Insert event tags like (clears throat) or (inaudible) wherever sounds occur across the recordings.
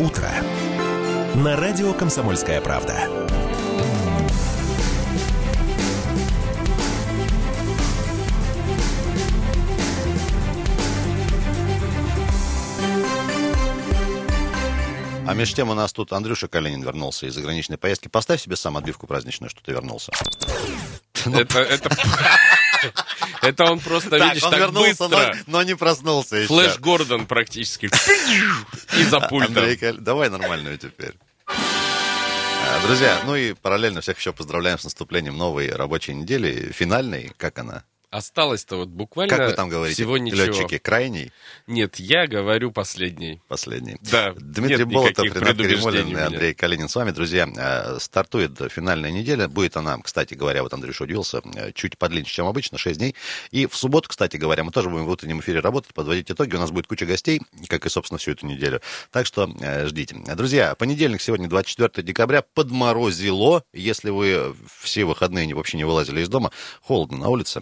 утро» на радио «Комсомольская правда». А между тем у нас тут Андрюша Калинин вернулся из заграничной поездки. Поставь себе сам отбивку праздничную, что ты вернулся. Это, это, это он просто, видишь, он так вернулся, быстро. но, но не проснулся еще. Флэш Гордон практически. И за пультом. Андрей Каль- Давай нормальную теперь. А, Друзья, ну и параллельно всех еще поздравляем с наступлением новой рабочей недели, финальной. Как она? Осталось-то вот буквально Как вы там говорите? всего ничего. Летчики, крайний, Нет, я говорю последний. последний. Да, Дмитрий нет Болотов, Ренат Каримулин и. Андрей Калинин с вами. Друзья, э, стартует финальная неделя. Будет она, кстати говоря, вот Андрюша удивился, э, чуть подлиннее, чем обычно, 6 дней. И в субботу, кстати говоря, мы тоже будем в утреннем эфире работать, подводить итоги. У нас будет куча гостей, как и, собственно, всю эту неделю. Так что э, ждите. Друзья, понедельник, сегодня 24 декабря, подморозило. Если вы все выходные вообще не вылазили из дома, холодно на улице,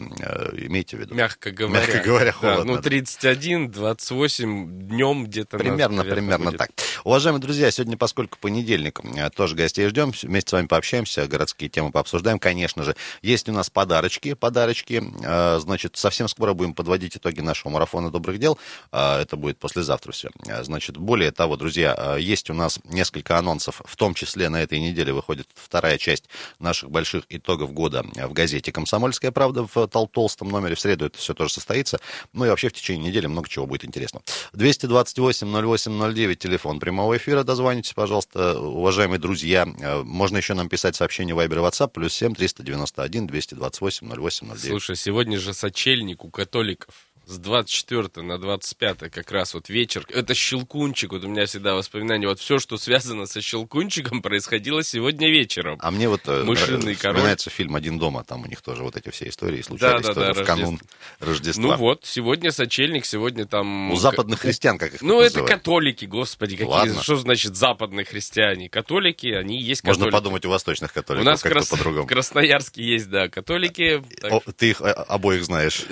имейте в виду. Мягко говоря. Мягко говоря, Да, холодно. ну, 31, 28 днем где-то. Примерно, наверное, примерно будет. так. Уважаемые друзья, сегодня, поскольку понедельник, э, тоже гостей ждем, вместе с вами пообщаемся, городские темы пообсуждаем, конечно же. Есть у нас подарочки, подарочки. Э, Значит, совсем скоро будем подводить итоги нашего марафона добрых дел. Э, Это будет послезавтра все. Значит, более того, друзья, есть у нас несколько анонсов, в том числе на этой неделе выходит вторая часть наших больших итогов года в газете «Комсомольская правда» в тол- толстом номере. В среду это все тоже состоится. Ну и вообще в течение недели много чего будет интересно. 228-08-09, телефон прямого эфира. Дозвонитесь, пожалуйста, уважаемые друзья. Э, Можно еще нам писать сообщение Viber и WhatsApp. Плюс 7 391 228 08 09. Слушай, сегодня же сочельник у католиков. С 24 на 25 как раз вот вечер. Это щелкунчик. Вот у меня всегда воспоминания. Вот все, что связано со щелкунчиком, происходило сегодня вечером. А мне вот э, Мышиный король. вспоминается фильм «Один дома». Там у них тоже вот эти все истории случались Да, да, да, в канун Рождества. Ну вот, сегодня сочельник, сегодня там... У западных христиан, как их Ну, это называют. католики, господи, какие... Ладно. Что значит западные христиане? Католики, они есть Можно католики. подумать у восточных У католиков нас в, как-то Крас- по-другому. в Красноярске есть, да, католики. так О, ты их э, обоих знаешь.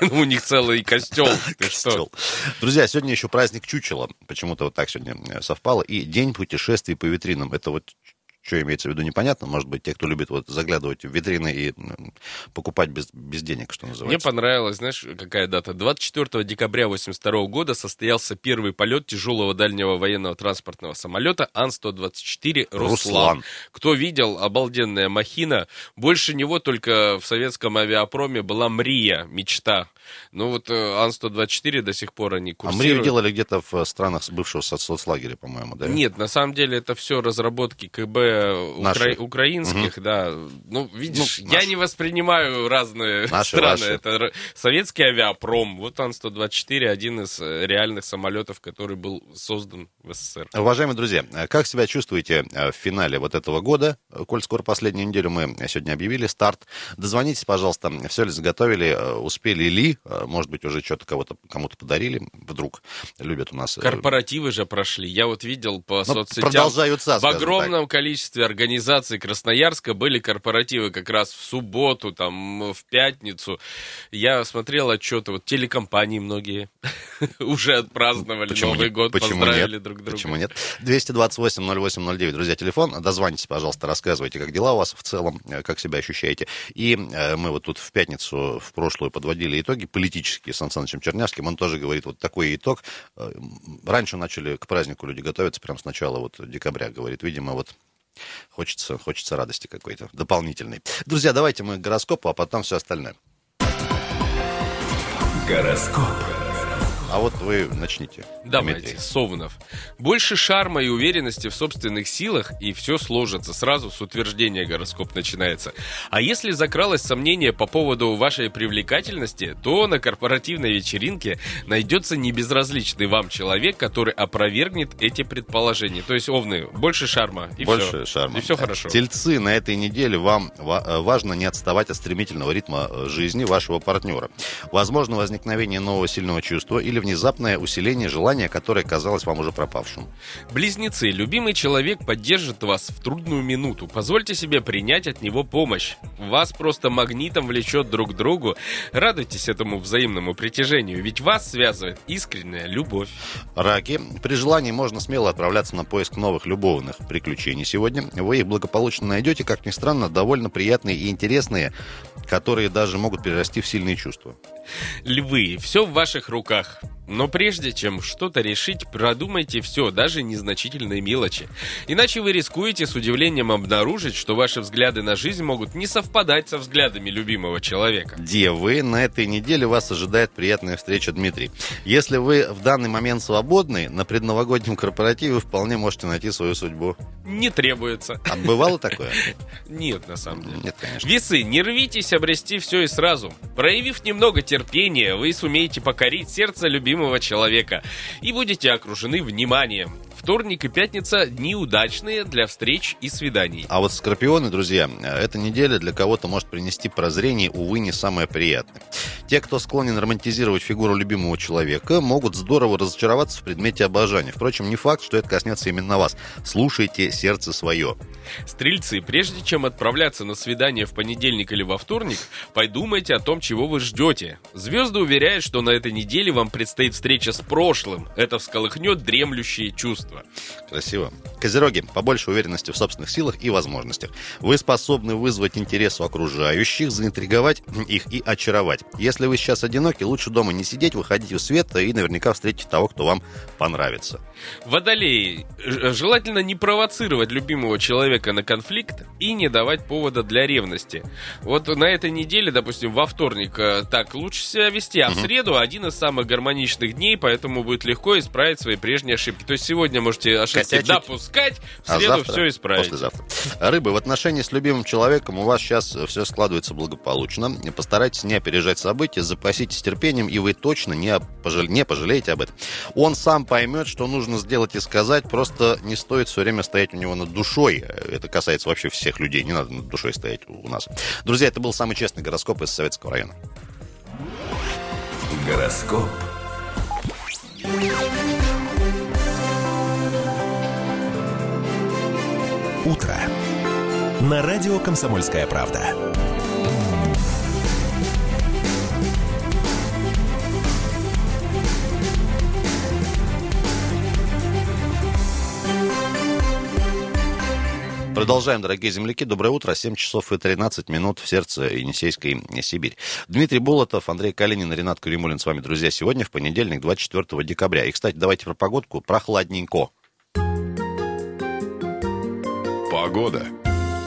что (laughs) у них целый костел. (laughs) Ты что? Костел. Друзья, сегодня еще праздник чучела. Почему-то вот так сегодня э, совпало. И день путешествий по витринам. Это вот что имеется в виду, непонятно. Может быть, те, кто любит вот заглядывать в витрины и покупать без, без денег, что Мне называется. понравилось, знаешь, какая дата? 24 декабря 1982 года состоялся первый полет тяжелого дальнего военного транспортного самолета Ан-124 «Руслан». Руслан. Кто видел, обалденная махина. Больше него только в советском авиапроме была Мрия, мечта. Ну вот э, Ан-124 до сих пор они А курсируют. Мрию делали где-то в э, странах бывшего соц- соцлагеря, по-моему, да? Нет, на самом деле это все разработки КБ Наши. укра- украинских, да. Ну, видишь, Ну, я наши. не воспринимаю разные Наши, страны. ваши. Это советский авиапром. Вот Ан-124, один из э, реальных самолетов, который был создан в СССР. Уважаемые друзья, э, как себя чувствуете э, в финале вот этого года? Э, Коль скоро последнюю неделю мы сегодня объявили старт. Дозвонитесь, пожалуйста, все ли заготовили, э, успели ли, э, может быть, уже что-то кого-то кому-то подарили, вдруг любят у нас. э, Корпоративы же прошли. Я вот видел по ну, соцсетям. продолжаются, В огромном количестве организаций Красноярска были корпоративы как раз в субботу, там, в пятницу. Я смотрел отчеты, вот телекомпании многие (laughs) уже отпраздновали Почему Новый нет? год, Почему поздравили нет? друг друга. Почему нет? 228-08-09, друзья, телефон. Дозвонитесь, пожалуйста, рассказывайте, как дела у вас в целом, э, как себя ощущаете. И э, мы вот тут в пятницу, в прошлую, подводили итоги политические с Сан Санычем Чернявским. Он тоже говорит вот такой итог. Э, Раньше начали к празднику люди готовиться, прям с начала вот декабря, говорит. Видимо, вот хочется, хочется радости какой-то дополнительной. Друзья, давайте мы к гороскопу, а потом все остальное. Гороскоп. А вот вы начните. Давайте, Дмитрий. Совнов. Больше шарма и уверенности в собственных силах, и все сложится. Сразу с утверждения гороскоп начинается. А если закралось сомнение по поводу вашей привлекательности, то на корпоративной вечеринке найдется небезразличный вам человек, который опровергнет эти предположения. То есть, овны, больше шарма, и Больше все. шарма. И все хорошо. Тельцы, на этой неделе вам ва- э, важно не отставать от стремительного ритма э, жизни вашего партнера. Возможно возникновение нового сильного чувства или внезапное усиление желания, которое казалось вам уже пропавшим. Близнецы, любимый человек поддержит вас в трудную минуту. Позвольте себе принять от него помощь. Вас просто магнитом влечет друг к другу. Радуйтесь этому взаимному притяжению, ведь вас связывает искренняя любовь. Раки. При желании можно смело отправляться на поиск новых любовных приключений сегодня. Вы их благополучно найдете, как ни странно, довольно приятные и интересные, которые даже могут перерасти в сильные чувства. Львы, все в ваших руках. Но прежде чем что-то решить, продумайте все, даже незначительные мелочи. Иначе вы рискуете с удивлением обнаружить, что ваши взгляды на жизнь могут не совпадать со взглядами любимого человека. Девы, на этой неделе вас ожидает приятная встреча, Дмитрий. Если вы в данный момент свободны, на предновогоднем корпоративе вы вполне можете найти свою судьбу. Не требуется. А бывало такое? (laughs) Нет, на самом деле. Нет, конечно. Весы, не рвитесь обрести все и сразу. Проявив немного терпения, вы сумеете покорить сердце любимого человека и будете окружены вниманием. Вторник и пятница – дни удачные для встреч и свиданий. А вот скорпионы, друзья, эта неделя для кого-то может принести прозрение, увы, не самое приятное. Те, кто склонен романтизировать фигуру любимого человека, могут здорово разочароваться в предмете обожания. Впрочем, не факт, что это коснется именно вас. Слушайте сердце свое. Стрельцы, прежде чем отправляться на свидание в понедельник или во вторник, подумайте о том, чего вы ждете. Звезды уверяют, что на этой неделе вам предстоит встреча с прошлым. Это всколыхнет дремлющие чувства. Красиво. Козероги, побольше уверенности в собственных силах и возможностях. Вы способны вызвать интерес у окружающих, заинтриговать (clears throat) их и очаровать. Если вы сейчас одиноки, лучше дома не сидеть, выходить в свет и наверняка встретить того, кто вам понравится. Водолеи, желательно не провоцировать любимого человека на конфликт и не давать повода для ревности. Вот на этой неделе, допустим, во вторник э, так лучше себя вести, а в среду один из самых гармоничных дней, поэтому будет легко исправить свои прежние ошибки. То есть сегодня можете ошибки Косячить. допускать, в А среду завтра, все исправить. послезавтра. Рыбы, в отношении с любимым человеком у вас сейчас все складывается благополучно. Постарайтесь не опережать события, запаситесь терпением, и вы точно не, пожале- не пожалеете об этом. Он сам поймет, что нужно сделать и сказать, просто не стоит все время стоять у него над душой. Это касается вообще всех людей, не надо над душой стоять у нас. Друзья, это был самый честный гороскоп из Советского района. Гороскоп. Утро. На радио «Комсомольская правда». Продолжаем, дорогие земляки. Доброе утро. 7 часов и 13 минут в сердце Енисейской Сибирь. Дмитрий Болотов, Андрей Калинин, Ренат Куримулин с вами, друзья. Сегодня в понедельник, 24 декабря. И, кстати, давайте про погодку. Прохладненько. Погода.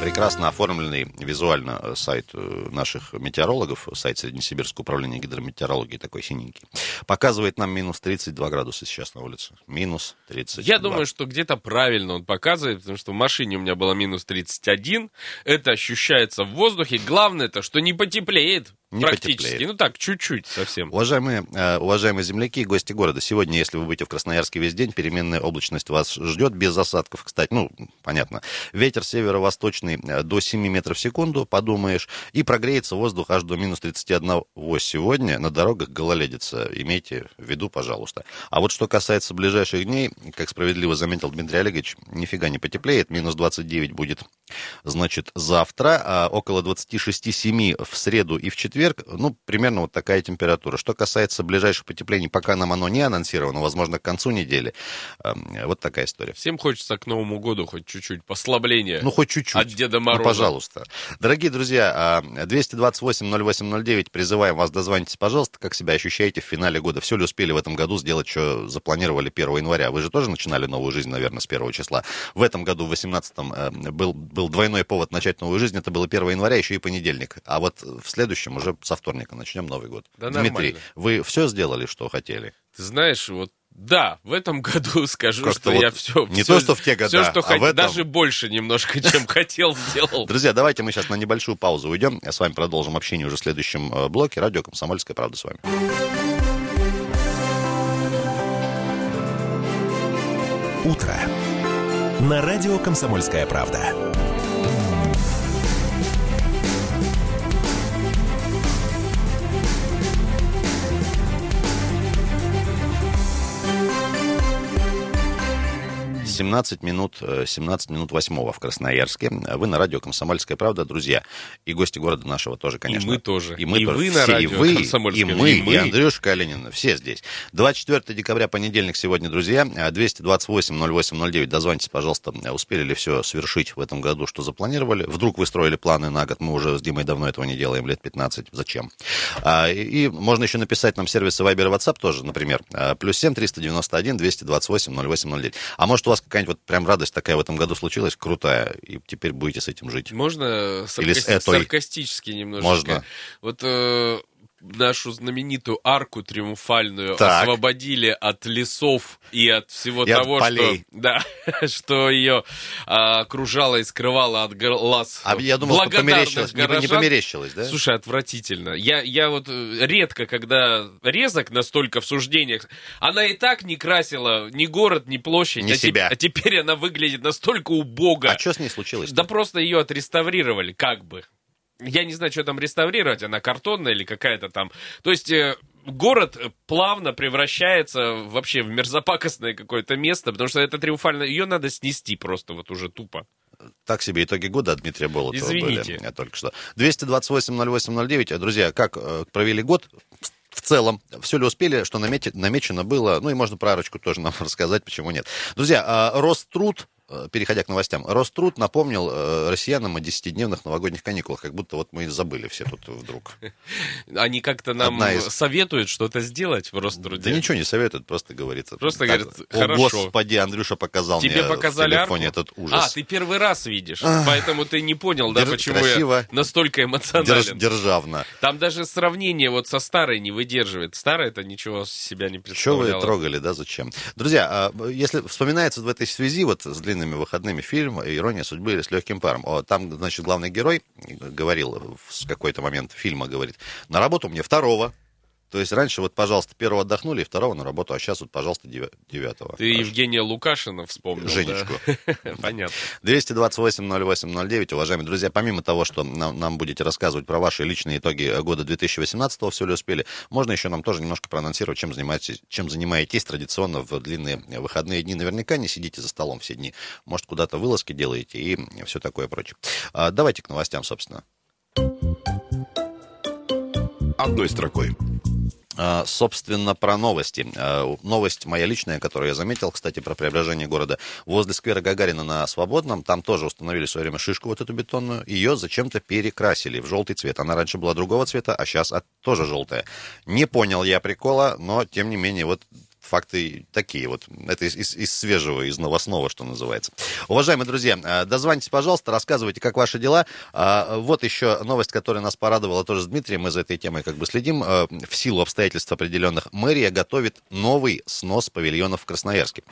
Прекрасно оформленный визуально э, сайт э, наших метеорологов, сайт Среднесибирского управления гидрометеорологии, такой синенький, показывает нам минус 32 градуса сейчас на улице. Минус 32. Я думаю, что где-то правильно он показывает, потому что в машине у меня было минус 31. Это ощущается в воздухе. Главное то, что не потеплеет. Не практически. потеплеет. Ну так, чуть-чуть совсем. Уважаемые, э, уважаемые земляки и гости города, сегодня, если вы будете в Красноярске весь день, переменная облачность вас ждет без осадков, кстати, ну, понятно. Ветер северо-восточный э, до 7 метров в секунду, подумаешь, и прогреется воздух аж до минус 31 сегодня. На дорогах гололедица, имейте в виду, пожалуйста. А вот что касается ближайших дней, как справедливо заметил Дмитрий Олегович, нифига не потеплеет, минус 29 будет, значит, завтра, а около 26-7 в среду и в четверг, ну, примерно вот такая температура. Что касается ближайших потеплений, пока нам оно не анонсировано, возможно, к концу недели, эм, вот такая история. Всем хочется к Новому году хоть чуть-чуть послабления. Ну, хоть чуть-чуть. От Деда Ну, Мороза. пожалуйста. Дорогие друзья, а, 228-0809, призываем вас, дозвонитесь, пожалуйста, как себя ощущаете в финале года. Все ли успели в этом году сделать, что запланировали 1 января? Вы же тоже начинали новую жизнь, наверное, с 1 числа. В этом году, в 18-м, э, был, был двойной повод начать новую жизнь. Это было 1 января, еще и понедельник. А вот в следующем, уже со вторника, начнем Новый год. Да Дмитрий, нормально. вы все сделали, что хотели? Ты знаешь, вот да, в этом году (laughs) скажу, Как-то что вот я все... не то, что в те года, Все, что а хот- в этом. Даже больше немножко, чем (laughs) хотел, сделал. Друзья, давайте мы сейчас на небольшую паузу уйдем. С вами продолжим общение уже в следующем э, блоке. Радио «Комсомольская правда» с вами. Утро. На радио «Комсомольская правда». 17 минут, 17 минут 8 в Красноярске. Вы на радио «Комсомольская правда», друзья. И гости города нашего тоже, конечно. И мы тоже. И мы и тоже. вы на все, радио и вы, и мы, и мы. и Андрюша Калинин. Все здесь. 24 декабря, понедельник сегодня, друзья. 228-08-09. Дозвонитесь, пожалуйста, успели ли все совершить в этом году, что запланировали. Вдруг вы строили планы на год. Мы уже с Димой давно этого не делаем, лет 15. Зачем? А, и, можно еще написать нам сервисы Viber и WhatsApp тоже, например. А, Плюс 7 391 228 0809. А может, у вас какая-нибудь вот прям радость такая в этом году случилась, крутая, и теперь будете с этим жить? Можно Или с саркасти- этой? саркастически немножечко? Можно. Вот э, нашу знаменитую арку триумфальную Так. освободили от лесов и от всего И от того, полей. (laughs) что, да, что ее а, окружало и скрывало от глаз А я думал, что померещилось. Не, не померещилось, да? Слушай, отвратительно. Я, я вот э, редко, когда резок настолько в суждениях, она и так не красила ни город, ни площадь, Ни а, теп- себя. а теперь она выглядит настолько убого. А что с ней случилось? Да просто ее отреставрировали, как бы. Я не знаю, что там реставрировать, она картонная или какая-то там. То есть э, город плавно превращается вообще в мерзопакостное какое-то место, потому что это триумфально, ее надо снести просто вот уже тупо. Так себе итоги года от Дмитрия Болотова Извините. были э, только что. 228-08-09. Друзья, как э, провели год? В целом, все ли успели, что намечено было? Ну и можно про арочку тоже нам (laughs) рассказать, почему нет. Друзья, а, Роструд, э, переходя к новостям, Роструд напомнил э, россиянам о 10-дневных новогодних каникулах, как будто вот мы забыли все тут вдруг. (laughs) Они как-то нам Одна из- советуют что-то сделать в Роструде. Да ничего не советует, просто говорится. Просто Так, говорит, О, хорошо. господи, Андрюша показал Тебе мне показали в телефоне арку? этот ужас. А, ты первый раз видишь, поэтому ты не понял, да, Держ- почему красиво. я настолько Держ- эмоционален. державно. Там даже сравнение вот со старой не выдерживает. Старая это ничего себя не Что вы представляла. трогали, да, зачем? Друзья, а, если вспоминается в этой связи, вот с длинными выходными фильм «Ирония судьбы» или «С легким паром», там, значит, главный герой говорил в какой-то момент фильма, говорит, на работу мне второго, то есть раньше вот, пожалуйста, первого отдохнули, и второго на работу, а сейчас вот, пожалуйста, девя- девятого. Ты Евгения Лукашина вспомнил, Женечку. да? (laughs) Понятно. 228-08-09, уважаемые друзья, помимо того, что нам, нам будете рассказывать про ваши личные итоги года 2018, все ли успели, можно еще нам тоже немножко проанонсировать, чем занимаетесь, чем занимаетесь традиционно в длинные выходные дни. Наверняка не сидите за столом все дни. Может, куда-то вылазки делаете и все такое прочее. А, давайте к новостям, собственно. Одной строкой. А, Собственно, про новости. А, Новость моя личная, которую я заметил, кстати, про преображение города. Возле сквера Гагарина на Свободном, там тоже установили в свое время шишку вот эту бетонную. Ее зачем-то перекрасили в желтый цвет. Она раньше была другого цвета, а сейчас тоже желтая. Не понял я прикола, но, тем не менее, вот факты такие вот. Это из, из- из свежего, из новостного, что называется. Уважаемые друзья, э, дозвонитесь, пожалуйста, рассказывайте, как ваши дела. А, Вот еще новость, которая нас порадовала тоже с Дмитрием. Мы за этой темой как бы следим. Э, В силу обстоятельств определенных мэрия готовит новый снос павильонов в Красноярске.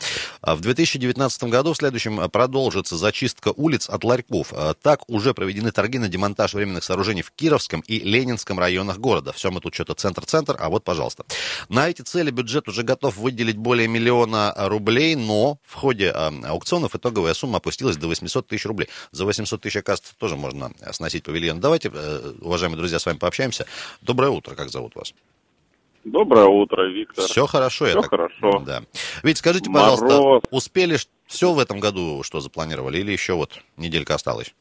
В 2019 году в следующем э, продолжится зачистка улиц от ларьков. Э, Так уже проведены торги на демонтаж временных сооружений в Кировском и Ленинском районах города. Все мы тут что-то центр-центр, а вот, пожалуйста. На эти цели бюджет уже готов выделить более миллиона рублей, но в ходе э, аукционов итоговая сумма опустилась до 800 тысяч рублей. За 800 тысяч, оказывается, тоже можно э, сносить павильон. Давайте, э, уважаемые друзья, с вами пообщаемся. Доброе утро, как зовут вас? Доброе утро, Виктор. Все хорошо, я Всё так- хорошо. Да. Вить, скажите, пожалуйста, Мороз. успели все в этом году, что запланировали, или еще вот неделька осталась?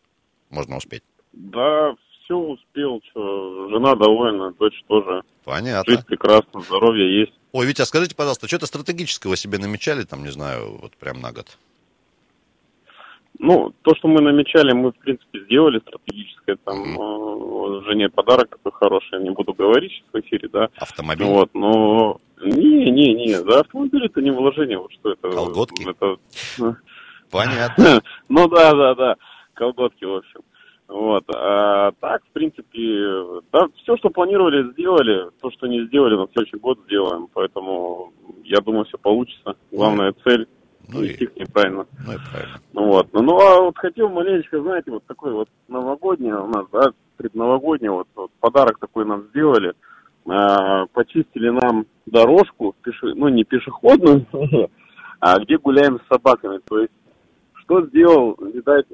Можно успеть. Да, все успел, что жена довольна, дочь тоже. Понятно. Жизнь прекрасна, здоровье есть. Ой, Витя, скажите, пожалуйста, что-то стратегического себе намечали, там, не знаю, вот прям на год? Ну, то, что мы намечали, мы, в принципе, сделали стратегическое. Там э, вот жене подарок такой хороший, не буду говорить сейчас в эфире, да. Автомобиль? Вот, но... Не, не, не, за автомобиль это не вложение, вот что это... Колготки? Это... Понятно. (laughs) Ну да, да, да, колготки, в общем. Вот. А так, в принципе, да, все, что планировали, сделали. То, что не сделали, на следующий год сделаем. Поэтому я думаю, все получится. Главная цель Ну и, вести к ней правильно. ну и правильно. Ну вот. Ну, ну, а вот хотел маленечко, знаете, вот такой вот новогодний у нас, да, предновогодний вот, вот подарок такой нам сделали. А, почистили нам дорожку, пеше- ну не пешеходную, (laughs) а где гуляем с собаками. То есть, что сделал, видать,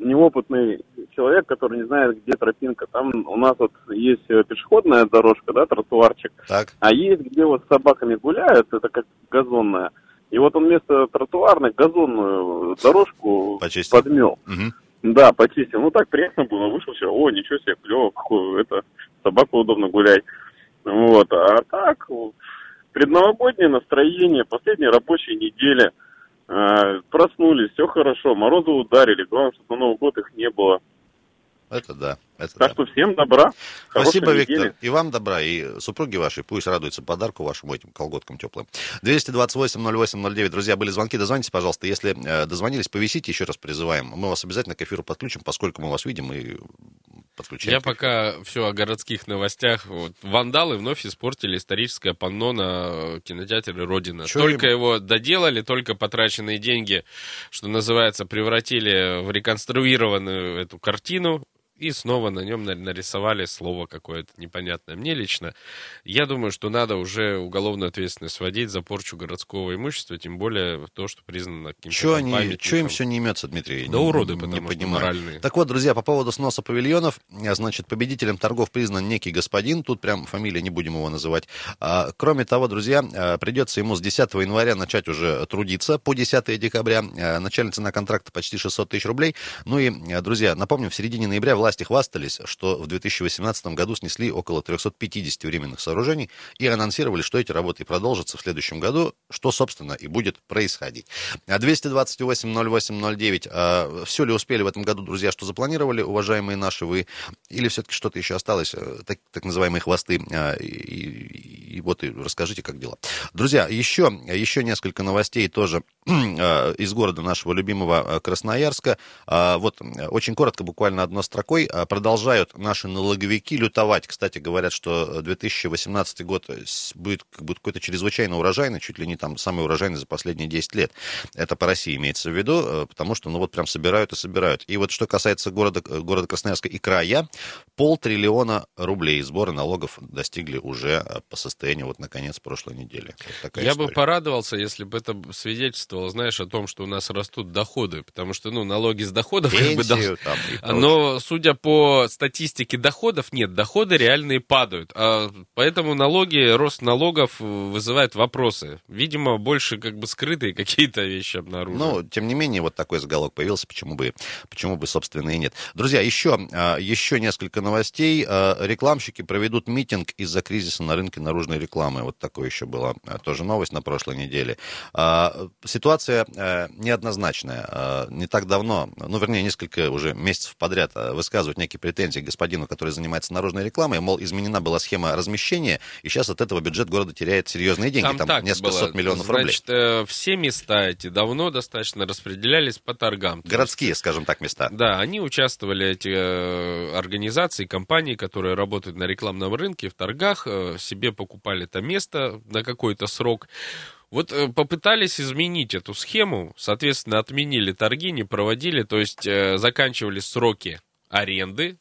неопытный человек, который не знает, где тропинка. Там у нас вот есть э, пешеходная дорожка, да, тротуарчик, Так, а есть, где вот с собаками гуляют, это как газонная. И вот он вместо тротуарной газонную дорожку Почистил. подмел. Мгм. Да, почистил. Ну так приятно было. Вышел все, о, ничего себе, клево, какое это собаку удобно гулять. Вот. А так, предновогоднее настроение, последняя рабочая неделя. А, проснулись, все хорошо, морозы ударили, главное, чтобы на Новый год их не было. Это да, это Так да. что всем добра. Спасибо, недели. Виктор. И вам добра, и супруги вашей пусть радуются подарку вашему этим колготкам теплым. 228-08-09. Друзья, были звонки, дозвоните, пожалуйста. Если э, дозвонились, повисите, еще раз призываем. Мы вас обязательно к эфиру подключим, поскольку мы вас видим и подключаем. Я пока все о городских новостях. Вот, вандалы вновь испортили историческое панно на кинотеатре Родина. Чё только им? его доделали, только потраченные деньги, что называется, превратили в реконструированную эту картину. И снова на нем на- нарисовали слово какое-то непонятное. Мне лично, я думаю, что надо уже уголовную ответственность вводить за порчу городского имущества, тем более то, что признано каким-то там они, чё им все не имется, Дмитрий? Да Не- уроды, не потому что понимаю. моральные. Так вот, друзья, по поводу сноса павильонов, а, значит, победителем торгов признан некий господин, тут прям фамилия, не будем его называть. А, Кроме того, друзья, а, придется ему с 10 января начать уже трудиться по 10 декабря. Начальная цена контракта почти 600 тысяч рублей. Ну и, друзья, напомню, в середине ноября власти хвастались, что в 2018 году снесли около 350 временных сооружений и анонсировали, что эти работы продолжатся в следующем году, что, собственно, и будет происходить. А 228-08-09. Все ли успели в этом году, друзья, что запланировали, уважаемые наши вы? Или все-таки что-то еще осталось, э, так, так называемые хвосты? А, И, и- и вот и расскажите, как дела. Друзья, еще, еще несколько новостей тоже (clears throat) из города нашего любимого э, Красноярска. А, Вот э, очень коротко, буквально одной строкой. А, Продолжают наши налоговики лютовать. Кстати, говорят, что 2018 год э, с- будет бы какой-то чрезвычайно урожайный, чуть ли не там самый урожайный за последние 10 лет. Это по России имеется в виду, э, потому что, ну вот прям собирают и собирают. И вот что касается города, э, города Красноярска и края, полтриллиона рублей сборы налогов достигли уже э, по состоянию вот наконец прошлой недели. Вот Я бы история. порадовался, если бы это свидетельствовало, знаешь, о том, что у нас растут доходы, потому что, ну, налоги с доходов как бы Пенсию там и. Но, судя по статистике доходов, нет, доходы реальные падают. А поэтому налоги, рост налогов вызывает вопросы. Видимо, больше как бы скрытые (laughs) какие-то вещи обнаружены. Ну, тем не менее, вот такой заголовок появился, почему бы, почему бы, собственно, и нет. Друзья, еще, а, еще несколько новостей. А, Рекламщики проведут митинг из-за кризиса на рынке наружной рекламы. Вот такое еще была а, тоже новость на прошлой неделе. Ситуация а, неоднозначная. А, Не так давно, ну, вернее, несколько уже месяцев подряд а, высказывают некие претензии господину, который занимается наружной рекламой. Мол, изменена была схема размещения, и сейчас от этого бюджет города теряет серьезные деньги. Там, так несколько было. сот миллионов рублей. Значит, э, все места эти давно достаточно распределялись по торгам. То есть Городские, скажем так, места. Да, они участвовали, эти э, организации, компании, которые работают на рекламном рынке, в торгах, э, себе покупали это место на какой-то срок. Вот э, попытались изменить эту схему, соответственно, отменили торги, не проводили, то есть э, заканчивались сроки аренды,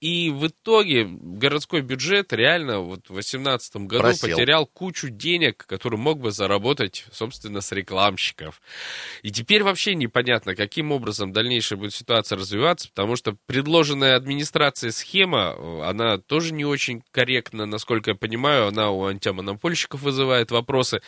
и в итоге городской бюджет реально вот в 2018 году Просел. потерял кучу денег, которые мог бы заработать, собственно, с рекламщиков. И теперь вообще непонятно, каким образом дальнейшая будет ситуация развиваться, потому что предложенная администрацией схема, э, она тоже не очень корректна, насколько я понимаю, она у антимонопольщиков вызывает вопросы.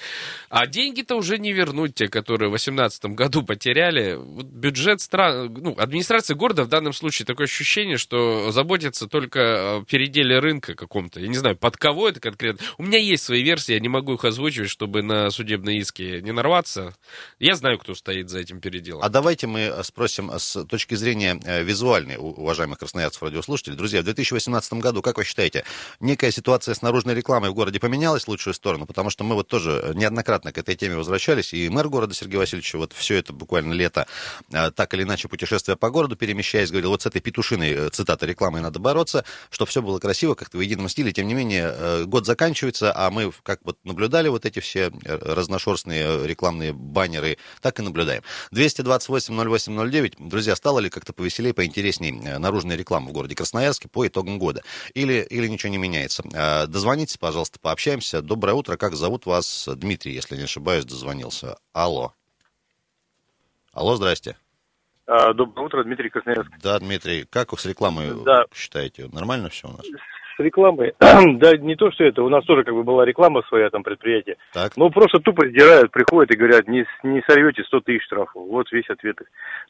А деньги-то уже не вернуть, те, которые в 2018 году потеряли. Вот бюджет стран... Ну, администрация города в данном случае такое ощущение, что заботится только о переделе рынка каком-то. Я не знаю, под кого это конкретно. У меня есть свои версии, я не могу их озвучивать, чтобы на судебные иски не нарваться. Я знаю, кто стоит за этим переделом. А давайте мы э, спросим с точки зрения э, визуальной, уважаемых красноярцев радиослушателей. Друзья, в 2018 году, как вы считаете, некая ситуация с наружной рекламой в городе поменялась в лучшую сторону? Потому что мы вот тоже неоднократно к этой теме возвращались, и мэр города Сергей Васильевич вот все это буквально лето, э, так или иначе путешествуя по городу, перемещаясь, говорил, вот с этой петушиной, э, цитата, рекламой надо бороться, что все было красиво, как-то в едином стиле. Тем не менее, э, год заканчивается, а мы как вот наблюдали вот эти все э, разношерстные э, рекламные баннеры, так и наблюдаем. 228-08-09. Друзья, стало ли как-то повеселее, поинтересней наружная реклама в городе Красноярске по итогам года? Или, или ничего не меняется? Дозвонитесь, пожалуйста, пообщаемся. Доброе утро. Как зовут вас? Дмитрий, если не ошибаюсь, дозвонился. Алло. Алло, здрасте. А, Доброе утро, Дмитрий Красноярск. Да, Дмитрий, как с рекламой Да. считаете? Нормально все у нас? С рекламой, (clears throat) да не то, что это, у нас тоже как бы была реклама своя, там, предприятие. Так. Ну, просто тупо сдирают, приходят и говорят, не, не сорвете 100 тысяч штрафов. Вот весь ответ.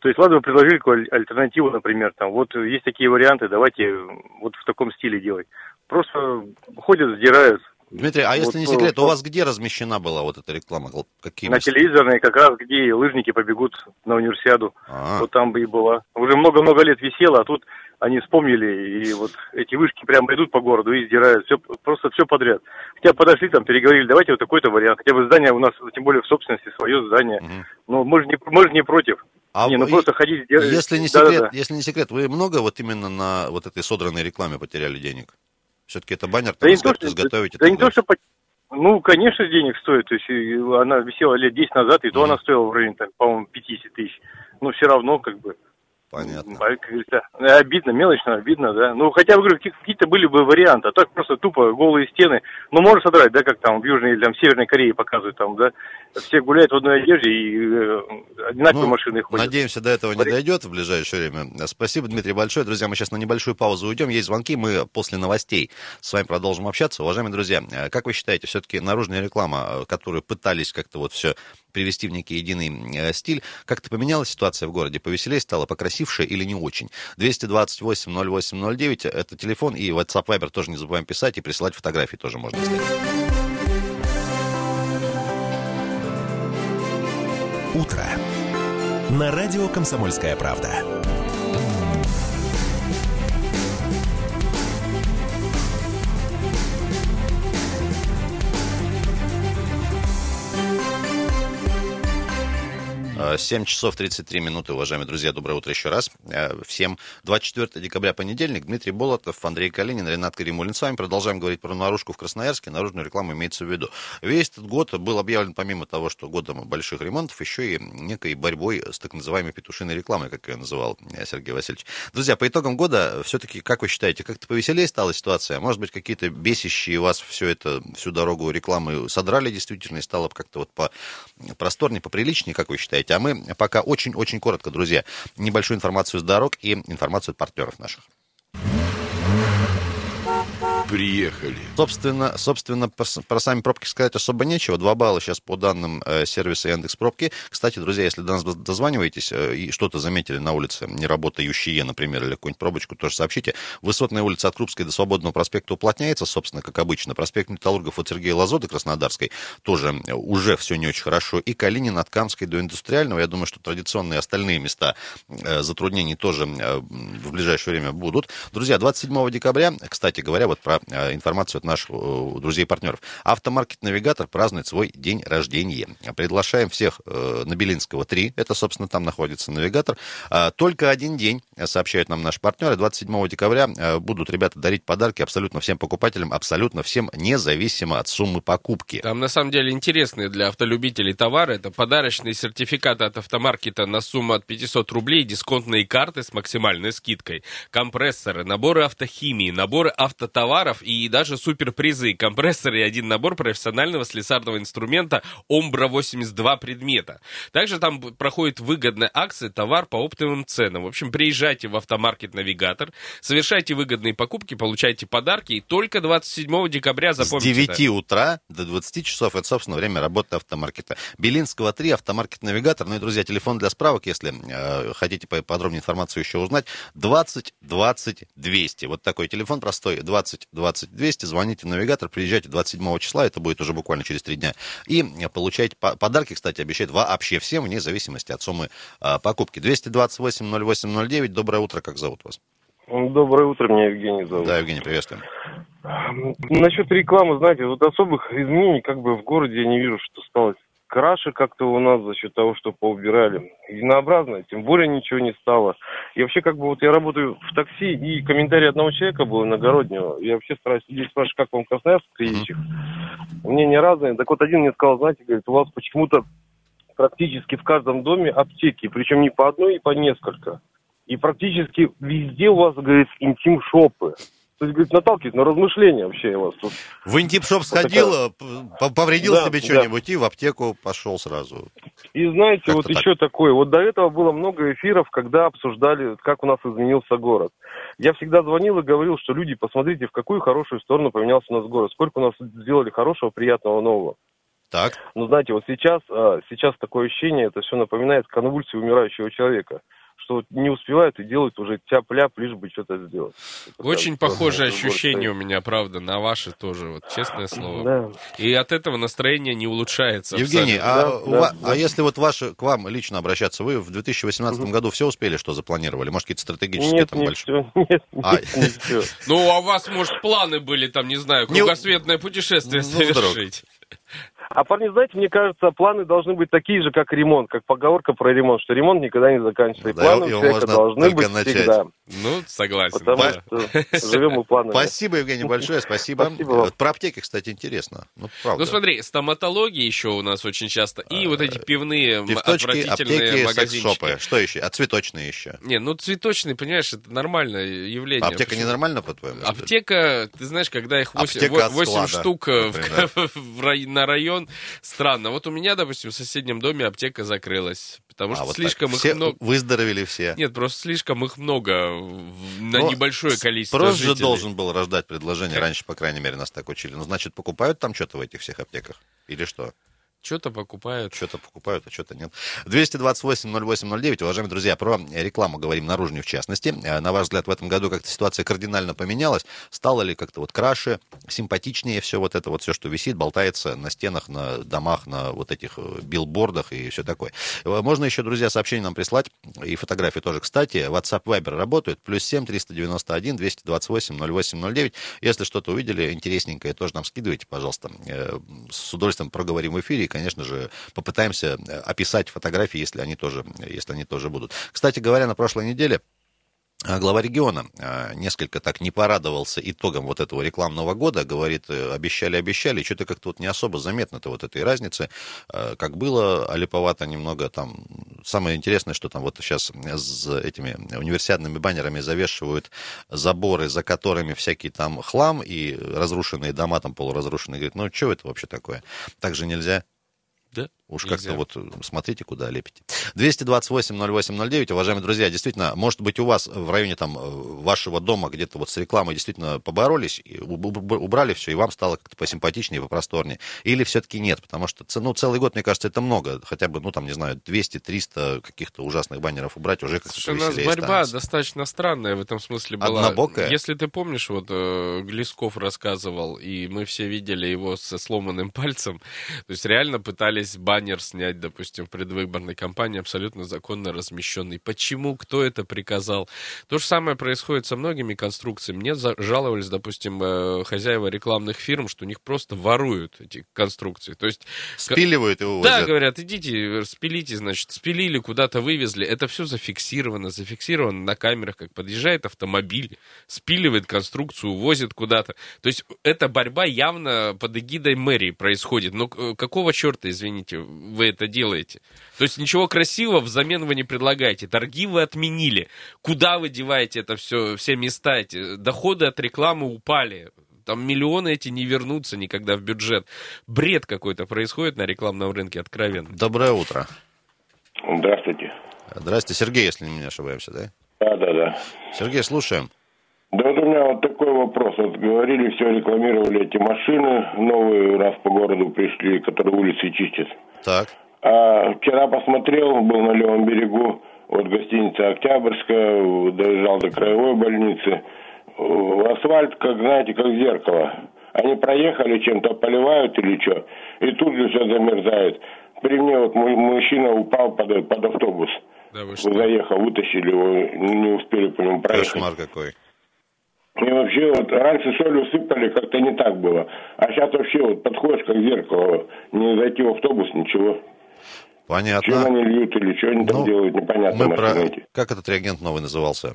То есть, ладно, вы предложили какую альтернативу, например, там, вот есть такие варианты, давайте вот в таком стиле делать. Просто ходят, сдирают. Дмитрий, а если Вот, не э, секрет, у вот. вас где размещена была вот эта реклама? Какие На места? телевизорной, как раз где лыжники побегут на универсиаду. А, Вот там бы и была. Уже много-много лет висела, а тут они вспомнили, и вот эти вышки прямо идут по городу и сдирают. Все, просто все подряд. Хотя подошли там, переговорили, давайте вот такой-то вариант. Хотя бы здание у нас, тем более в собственности, свое здание. мгм. Но мы же не, мы же не против. А не, ну вы- просто ходить... Если не, секрет, если не секрет, вы много вот именно на вот этой содранной рекламе потеряли денег? Все-таки это баннер, Да то, что, изготовить. да так не то, что... Ну, конечно, денег стоит. То есть она висела лет 10 назад, и то Мгм. она стоила в районе, там, по-моему, 50 тысяч. Но все равно, как бы, Понятно. а, говорится, э, обидно, мелочно обидно, да. Ну, хотя бы, говорю, какие- какие-то были бы варианты, а так просто тупо голые стены. Ну, можно содрать, да, как там в Южной или там в Северной Корее показывают, там, да. Все гуляют в одной одежде и э, одинаковые Ну, машины ходят. Надеемся, до этого не дойдет в ближайшее время. Спасибо, Дмитрий, большое. Друзья, мы сейчас на небольшую паузу уйдем. Есть звонки, мы после новостей с вами продолжим общаться. Уважаемые друзья, э, как вы считаете, все-таки наружная реклама, э, которую пытались как-то вот все привести в некий единый э, стиль, как-то поменялась ситуация в городе? Повеселее стало, покрасивше или не очень? 228 0809 это телефон, и WhatsApp Viber тоже не забываем писать, и присылать фотографии тоже можно. Утро. На радио «Комсомольская правда». 7 часов 33 минуты, уважаемые друзья. Доброе утро еще раз. Э, Всем 24 декабря, понедельник. Дмитрий Болотов, Андрей Калинин, Ренат Каримулин. С вами продолжаем говорить про наружку в Красноярске. Наружную рекламу имеется в виду. Весь этот год был объявлен, помимо того, что годом больших ремонтов, еще и некой борьбой с так называемой петушиной рекламой, как ее называл э, Сергей Васильевич. Друзья, по итогам года, все-таки, как вы считаете, как-то повеселее стала ситуация? Может быть, какие-то бесящие вас все это, всю дорогу рекламы содрали действительно и стало как-то вот по просторнее, поприличнее, как вы считаете? А мы пока очень-очень коротко, друзья, небольшую информацию с дорог и информацию от партнеров наших. Приехали. Собственно, собственно, про, про сами пробки сказать особо нечего. Два балла сейчас по данным э, сервиса Яндекс Пробки. Кстати, друзья, если до нас дозваниваетесь э, и что-то заметили на улице, не работающие, например, или какую-нибудь пробочку, тоже сообщите. Высотная улица от Крупской до Свободного проспекта уплотняется, собственно, как обычно. Проспект Металлургов от Сергея Лазоты Краснодарской тоже уже все не очень хорошо. И Калинин от Камской до Индустриального. Я думаю, что традиционные остальные места э, затруднений тоже в ближайшее время будут. Друзья, 27 декабря, кстати говоря, вот про информацию от наших э, друзей и партнеров. Автомаркет «Навигатор» празднует свой день рождения. Приглашаем всех э, на Белинского 3. Это, собственно, там находится «Навигатор». Только один день, э, сообщают нам наши партнеры. 27 декабря э, будут ребята дарить подарки абсолютно всем покупателям, абсолютно всем, независимо от суммы покупки. Там на самом деле интересные для автолюбителей товары. Это подарочные сертификаты от автомаркета на сумму от 500 рублей, дисконтные карты с максимальной скидкой, компрессоры, наборы автохимии, наборы автотоваров и даже суперпризы. Компрессоры и один набор профессионального слесарного инструмента Ombra 82 предмета. Также там проходит выгодная акция товар по оптовым ценам. В общем, приезжайте в автомаркет Навигатор, совершайте выгодные покупки, получайте подарки и только 27 декабря С запомните. 9 утра до 20 часов это, собственно, время работы автомаркета. Белинского 3, автомаркет Навигатор. Ну и, друзья, телефон для справок, если э, хотите по- подробнее информацию еще узнать. 20 20 200. Вот такой телефон простой. 20 20 200. Звоните в Навигатор, приезжайте 27 числа, это будет уже буквально через три дня. И э, получайте по- подарки, кстати, обещают вообще всем, вне зависимости от суммы э, покупки. 228 08 09. Доброе утро, как зовут вас? Доброе утро, меня Евгений зовут. Да, Евгений, приветствуем. Насчет рекламы, знаете, вот особых изменений как бы в городе я не вижу, что стало краше как-то у нас за счет того, что поубирали. Единообразно, тем более ничего не стало. И вообще как бы вот я работаю в такси, и комментарий одного человека был иногороднего. Я вообще стараюсь людей спрашивать, как вам Красноярск приезжих. Мнения разные. Так вот один мне сказал, знаете, говорит, у вас почему-то практически в каждом доме аптеки, причем не по одной, и по несколько. И практически везде у вас, говорит, интим-шопы. То есть, говорит, наталкивает на размышления вообще вас тут. В интип-шоп Вот сходил, такая- п- повредил Да, себе да. что-нибудь и в аптеку пошел сразу. И знаете, Как-то вот так. еще такое. Вот до этого было много эфиров, когда обсуждали, как у нас изменился город. Я всегда звонил и говорил, что люди, посмотрите, в какую хорошую сторону поменялся у нас город, сколько у нас сделали хорошего, приятного, нового. Так, Ну, знаете, вот сейчас, а, сейчас такое ощущение, это все напоминает конвульсии умирающего человека, что не успевают и делают уже тяп-ляп, лишь бы что-то сделать. Это Очень прям похожее ощущение у меня, правда, на ваши тоже, вот честное слово. Да. И от этого настроение не улучшается. Евгений, абсолютно. а, Да, ва- да. а если вот ваши, к вам лично обращаться, вы в 2018 году все успели, что запланировали? Может, какие-то стратегические Нет, там не большие? все. (laughs) Нет, А. нет, не. (laughs) Ну, а у вас, может, планы были там, не знаю, Не- кругосветное путешествие Ну, вдруг. А парни, знаете, мне кажется, планы должны быть такие же, как ремонт, как поговорка про ремонт, что ремонт никогда не заканчивается. И Да, планы у его можно должны только быть начать. всегда. Ну, согласен. Потому да. что живем мы планами. Спасибо, Евгений, большое, спасибо. Спасибо вам. Вот Про аптеки, кстати, интересно. Ну, правда. Ну, смотри, стоматология еще у нас очень часто, и вот эти пивные м, Пивточки, отвратительные аптеки, магазинчики. Что еще? А цветочные еще? Не, ну цветочный, понимаешь, это нормальное явление. А аптека ненормально, по-твоему? Аптека, ты знаешь, когда их 8, Аптека от склада, штук э, в- (laughs) в на район, странно. Вот у меня, допустим, в соседнем доме аптека закрылась, потому А, что вот так. слишком Все их много. выздоровели все. Нет, просто слишком их много на Ну, небольшое количество Спрос же жителей. должен был рождать предложение. Раньше, по крайней мере, нас так учили. Ну, значит, покупают там что-то в этих всех аптеках? Или что? Что-то покупают. Что-то покупают, а что-то нет. 228-08-09. Уважаемые друзья, про рекламу говорим наружную в частности. Э, На ваш взгляд, в этом году как-то ситуация кардинально поменялась? Стало ли как-то вот краше, симпатичнее все вот это вот, все, что висит, болтается на стенах, на домах, на вот этих э, билбордах и все такое? Э, Можно еще, друзья, сообщения нам прислать, и фотографии тоже, кстати. WhatsApp Viber работают. Плюс 7 391 228 08 09. Если что-то увидели интересненькое, тоже нам скидывайте, пожалуйста. Э, С удовольствием проговорим в эфире конечно же, попытаемся э, описать фотографии, если они тоже, если они тоже будут. Кстати говоря, на прошлой неделе а Глава региона а, несколько так не порадовался итогом вот этого рекламного года. Говорит, э, обещали, обещали, что-то как-то вот не особо заметно-то вот этой разницы. Как было, алиповато немного там. Самое интересное, что там вот сейчас с этими универсиадными баннерами завешивают заборы, за которыми всякий там хлам и разрушенные дома там полуразрушенные. Говорит, ну что это вообще такое? Так же нельзя. Да? Уж как-то вот э, смотрите, куда лепите. 228-08-09, уважаемые друзья, действительно, может быть, у вас в районе там э, вашего дома где-то вот с рекламой действительно поборолись, убрали все, и вам стало как-то посимпатичнее, попросторнее. Или все-таки нет, потому что ну, целый год, мне кажется, это много. Хотя бы, ну, там, не знаю, 200-300 каких-то ужасных баннеров убрать, уже как-то Слушай, у нас борьба станется. достаточно странная в этом смысле была. Однобокая? Если ты помнишь, вот э, Глесков рассказывал, и мы все видели его со сломанным (laughs) пальцем, то есть реально пытались баннер снять, допустим, в предвыборной кампании, абсолютно законно размещенный. Почему? Кто это приказал? То же самое происходит со многими конструкциями. Мне жаловались, допустим, э, хозяева рекламных фирм, что у них просто воруют эти конструкции. То есть Спиливают и да, увозят. говорят, идите, спилите, значит, спилили, куда-то вывезли. Это все зафиксировано, зафиксировано на камерах, как подъезжает автомобиль, спиливает конструкцию, увозит куда-то. То есть эта борьба явно под эгидой мэрии происходит. Но э, какого черта, извините, вы это делаете? То есть ничего красивого взамен вы не предлагаете. Торги вы отменили. Куда вы деваете это все, все места эти? Доходы от рекламы упали. Там миллионы эти не вернутся никогда в бюджет. Бред какой-то происходит на рекламном рынке, откровенно. Доброе утро. Здравствуйте. Здрасте, Сергей, если не ошибаемся, да? Да, да, да. Сергей, слушаем. Да вот у меня вот такой вопрос. Вот говорили, все рекламировали эти машины новые, раз по городу пришли, которые улицы чистят. Так. А вчера посмотрел, был на левом берегу, вот гостиница Октябрьская, доезжал до краевой больницы. Асфальт, как знаете, как зеркало. Они проехали, чем-то поливают или что, и тут же все замерзает. При мне вот мой мужчина упал под, под автобус. Да вы что? Заехал, вытащили его, не успели по нему проехать. Кошмар какой. И вообще вот раньше солью сыпали, как-то не так было. А сейчас вообще вот подходишь как зеркало, не зайти в автобус, ничего. Чем Понятно. они льют или что они там Ну, делают, непонятно. Мы про... Как этот реагент новый назывался?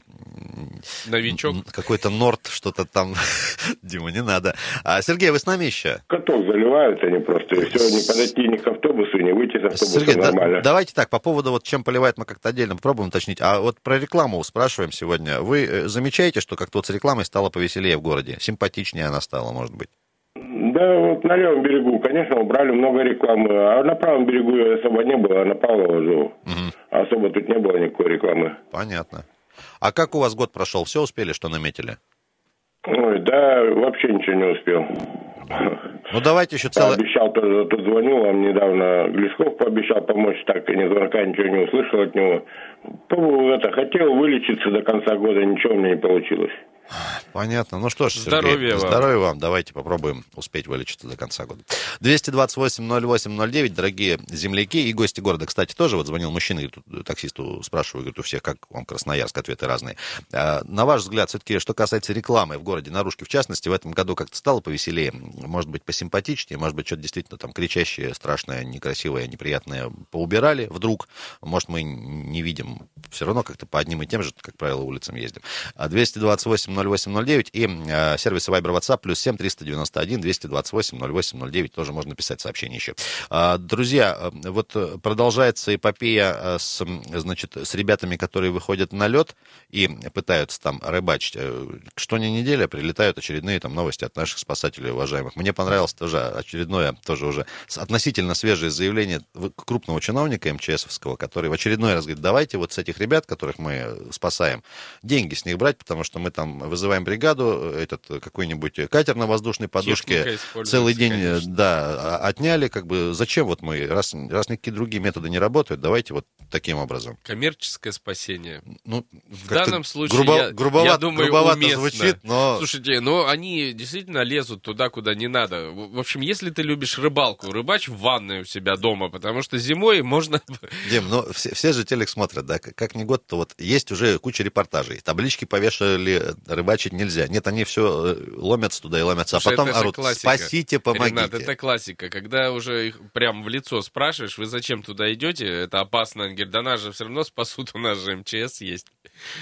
Новичок. Какой-то Норд, что-то там. (laughs) Дима, не надо. А, Сергей, вы с нами еще? Каток заливают они просто, и все, не подойти ни к автобусу, не выйти с автобуса Сергей, да- нормально. давайте так, по поводу вот чем поливает, мы как-то отдельно попробуем уточнить. А вот про рекламу спрашиваем сегодня. Вы э, замечаете, что как-то вот с рекламой стало повеселее в городе? Симпатичнее она стала, может быть? Да, вот на левом берегу, конечно, убрали много рекламы, а на правом берегу ее особо не было, а на Павлова жил. Особо тут не было никакой рекламы. Понятно. А как у вас год прошел? Все успели, что наметили? Ой, да, вообще ничего не успел. Ну, давайте еще целое... Пообещал тоже, тут звонил вам недавно, Глесков пообещал помочь, так и ни звонка, ничего не услышал от него. Это, хотел вылечиться до конца года, ничего у меня не получилось. Понятно. Ну что ж, Сергей, Здоровья вам. здоровья вам. Давайте попробуем успеть вылечиться до конца года. 228-08-09, дорогие земляки и гости города. Кстати, тоже вот звонил мужчина, говорит, тут таксисту спрашиваю, говорит, у всех, как вам Красноярск, ответы разные. А, на ваш взгляд, все-таки, что касается рекламы в городе, наружки в частности, в этом году как-то стало повеселее, может быть, посимпатичнее, может быть, что-то действительно там кричащее, страшное, некрасивое, неприятное поубирали вдруг. Может, мы не видим, все равно как-то по одним и тем же, как правило, улицам ездим. А 228-08-09 и э, сервисы Viber WhatsApp плюс 7 391 228 08 09 тоже можно писать сообщение еще. А, Друзья, э, вот э, продолжается эпопея э, с, значит, с ребятами, которые выходят на лед и пытаются там рыбачить. Э, Что не неделя прилетают очередные там новости от наших спасателей уважаемых. Мне понравилось тоже очередное, тоже уже относительно свежее заявление крупного чиновника МЧСовского, который в очередной раз говорит, давайте вот с этих ребят, которых мы спасаем, деньги с них брать, потому что мы там вызываем бригаду, э, этот э, какой-нибудь катер на воздушной подушке целый день, э, конечно. да, а- отняли, как бы, зачем вот мы, раз, раз никакие другие методы не работают, давайте вот таким образом. Коммерческое спасение. Ну, В данном случае, грубо- я, грубовато, я думаю, грубовато уместно. звучит, но... Слушайте, ну они действительно лезут туда, куда не надо. В общем, если ты любишь рыбалку, рыбачь в ванной у себя дома, потому что зимой можно... (laughs) Дим, ну все, все же телек смотрят, да, как, ни год, то вот есть уже куча репортажей. Таблички повешали, рыбачить нельзя. Нет, они все ломятся туда и ломятся, Слушай, а потом орут, классика. спасите, помогите. Ренат, это классика. Когда уже их прям в лицо спрашиваешь, вы зачем туда идете, это опасно. Они говорят, да нас же все равно спасут, у нас же МЧС есть.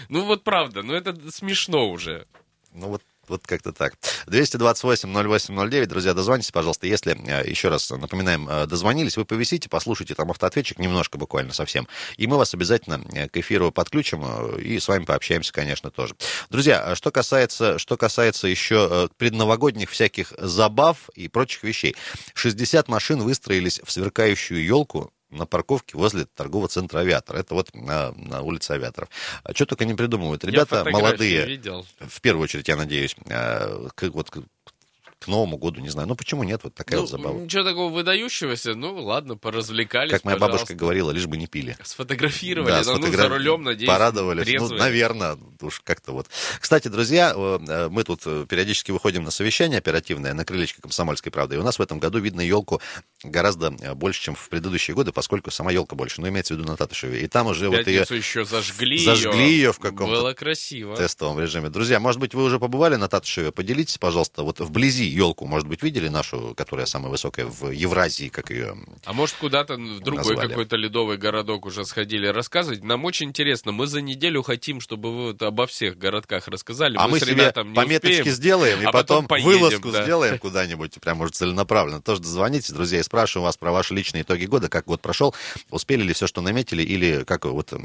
Ну вот правда, ну это смешно уже. Ну вот, вот как-то так. 228-08-09, друзья, дозвонитесь, пожалуйста. Если, э, еще раз напоминаем, э, дозвонились, вы повисите, послушайте там автоответчик немножко буквально совсем. И мы вас обязательно э, к эфиру подключим и с вами пообщаемся, конечно, тоже. Друзья, а что касается, что касается еще предновогодних всяких забав и прочих вещей. 60 машин выстроились в сверкающую елку на парковке возле торгового центра «Авиатор». Это вот на, на улице «Авиаторов». А что только не придумывают. Ребята молодые, видел. в первую очередь, я надеюсь, э, к, вот, к, Новому году, не знаю. Ну, почему нет? Вот такая Ну, вот забава. ничего такого выдающегося, ну ладно, поразвлекались, Как моя бабушка пожалуйста. говорила, лишь бы не пили. Сфотографировали, Да, ну, ну, сфотограф- за рулем, надеюсь, Порадовались. трезвые. Ну, наверное, уж как-то вот. Кстати, друзья, э, э, мы тут э, периодически выходим на совещание оперативное на крылечке Комсомольской правды. И у нас в этом году видно елку гораздо больше, чем в предыдущие годы, поскольку сама елка больше. Ну, имеется в виду на Татышеве. И там уже вот ее еще зажгли, зажгли ее в каком-то Было красиво. тестовом режиме. Друзья, может быть, вы уже побывали на Татышеве? Поделитесь, пожалуйста, вот вблизи елку, может быть, видели нашу, которая самая высокая в Евразии, как ее А может, куда-то в другой Назвали. какой-то ледовый городок уже сходили рассказывать? Нам очень интересно. Мы за неделю хотим, чтобы вы вот обо всех городках рассказали. А мы с себе пометочки успеем. сделаем, и а потом, потом поедем, вылазку да. сделаем куда-нибудь, прям, может, целенаправленно. Тоже дозвонитесь, друзья, и спрашиваем вас про ваши личные итоги года, как год прошел, успели ли все, что наметили, или, как вот э,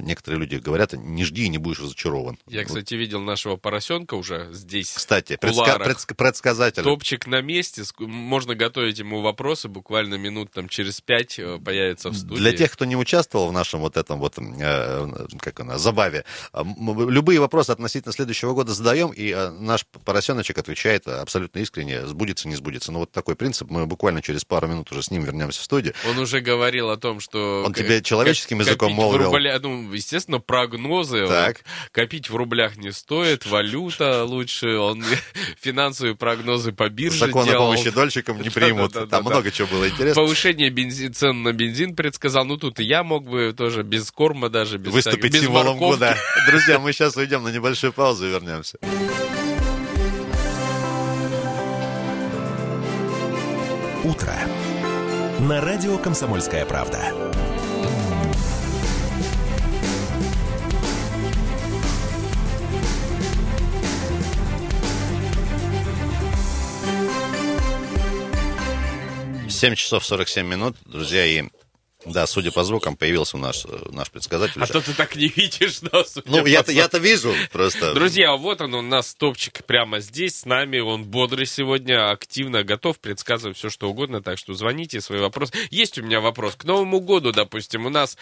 некоторые люди говорят, не жди и не будешь разочарован. Я, Вот, кстати, видел нашего поросенка уже здесь. Кстати, предска- предск- предсказатель. Топчик на месте. Можно готовить ему вопросы. Буквально минут там через пять э, появится в студии. Для тех, кто не участвовал в нашем вот этом вот, э, как она, забаве, э, м- любые вопросы относительно следующего года задаем, и э, наш поросеночек отвечает абсолютно искренне, сбудется, не сбудется. Ну, вот такой принцип. Мы буквально через пару минут уже с ним вернемся в студию. Он уже говорил о том, что... Он тебе человеческим языком молвил? рубля- ну, естественно, прогнозы. Так. Вот Копить в рублях не стоит, валюта лучше. Он (laughs) финансовые прогнозы по бирже Закон о делал. помощи дольщикам не примут. Да-да-да-да-да. Там много чего было интересно. Повышение бензин, цен на бензин предсказал. Ну, тут и я мог бы тоже без корма даже, без, Выступить всяких- без символом морковки. года. (laughs) Друзья, мы сейчас уйдем на небольшую паузу и вернемся. Утро. На радио «Комсомольская правда». Семь часов 47 минут, друзья, и Да, судя по звукам, появился наш, э, наш предсказатель. А то ты так не видишь нас. Ну, я-то, я-то вижу просто. Друзья, вот он у нас топчик прямо здесь с нами. Он бодрый сегодня, активно готов предсказывать все, что угодно. Так что звоните, свои вопросы. Есть у меня вопрос. К Новому году, допустим, у нас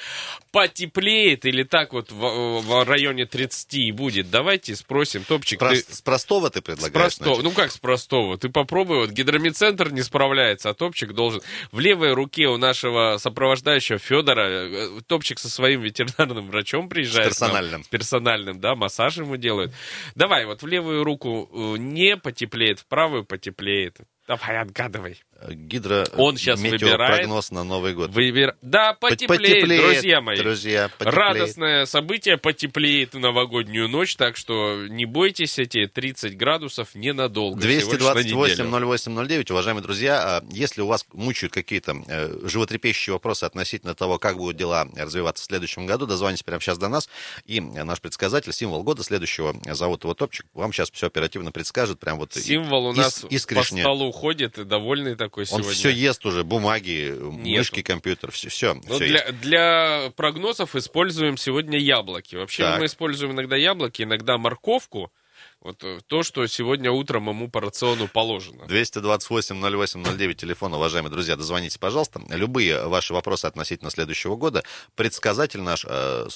потеплеет или так вот в, в районе 30 и будет. Давайте спросим. Топчик, Прос- ты... С простого ты С предлагаешь? простого. начать? Ну как с простого? Ты попробуй. Вот гидромедцентр не справляется, а топчик должен. В левой руке у нашего сопровождающего Федора э, топчик со своим ветеринарным врачом приезжает. С к нам. персональным. С персональным, да, массаж ему делают. Давай, вот в левую руку э, не потеплеет, в правую потеплеет. Давай, отгадывай. Гидро... Он щас метеопрогноз на Новый год. Выбер... Да, Пот- потеплеет, друзья мои. Друзья, потеплеет. Радостное событие потеплеет в новогоднюю ночь, так что не бойтесь, эти 30 градусов ненадолго. всего лишь на неделю. 228-08-09, уважаемые друзья, а если у вас мучают какие-то э, животрепещущие вопросы относительно того, как будут дела развиваться в следующем году, дозвоните прямо сейчас до нас, и наш предсказатель, символ года следующего, э, зовут его Топчик, вам сейчас все оперативно предскажет, прям вот Символ у нас по искренне. столу ходит и довольный такой Он сегодня. все ест уже, бумаги, мышки, компьютер, все, все, Ну, для, для прогнозов используем сегодня яблоки. Вообще Так. мы используем иногда яблоки, иногда морковку. Вот э, то, что сегодня утром ему по рациону положено. 228-08-09, телефон, уважаемые друзья, дозвоните, пожалуйста. Любые ваши вопросы относительно следующего года, предсказатель наш э, с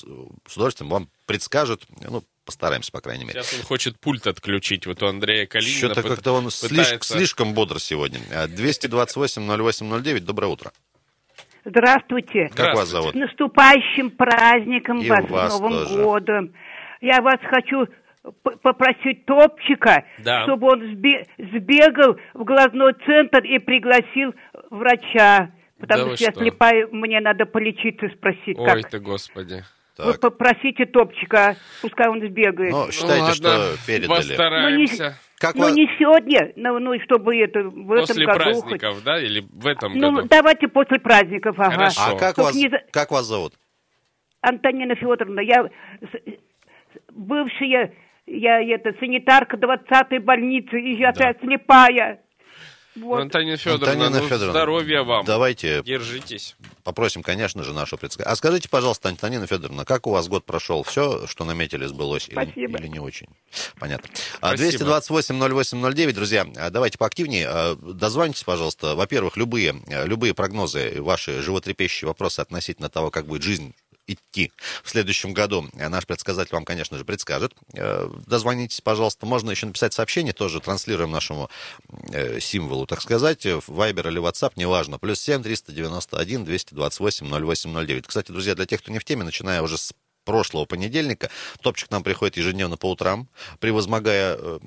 с удовольствием вам предскажет, ну, постараемся, по крайней мере. Сейчас он хочет пульт отключить. Вот у Андрея Калинина Что-то пыт- как-то он слишком, пытается- слишком бодр сегодня. Э, 228-08-09, доброе утро. Здравствуйте. Как вас Здравствуйте. зовут? С наступающим праздником И вас, вас с Новым тоже. годом. Я вас хочу попросить Топчика, Да. чтобы он сбе- сбегал в глазной центр и пригласил врача. Потому Да что я слепая, мне надо полечиться, спросить, Ой как. ты, господи. Вы попросите Топчика, пускай он сбегает. Ну, считайте, Ну, что передали. Постараемся. Как ну, вас- не сегодня, ну, ну, чтобы это в этом После году праздников, да? Или в этом хоть. Ну, году? давайте после праздников, ага. Хорошо. А как вас, не за- как вас зовут? Антонина Федоровна, я бывшая, я это, санитарка 20-й больницы, и я Да. слепая. Вот. Антонина Федоровна, Антонина ну, Федоровна, здоровья вам. Давайте Держитесь. попросим, конечно же, нашу предсказателя. А скажите, пожалуйста, Антонина Федоровна, как у вас год прошел? Все, что наметили, сбылось или, Спасибо. или не очень? Понятно. А, Спасибо. 228-08-09, друзья, а, давайте поактивнее. А, Дозвонитесь, пожалуйста. Во-первых, любые, любые прогнозы, ваши животрепещущие вопросы относительно того, как будет жизнь идти в следующем году. А Наш предсказатель вам, конечно же, предскажет. Э, Дозвонитесь, пожалуйста. Можно еще написать сообщение, тоже транслируем нашему э, символу, так сказать, в Viber или WhatsApp, неважно. Плюс 7 391 228 0809. Кстати, друзья, для тех, кто не в теме, начиная уже с прошлого понедельника, топчик к нам приходит ежедневно по утрам, превозмогая э,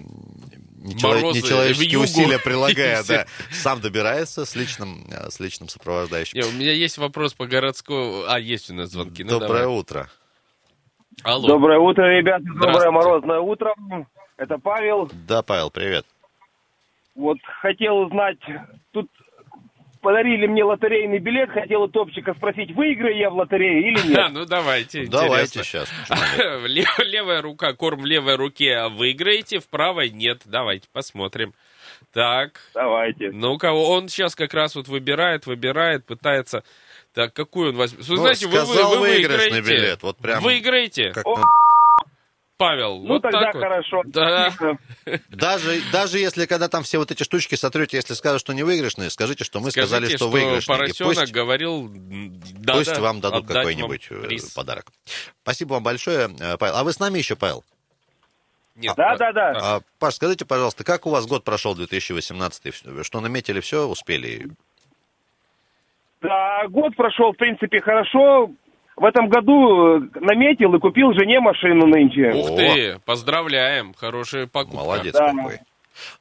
Морозы нечеловеческие усилия, (laughs) прилагая, да, сам добирается с личным, э, с личным сопровождающим. Не, у меня есть вопрос по городскому... А, есть у нас звонки. Ну, Доброе давай. утро. Алло. Доброе утро, ребята. Доброе морозное утро. Это Павел. Да, Павел, привет. Вот хотел узнать, тут подарили мне лотерейный билет, хотел у Топчика спросить, выиграю я в лотерее или (laughs) А, нет? ну давайте. Давайте интересно. сейчас. (laughs) Лев- Левая рука, корм в левой руке а выиграете, в правой нет. Давайте посмотрим. Так, Давайте. ну-ка, он сейчас как раз вот выбирает, выбирает, пытается... Так, какую он возьмет? Ну, знаете, вы, вы, вы выигрышный выиграете. билет, вот прям Выиграете, Как О, Павел. Ну вот тогда так вот. хорошо. Да. Отлично. Даже, даже если когда там все вот эти штучки сотрете, если скажут, что не выигрышные, скажите, что мы Скажите, сказали, что, что выигрышные. И поросенок пусть, говорил, да, пусть да, вам дадут какой-нибудь вам э, приз. подарок. Спасибо вам большое, э, Павел. А вы с нами еще, Павел? Нет, Да, а- да, да. а, А, Паш, скажите, пожалуйста, как у вас год прошел 2018? Что наметили, все успели? Да, год прошел, в принципе, хорошо. В этом году э, наметил и купил жене машину нынче. Ух ты, поздравляем, хорошая покупка. Молодец Да. какой.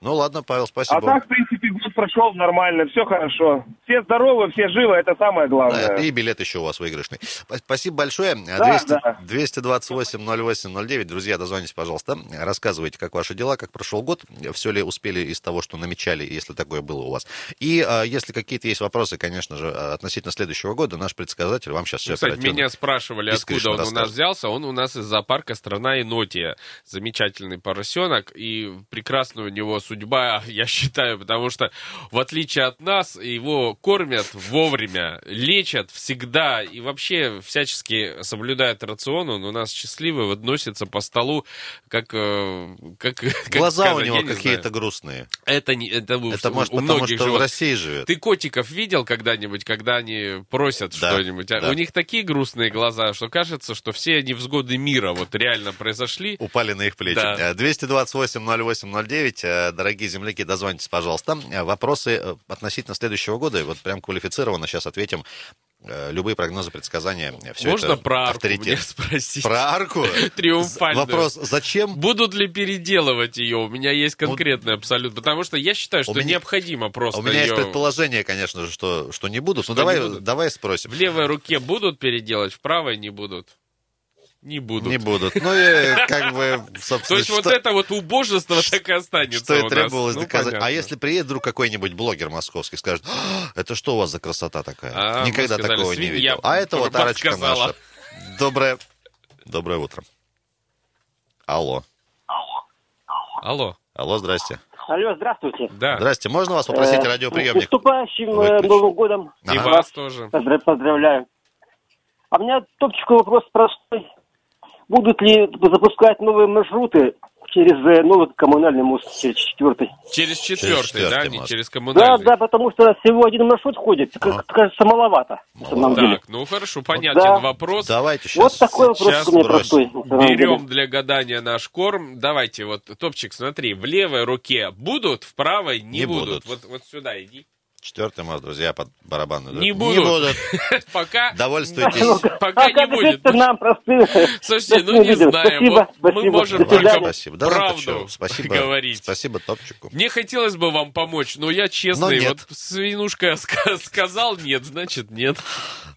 Ну ладно, Павел, А спасибо. так, в принципе, прошел нормально, все хорошо. Все здоровы, все живы, это самое Да, главное. и билет еще у вас выигрышный. Спа- Спасибо большое. Да, 200, да. 228 08 09. Друзья, дозвонитесь, пожалуйста. Рассказывайте, как ваши дела, как прошел год. Все ли успели из того, что намечали, если такое было у вас. И а, если какие-то есть вопросы, конечно же, а, относительно следующего года, наш предсказатель вам сейчас все Кстати, меня спрашивали, откуда он у нас расскажет. взялся. Он у нас из зоопарка «Страна Енотия». Замечательный поросенок. И прекрасная у него судьба, (laughs) я считаю, потому что в отличие от нас, его кормят вовремя, лечат всегда и вообще всячески соблюдают рацион. Он у нас счастливый, относится по столу, как... э, как (laughs) как Глаза у сказать, я него не какие-то грустные. Это, не, это, у- Это может у потому, многих что в животных. России живет. Ты котиков видел когда-нибудь, когда они просят Да, что-нибудь? А да. У них такие грустные глаза, что кажется, что все невзгоды мира вот реально произошли. Упали на их плечи. Да. Э, 228-08-09. э, Дорогие земляки, дозвонитесь, пожалуйста. Вопросы э, относительно следующего года, вот прям квалифицированно сейчас ответим. Э, Любые прогнозы, предсказания. Все Можно это про арку авторитет. мне спросить? Про арку? (laughs) Триумфальную. Вопрос, зачем Будут ли переделывать ее? У меня есть конкретный абсолют. Потому что я считаю, что меня- необходимо просто У меня есть предположение, конечно же, что, что не будут. Что ну, давай, будут? давай спросим. В левой руке будут переделать, в правой не будут. Не будут. Не будут. Ну, и как бы, собственно, То есть вот это вот убожество так и останется Что и требовалось Ну, доказать. понятно. А если приедет вдруг какой-нибудь блогер московский, скажет, «А, это что у вас за красота такая? А, Никогда сказали, такого не видел. А это вот арочка наша. Доброе, доброе утро. Алло. Алло, Алло, здрасте. Алло, здравствуйте. да. Здрасте, можно вас попросить Э, радиоприемник? С наступающим э? Новым годом. И Ага. вас тоже. Поздра- Поздравляю. А у меня топчику вопрос простой. Будут ли запускать новые маршруты через э, новый коммунальный мост, через четвертый? Через четвертый, четвертый да, не мост. через Да, коммунальный. да, потому что всего один маршрут ходит. Как, кажется, маловато. На самом деле. Так, ну хорошо, понятен Да. вопрос. Давайте сейчас. Вот такой вопрос Сейчас у меня простой. Берем для гадания наш корм. Давайте, вот, Топчик, смотри, в левой руке будут, в правой не, Не будут. будут. Вот, вот сюда иди. Четвертый мост, друзья, под барабанную. Не дробь. будут. (laughs) Пока, Довольствуйтесь. пока не будет. Нам простым. Слушайте, ну не знаю, мы можем только правду говорить. Спасибо Топчику. Мне хотелось бы вам помочь, но я честный. Вот свинушка (laughs) ска- сказал нет, значит нет.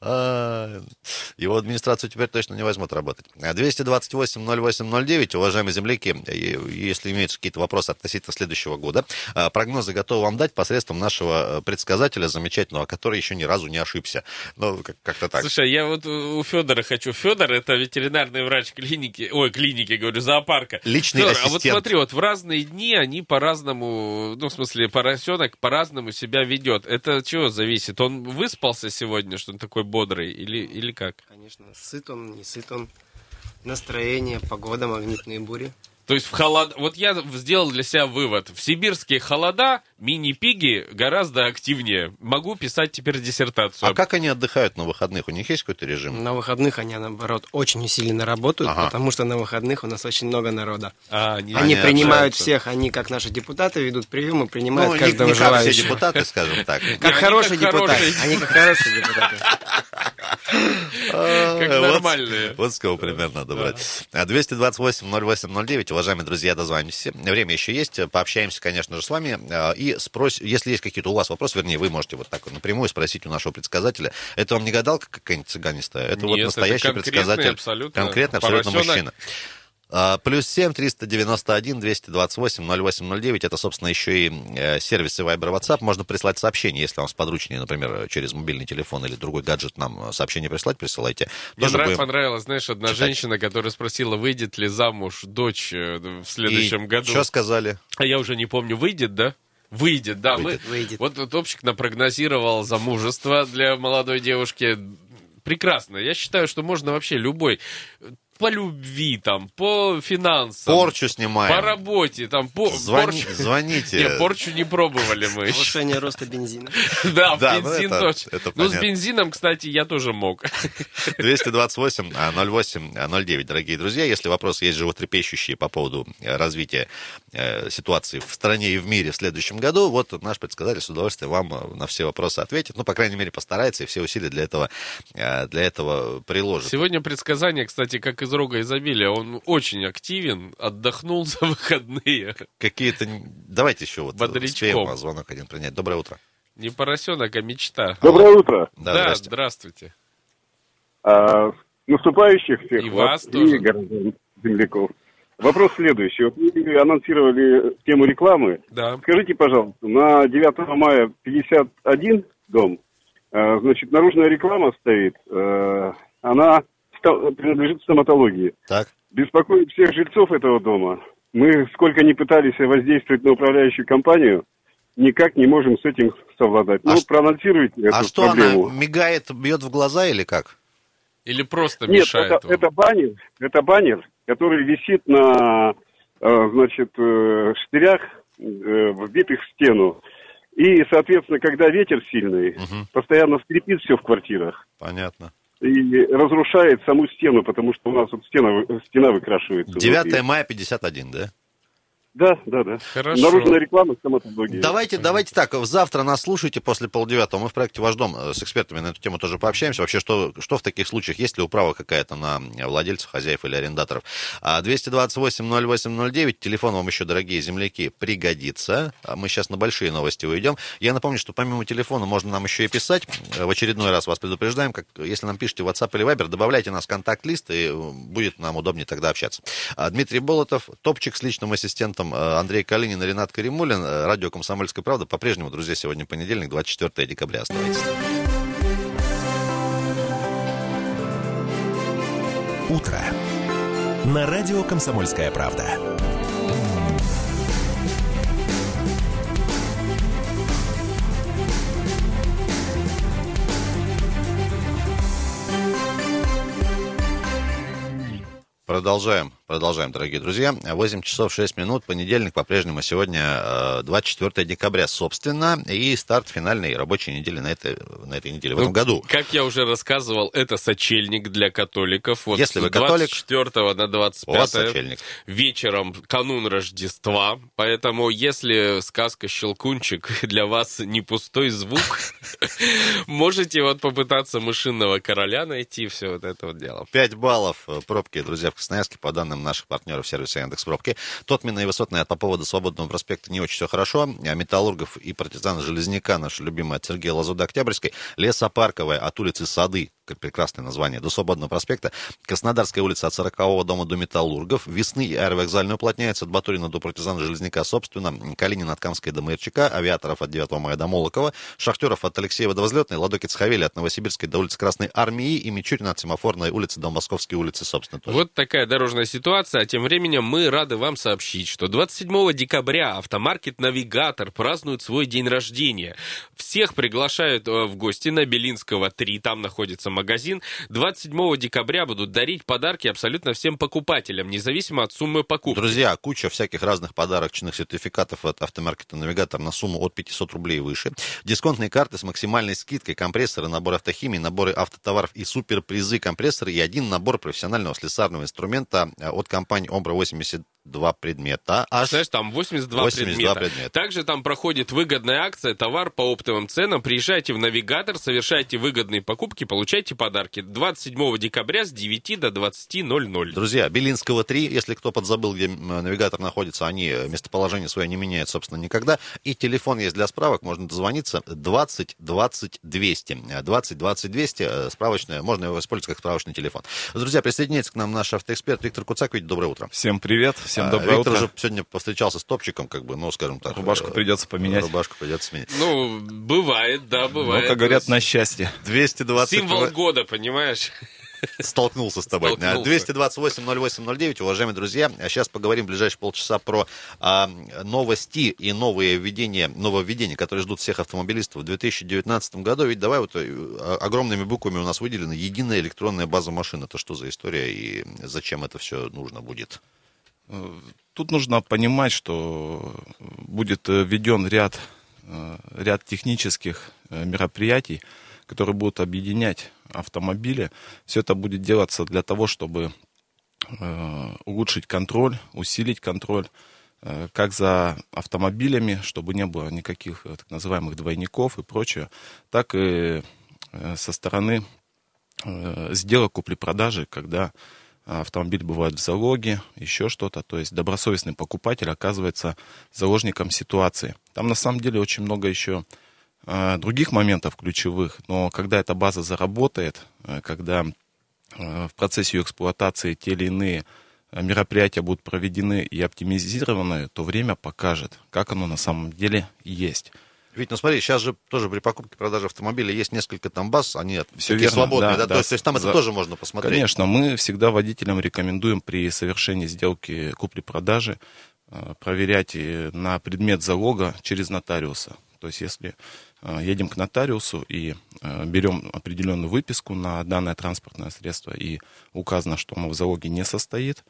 Его администрацию теперь точно не возьмут работать. 228-08-09, уважаемые земляки, если имеются какие-то вопросы относительно следующего года, а, прогнозы готовы вам дать посредством нашего э, предсказателя замечательного, который еще ни разу не ошибся. Ну, как- как-то так. Слушай, я вот у Федора хочу. Федор это ветеринарный врач клиники, ой, клиники, говорю, зоопарка. Личный Фёдор, а вот ассистент. смотри, вот в разные дни они по-разному, ну, в смысле, поросенок по-разному себя ведет. Это чего зависит? Он выспался сегодня, что он такой бодрый, или, или как? Конечно, сыт он, не сыт он. Настроение, погода, магнитные бури. То есть в холод... Вот я сделал для себя вывод. В сибирские холода мини-пиги гораздо активнее. Могу писать теперь диссертацию. А как они отдыхают на выходных? У них есть какой-то режим? На выходных они, наоборот, очень усиленно работают, Ага. потому что на выходных у нас очень много народа. А, они, Они, принимают общаются. всех, они, как наши депутаты, ведут приемы, принимают Ну, не, каждого не как все желающего. депутаты, скажем так. Не, Как они хорошие депутаты. Они как хорошие депутаты. (laughs) Как А, нормальные. Вот с кого пример надо брать. А, 228-08-09, уважаемые друзья, дозвонимся. Время еще есть, пообщаемся, конечно же, с вами. а, И спросим, если есть какие-то у вас вопросы, вернее, вы можете вот так вот напрямую спросить у нашего предсказателя. Это вам не гадалка какая-нибудь цыганистая? Это вот настоящий конкретный предсказатель. абсолютно Конкретно абсолютно мужчина. А, Плюс семь триста девяносто один двести двадцать восемь ноль восемь ноль девять. Это, собственно, еще и э, сервисы Viber WhatsApp. Можно прислать сообщение, если вам сподручнее, например, через мобильный телефон или другой гаджет нам сообщение прислать, присылайте. Мне Тоже нрав- будем- понравилось, знаешь, одна читать. женщина, которая спросила, выйдет ли замуж дочь э, в следующем И году. Что сказали? А я уже не помню, выйдет, да? Выйдет, да. Выйдет. Мы, Выйдет. Вот Топчик напрогнозировал замужество для молодой девушки. Прекрасно. Я считаю, что можно вообще любой по любви, там, по финансам, Порчу снимаем. по работе, там, по Звони- порчу. Звоните. Не, порчу не пробовали мы еще. Повышение роста бензина. (laughs) Да, Да, ну бензин это- точно. это Ну, с бензином, кстати, я тоже мог. (laughs) 228 а, 08 а, 09, дорогие друзья. Если вопросы есть животрепещущие по поводу э, развития э, ситуации в стране и в мире в следующем году, вот наш предсказатель с удовольствием вам э, на все вопросы ответит. Ну, по крайней мере, постарается и все усилия для этого, э, для этого приложит. Сегодня предсказание, кстати, как из рога изобилия. Он очень активен, отдохнул (laughs) за выходные. Какие-то... Давайте еще вот Бодрячком. успеем а, звонок один принять. Доброе утро. Не поросенок, а мечта. Доброе утро. Да, Да, здрасте. здравствуйте. А, наступающих всех И вас и тоже. горожан, земляков. Вопрос следующий. Вот вы анонсировали тему рекламы. Да. Скажите, пожалуйста, на 9 мая 51 дом, э, значит, наружная реклама стоит, э, она принадлежит стоматологии. Так. Беспокоит всех жильцов этого дома. Мы сколько ни пытались воздействовать на управляющую компанию, никак не можем с этим совладать. А ну, ш- проанонсируйте эту А что проблему. она мигает, бьет в глаза или как? Или просто Нет, мешает это, вам? это баннер, это баннер, который висит на, э, значит, э, штырях, э, вбитых в стену. И, соответственно, когда ветер сильный, постоянно скрипит все в квартирах Понятно. И разрушает саму стену, потому что у нас вот стена, стена выкрашивается. 9 внутри. мая 51, да? Да, да, да. Хорошо. Наружная реклама стоматологии. Давайте, давайте так, завтра нас слушайте после полдевятого. Мы в проекте «Ваш дом» э, с экспертами на эту тему тоже пообщаемся. Вообще, что, что в таких случаях? Есть ли управа какая-то на владельцев, хозяев или арендаторов? А, 228-08-09, телефон вам еще, дорогие земляки, пригодится. А Мы сейчас на большие новости уйдем. Я напомню, что помимо телефона можно нам еще и писать. Э, В очередной раз вас предупреждаем, как, если нам пишете в WhatsApp или Viber, добавляйте нас в контакт-лист, и э, будет нам удобнее тогда общаться. А, Дмитрий Болотов, топчик с личным ассистентом э, Андрей Калинин и Ренат Каримулин. Э, Радио «Комсомольская правда». По-прежнему, друзья, сегодня понедельник, 24 декабря. Оставайтесь. Утро. На радио «Комсомольская правда». Продолжаем, продолжаем, дорогие друзья. 8 часов 6 минут, понедельник, по-прежнему сегодня э, 24 декабря, собственно, и старт финальной рабочей недели на этой, на этой неделе, в этом Ну, году. Как я уже рассказывал, это сочельник для католиков. Вот Если вы католик, 24 на У вас 25 сочельник. вечером канун Рождества. Поэтому, если сказка «Щелкунчик» (laughs) для вас не пустой звук, (laughs) можете вот попытаться мышиного короля найти, все вот это вот дело. 5 баллов э, пробки, друзья, в Красноярске, по данным наших партнеров сервиса Яндекс Пробки. Тотмина и Высотная по поводу Свободного проспекта не очень все хорошо. А Металлургов и партизан Железняка, наша любимая от Сергея Лазуда Октябрьской. Лесопарковая от улицы Сады, прекрасное название, до Свободного проспекта. Краснодарская улица от 40 дома до Металлургов. Весны и аэровокзальная уплотняется от Батурина до партизана Железняка, собственно. Калинин от Камской до Маярчака. Авиаторов от 9 мая до Молокова. Шахтеров от Алексеева до Возлетной. Ладокец Хавели от Новосибирской до улицы Красной Армии. И Мичурина от Семафорной улицы до Московской улицы, собственно, тоже. Вот такая дорожная ситуация. А тем временем мы рады вам сообщить, что 27 декабря автомаркет «Навигатор» празднует свой день рождения. Всех приглашают э, в гости на Белинского 3, там находится магазин. 27 декабря будут дарить подарки абсолютно всем покупателям, независимо от суммы покупки. Друзья, куча всяких разных подарочных сертификатов от автомаркета «Навигатор» на сумму от 500 рублей и выше. Дисконтные карты с максимальной скидкой, компрессоры, набор автохимии, наборы автотоваров и суперпризы компрессоры и один набор профессионального слесарного инструмента э, от компании «Обра 80 два предмета. Аж Знаешь, там 82, 82 предмета. предмета. Также там проходит выгодная акция, товар по оптовым ценам. Приезжайте в навигатор, совершайте выгодные покупки, получайте подарки. 27 декабря с 9 до 20.00. Друзья, Белинского 3, если кто подзабыл, где навигатор находится, они э, местоположение свое не меняют, собственно, никогда. И телефон есть для справок, можно дозвониться 20 20 200. 20 20 200, справочная, можно его использовать как справочный телефон. Друзья, присоединяйтесь к нам наш автоэксперт Виктор Куцак. Ведь доброе утро. Всем привет всем А, доброе Виктор утро. уже сегодня повстречался с топчиком, как бы, ну, скажем так. Рубашку э, придется поменять. Рубашку придется сменить. Ну, бывает, да, Ну, бывает. как говорят, на счастье. 220... Символ года, понимаешь? Столкнулся с тобой. Столкнулся. 228 08 09, уважаемые друзья. А сейчас поговорим в ближайшие полчаса про а, новости и новые введения, нововведения, которые ждут всех автомобилистов в 2019 году. Ведь давай вот э, огромными буквами у нас выделена единая электронная база машин. Это что за история и зачем это все нужно будет? Тут нужно понимать, что будет э, введен ряд, э, ряд технических э, мероприятий, которые будут объединять автомобили. Все это будет делаться для того, чтобы э, улучшить контроль, усилить контроль э, как за автомобилями, чтобы не было никаких э, так называемых двойников и прочее, так и э, со стороны э, сделок купли-продажи, когда автомобиль бывает в залоге, еще что-то. То есть добросовестный покупатель оказывается заложником ситуации. Там на самом деле очень много еще э, других моментов ключевых, но когда эта база заработает, э, когда э, в процессе ее эксплуатации те или иные э, мероприятия будут проведены и оптимизированы, то время покажет, как оно на самом деле есть. Ведь, ну смотри, сейчас же тоже при покупке продаже автомобиля есть несколько там баз, они Все верно, свободные, да, да, да. То, есть, то есть там это За- тоже можно посмотреть. Конечно, мы всегда водителям рекомендуем при совершении сделки купли-продажи э, проверять на предмет залога через нотариуса. То есть если э, едем к нотариусу и э, берем определенную выписку на данное транспортное средство и указано, что оно в залоге не состоит,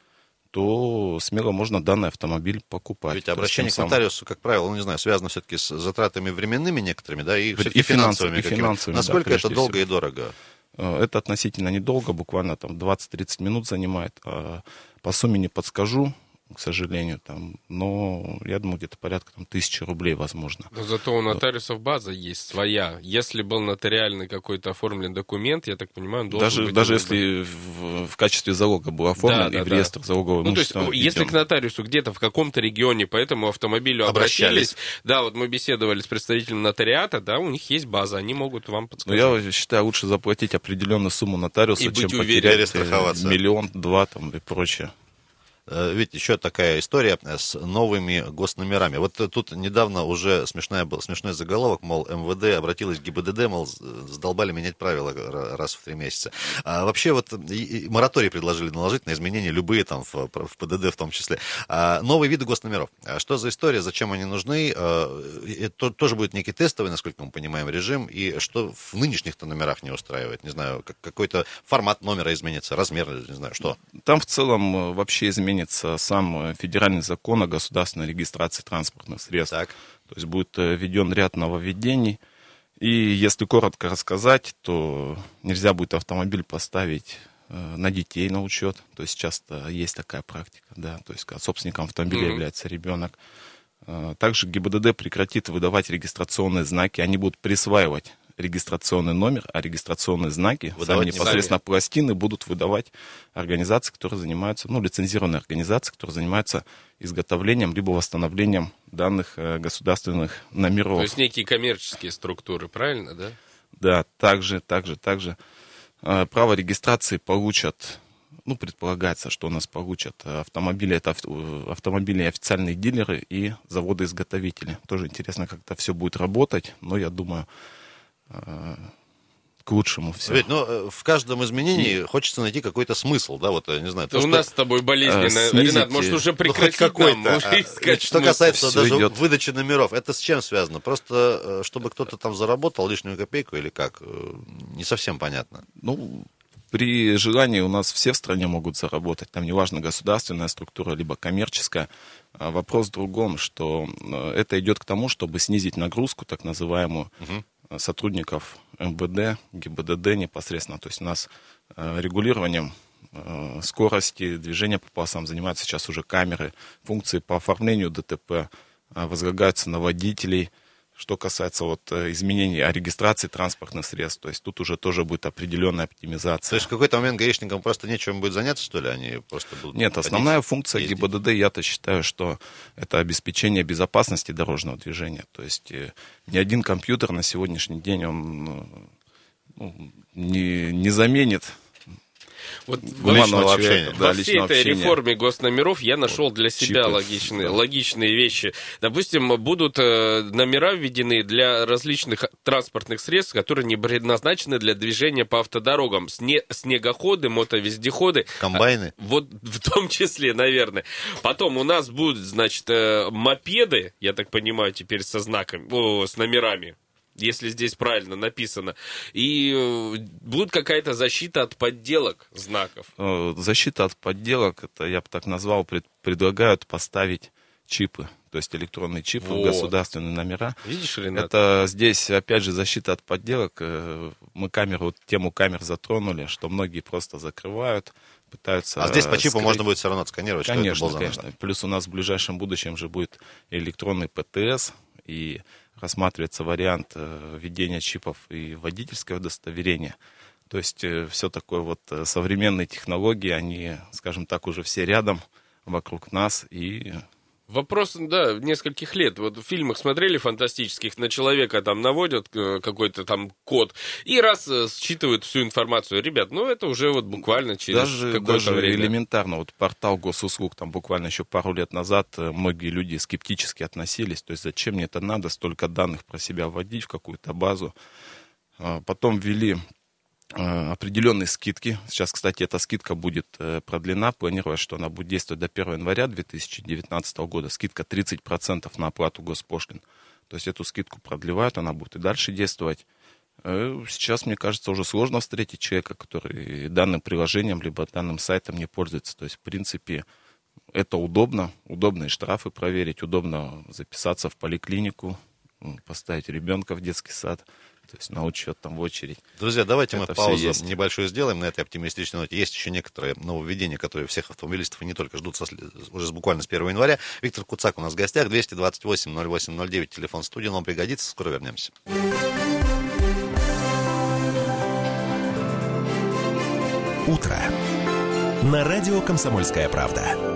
то смело можно данный автомобиль покупать. Ведь обращение к нотариусу, как правило, ну, не знаю, связано все-таки с затратами временными некоторыми, да, и, И финансовыми, и финансовыми, да, Насколько это прежде долго всего. и дорого? Э, Это относительно недолго, буквально там 20-30 минут занимает. А По сумме не подскажу, к сожалению, там, но я думаю, где-то порядка там, тысячи рублей возможно. Но зато у нотариусов база есть своя. Если был нотариальный какой-то оформлен документ, я так понимаю, он должен Даже, быть... даже если в, в качестве залога был оформлен Да, и да, в да. реестр залогового Ну, то есть, имущества если к нотариусу где-то в каком-то регионе по этому автомобилю обращались, Обращались. да, вот мы беседовали с представителем нотариата, да, у них есть база, они могут вам Но подсказать. Ну, я считаю, лучше заплатить определенную сумму нотариусу, И чем потерять э, миллион, два там и прочее. Э, Ведь еще такая история э, с новыми госномерами. Вот э, тут недавно уже смешная был, смешной заголовок, мол, МВД обратилась к ГИБДД, мол, задолбали менять правила раз в три месяца. А вообще вот и- и мораторий предложили наложить на изменения любые там в, в ПДД в том числе. А новые виды госномеров. А Что за история, зачем они нужны? Это тоже будет некий тестовый, насколько мы понимаем, режим. И что в нынешних-то номерах не устраивает? Не знаю, как- какой-то формат номера изменится, размер, не знаю, что. Там в целом вообще изменится сам э, федеральный закон о государственной регистрации транспортных средств. Так. То есть будет э, введен ряд нововведений. И если коротко рассказать, то нельзя будет автомобиль поставить э, на детей на учет. То есть часто есть такая практика, да. То есть собственником автомобиля Мгм. является ребенок. Также ГИБДД прекратит выдавать регистрационные знаки. Они будут присваивать регистрационный номер, а регистрационные знаки, Выдавать сами не непосредственно пластины, будут выдавать организации, которые занимаются, ну, лицензированные организации, которые занимаются изготовлением либо восстановлением данных э, государственных номеров. То есть некие коммерческие структуры, правильно, да? Да, также, также, также э, право регистрации получат, ну, предполагается, что у нас получат автомобили, это авт- автомобили официальные дилеры и заводы-изготовители. Тоже интересно, как это все будет работать, но я думаю, к лучшему все. Ведь, ну, э, в каждом изменении хочется найти какой-то смысл, да, вот, э, не знаю. Да то, у что- нас с тобой э, снизить, Ренат, может, уже Ну, прекратить какой-то. (laughs) нам а, искать Что касается Всё даже идет. выдачи номеров, это с чем связано? Просто, э, чтобы кто-то там заработал лишнюю копейку или как? Не совсем понятно. Ну, при желании у нас все в стране могут заработать. Там неважно, государственная структура, либо коммерческая. А Вопрос в другом, что это идет к тому, чтобы снизить нагрузку, так называемую, э, сотрудников МВД, ГИБДД непосредственно. То есть у нас э, регулированием э, скорости движения по полосам занимаются сейчас уже камеры. Функции по оформлению ДТП э, возлагаются на водителей. Что касается вот э, изменений о регистрации транспортных средств, то есть тут уже тоже будет определенная То оптимизация. есть в какой-то момент гаишникам просто нечем будет заняться, что ли? Они просто будут Нет, ходить, основная функция ездить? ГИБДД, я-то считаю, что это обеспечение безопасности дорожного движения. То есть э, ни один компьютер на сегодняшний день он э, ну, не, не заменит Вот личного общения. да, Во всей этой общения. реформе госномеров я нашел для себя чипы, логичные, да. логичные вещи. Допустим, будут э, номера введены для различных транспортных средств, которые не предназначены для движения по автодорогам. Сне- снегоходы, мотовездеходы. Комбайны? А, Вот (laughs) в том числе, наверное. Потом у нас будут, значит, э, мопеды, я так понимаю, теперь со знаками, о, с номерами если здесь правильно написано. И э, будет какая-то защита от подделок знаков. Э, Защита от подделок, это я бы так назвал, пред- предлагают поставить чипы, то есть электронные чипы в Вот. государственные номера. Видишь, Ренат? Это здесь, опять же, защита от подделок. Э, Мы камеру, вот тему камер затронули, что многие просто закрывают, пытаются... А здесь по чипу скрыть. можно будет все равно отсканировать, что это Конечно, был за номер. конечно. Плюс у нас в ближайшем будущем же будет электронный ПТС, и рассматривается вариант э, введения чипов и водительское удостоверение. То есть все такое вот э, современные технологии, они, скажем так, уже все рядом вокруг нас, и Вопрос, да, нескольких лет. Вот в фильмах смотрели фантастических, на человека там наводят э, какой-то там код, и раз э, считывают всю информацию. Ребят, ну это уже вот буквально через даже, какое-то даже время. элементарно, вот портал госуслуг, там буквально еще пару лет назад э, многие люди скептически относились, то есть зачем мне это надо, столько данных про себя вводить в какую-то базу. А Потом ввели определенные скидки. Сейчас, кстати, эта скидка будет э, продлена. Планировалось, что она будет действовать до 1 января 2019 года. Скидка 30% на оплату госпошлин. То есть эту скидку продлевают, она будет и дальше действовать. Э, Сейчас, мне кажется, уже сложно встретить человека, который данным приложением либо данным сайтом не пользуется. То есть, в принципе, это удобно. Удобно штрафы проверить, удобно записаться в поликлинику, поставить ребенка в детский сад, то есть на учет там в очередь. Друзья, давайте мы Это всё паузу есть. небольшую сделаем на этой оптимистичной ноте. Есть еще некоторые нововведения, которые всех автомобилистов и не только ждут со уже с буквально с 1 января. Виктор Куцак у нас в гостях, 228-08-09, телефон студии, он пригодится, скоро вернемся. Утро. На радио «Комсомольская правда».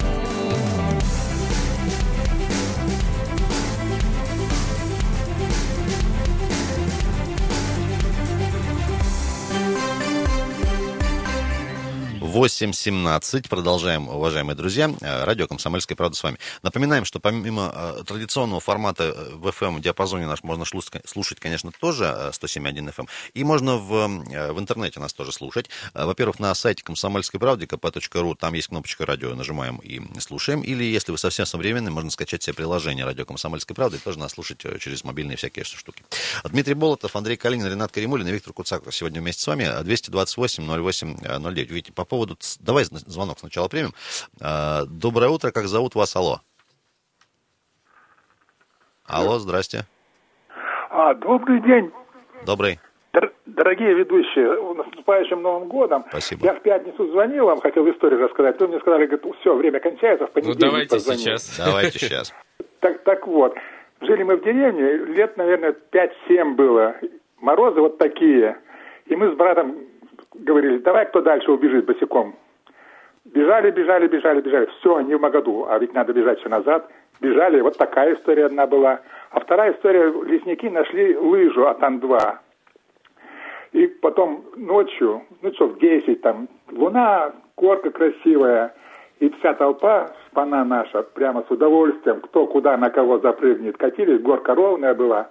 Восемь семнадцать. Продолжаем, уважаемые друзья. Э, Радио «Комсомольская правда» с вами. Напоминаем, что помимо э, традиционного формата э, в FM-диапазоне наш можно слушать, конечно, тоже э, 107.1 FM. И можно в, в интернете нас тоже слушать. Во-первых, на сайте комсомольской правды kp.ru, там есть кнопочка радио, нажимаем и слушаем. Или, если вы совсем современный, можно скачать себе приложение радио «Комсомольской правды» и тоже нас слушать через мобильные всякие штуки. Дмитрий Болотов, Андрей Калинин, Ренат Каримулин и Виктор Куцаков сегодня вместе с вами. 228-08-09. Витя, по поводу... ц- Давай звонок сначала примем. А, Доброе утро, как зовут вас? Алло. Алло, здрасте. А, добрый день, Добрый. дор- дорогие ведущие. С наступающим Новым годом. Спасибо. Я в пятницу звонил вам, хотел историю рассказать. Вы мне сказали, говорит, все, время кончается, в Ну понедельник давайте позвоню. сейчас. Давайте сейчас. (laughs) Так, так вот, жили мы в деревне, лет, наверное, 5-7 было. Морозы вот такие. И мы с братом говорили, давай кто дальше убежит босиком. Бежали, бежали, бежали, бежали. Все, не в Магаду, а ведь надо бежать еще назад. Бежали, вот такая история одна была. А вторая история, лесники нашли лыжу от Ан-2. И потом ночью, ну часов 10 там, луна, горка красивая, и вся толпа, шпана наша, прямо с удовольствием, кто куда на кого запрыгнет, катились, горка ровная была,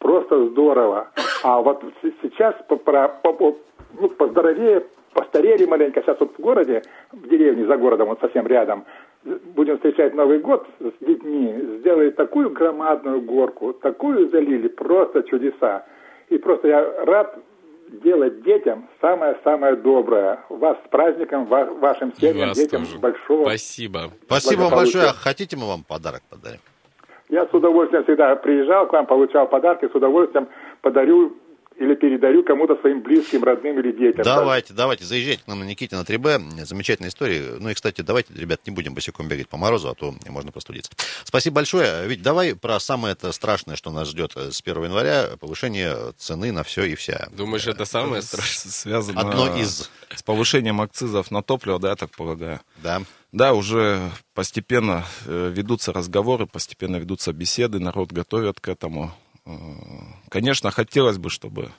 просто здорово. А вот сейчас по, по- по- ну, поздоровее, постарели маленько, сейчас вот в городе, в деревне за городом, вот совсем рядом, будем встречать Новый год с детьми, сделали такую громадную горку, такую залили, просто чудеса. И просто я рад делать детям самое-самое доброе. Вас с праздником, ва- вашим семьям, вас детям тоже. большого. Спасибо. Спасибо вам большое. Хотите, мы вам подарок подарим? Я с удовольствием всегда приезжал к вам, получал подарки, с удовольствием подарю или передарю кому-то своим близким, родным или детям. Давайте, давайте, заезжайте к нам на Никитина 3Б. Замечательная история. Ну и, кстати, давайте, ребят, не будем босиком бегать по морозу, а то можно простудиться. Спасибо большое. Ведь давай про самое это страшное, что нас ждет с 1 января, повышение цены на все и вся. Думаешь, это самое С- страшное? Связано Одно из. с повышением акцизов на топливо, да, я так полагаю. Да. Да, уже постепенно э, ведутся разговоры, постепенно ведутся беседы, народ готовят к этому. Э, Конечно, хотелось бы, чтобы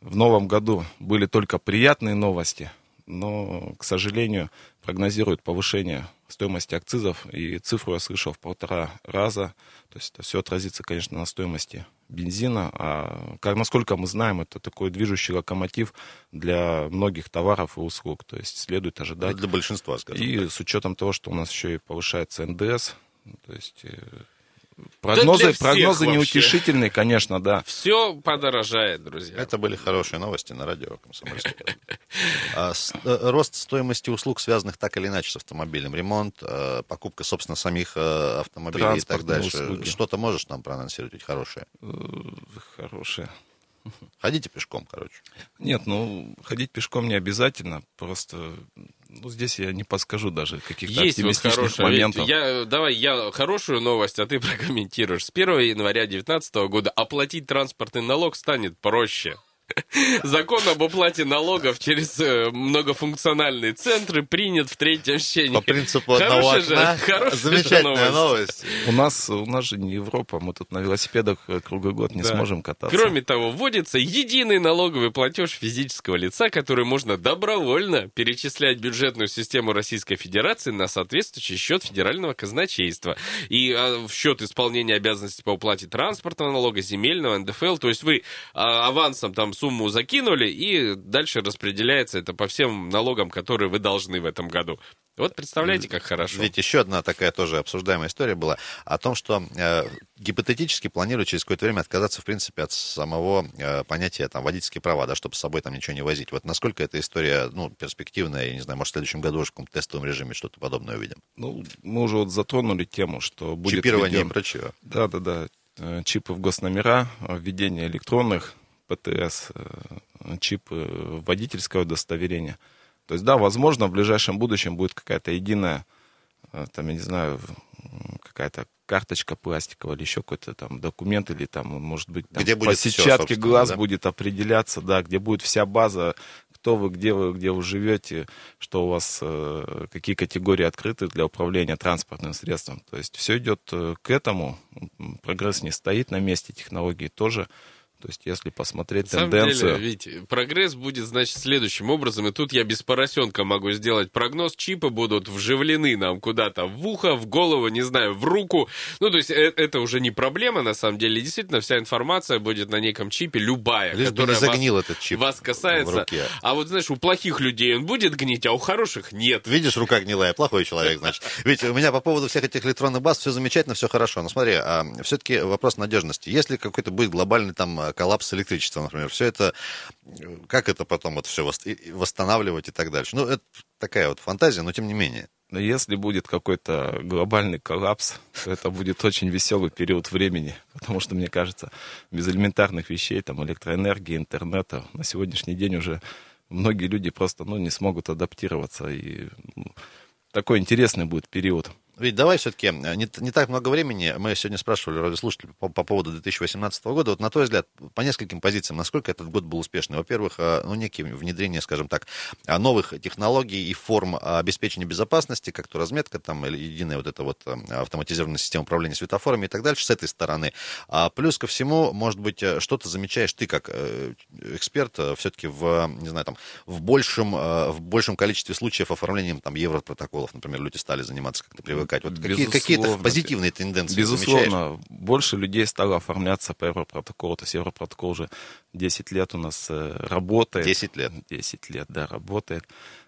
в новом году были только приятные новости, но, к сожалению, прогнозируют повышение стоимости акцизов, и цифру я слышал в полтора раза. То есть это все отразится, конечно, на стоимости бензина. А как, насколько мы знаем, это такой движущий локомотив для многих товаров и услуг. То есть следует ожидать. Для большинства, скажем И так. с учетом того, что у нас еще и повышается НДС, то есть э, прогнозы, всех прогнозы неутешительные, конечно, да. Все подорожает, друзья. Это были хорошие новости на радио «Комсомольская правда». А, э, Рост стоимости услуг, связанных так или иначе с автомобилем, ремонт, э, покупка, собственно, самих э, автомобилей и так дальше. Что-то можешь нам проанонсировать ведь хорошее? Хорошие. Ходите пешком, короче. Нет, ну, ходить пешком не обязательно, просто, ну, здесь я не подскажу даже каких-то Есть вот оптимистичных хорошая. моментов. Я, давай я хорошую новость, а ты (laughs) прокомментируешь. С 1 января 2019 года оплатить транспортный налог станет проще. Закон об уплате налогов через э, многофункциональные центры принят в третьем чтении. По принципу одного Хорошая же- окна. хорошая же Замечательная новость. У нас, у нас же не Европа, мы тут на велосипедах э, круглый год не Да. сможем кататься. Кроме того, вводится единый налоговый платеж физического лица, который можно добровольно перечислять в бюджетную систему Российской Федерации на соответствующий счет федерального казначейства. И а, в счет исполнения обязанностей по уплате транспортного налога, земельного, НДФЛ. То есть вы а, авансом там сумму закинули, и дальше распределяется это по всем налогам, которые вы должны в этом году. Вот представляете, как хорошо. Ведь еще одна такая тоже обсуждаемая история была о том, что э, гипотетически планируют через какое-то время отказаться, в принципе, от самого э, понятия там, водительские права, да, чтобы с собой там ничего не возить. Вот насколько эта история, ну, перспективная, я не знаю, может, в следующем году уже в каком-то тестовом режиме что-то подобное увидим. Ну, мы уже вот затронули тему, что будет... Чипирование введен- и прочее. Да, да, да. Э, Чипы в госномера, э, введение электронных ПТС, э, чипы водительского удостоверения. То есть, да, возможно, в ближайшем будущем будет какая-то единая, э, там, я не знаю, какая-то карточка пластиковая или еще какой-то там документ, или там, может быть, там, Где по будет сетчатке собственно, глаз да? будет определяться, да, где будет вся база, кто вы, где вы, где вы живете, что у вас, э, какие категории открыты для управления транспортным средством. То есть все идет э, к этому. Прогресс не стоит на месте, технологии тоже. То есть если посмотреть На самом тенденцию... деле, Вить, прогресс будет, значит, следующим образом, и тут я без поросенка могу сделать прогноз, чипы будут вживлены нам куда-то в ухо, в голову, не знаю, в руку, ну, то есть э- это уже не проблема, на самом деле, действительно, вся информация будет на неком чипе, любая, Лишь бы не которая загнил вас, этот чип вас касается, руке. а вот, знаешь, у плохих людей он будет гнить, а у хороших нет. Видишь, рука гнилая, плохой человек, значит. Ведь у меня по поводу всех этих электронных баз все замечательно, все хорошо. Но смотри, все-таки вопрос надежности. Если какой-то будет глобальный там э, коллапс электричества, например, все это, как это потом вот все восстанавливать и так дальше? Ну, это такая вот фантазия, но тем не менее. Но если будет какой-то глобальный коллапс, то это будет очень веселый период времени, потому что, мне кажется, без элементарных вещей, там, электроэнергии, интернета, на сегодняшний день уже многие люди просто, ну, не смогут адаптироваться, и такой интересный будет период. Ведь давай все-таки, не, не так много времени, мы сегодня спрашивали радиослушателей по, по поводу 2018 года. Вот на твой взгляд, по нескольким позициям, насколько этот год был успешный? Во-первых, э, ну, некие внедрение, скажем так, э, новых технологий и форм э, обеспечения безопасности, как то разметка, там, или единая вот эта вот э, автоматизированная система управления светофорами и так дальше, с этой стороны. А плюс ко всему, может быть, э, что-то замечаешь ты как э, эксперт все-таки в, не знаю, там, в большем, э, в большем количестве случаев оформлением там европротоколов, например, люди стали заниматься как-то привыкать. Вот какие, какие-то позитивные тенденции Безусловно, замечаешь? больше людей стало оформляться по Европротоколу. То есть Европротокол уже 10 лет у нас э, работает. 10 лет. 10 лет, да, работает.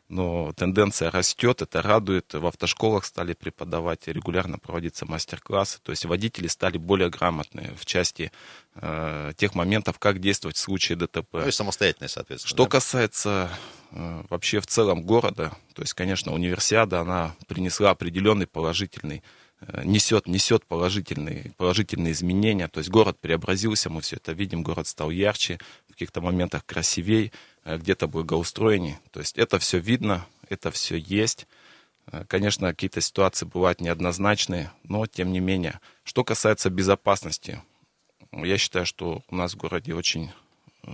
Но тенденция растет, это радует. В автошколах стали преподавать, регулярно проводиться мастер-классы. То есть водители стали более грамотные в части э, тех моментов, как действовать в случае ДТП. Ну и самостоятельные, соответственно. Что да? касается вообще в целом города, то есть, конечно, универсиада, она принесла определенный положительный, э, несет, несет положительные, положительные изменения. То есть город преобразился, мы все это видим, город стал ярче, в каких-то моментах красивей, э, где-то благоустроенней. То есть это все видно, это все есть. Э, Конечно, какие-то ситуации бывают неоднозначные, но тем не менее. Что касается безопасности, я считаю, что у нас в городе очень, э,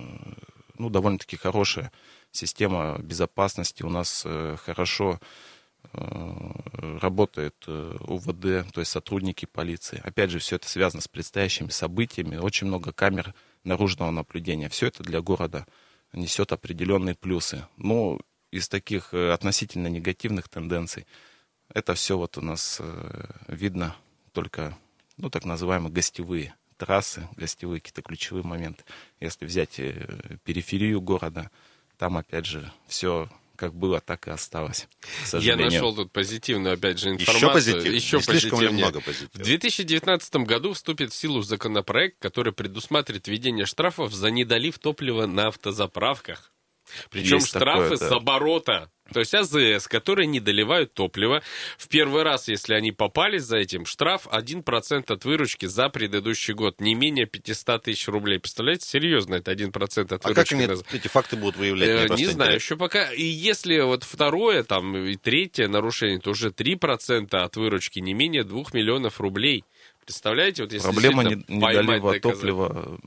ну, довольно-таки хорошая система безопасности. У нас э, хорошо э, работает э, УВД, то есть сотрудники полиции. Опять же, все это связано с предстоящими событиями. Очень много камер наружного наблюдения. Все это для города несет определенные плюсы. Но из таких относительно негативных тенденций это все вот у нас видно только, ну, так называемые гостевые трассы, гостевые какие-то ключевые моменты. Если взять э, периферию города, там, опять же, все как было, так и осталось. Я нашел тут позитивную, опять же, Еще информацию. позитив? Еще слишком ли позитивнее. много позитива? В 2019 году вступит в силу законопроект, который предусматривает введение штрафов за недолив топлива на автозаправках. Причем Есть штрафы такое, да. с оборота. То есть АЗС, которые не доливают топливо. В первый раз, если они попались за этим, штраф 1% от выручки за предыдущий год. Не менее 500 тысяч рублей. Представляете, серьезно, это 1% от А выручки. как они на- эти факты будут выявлять? Мне Э, Не знаю, интересно. еще пока. И если вот второе, там, и третье нарушение, то уже 3% от выручки, не менее 2 миллионов рублей. Представляете, вот если Проблема не- недолива доказать. топлива,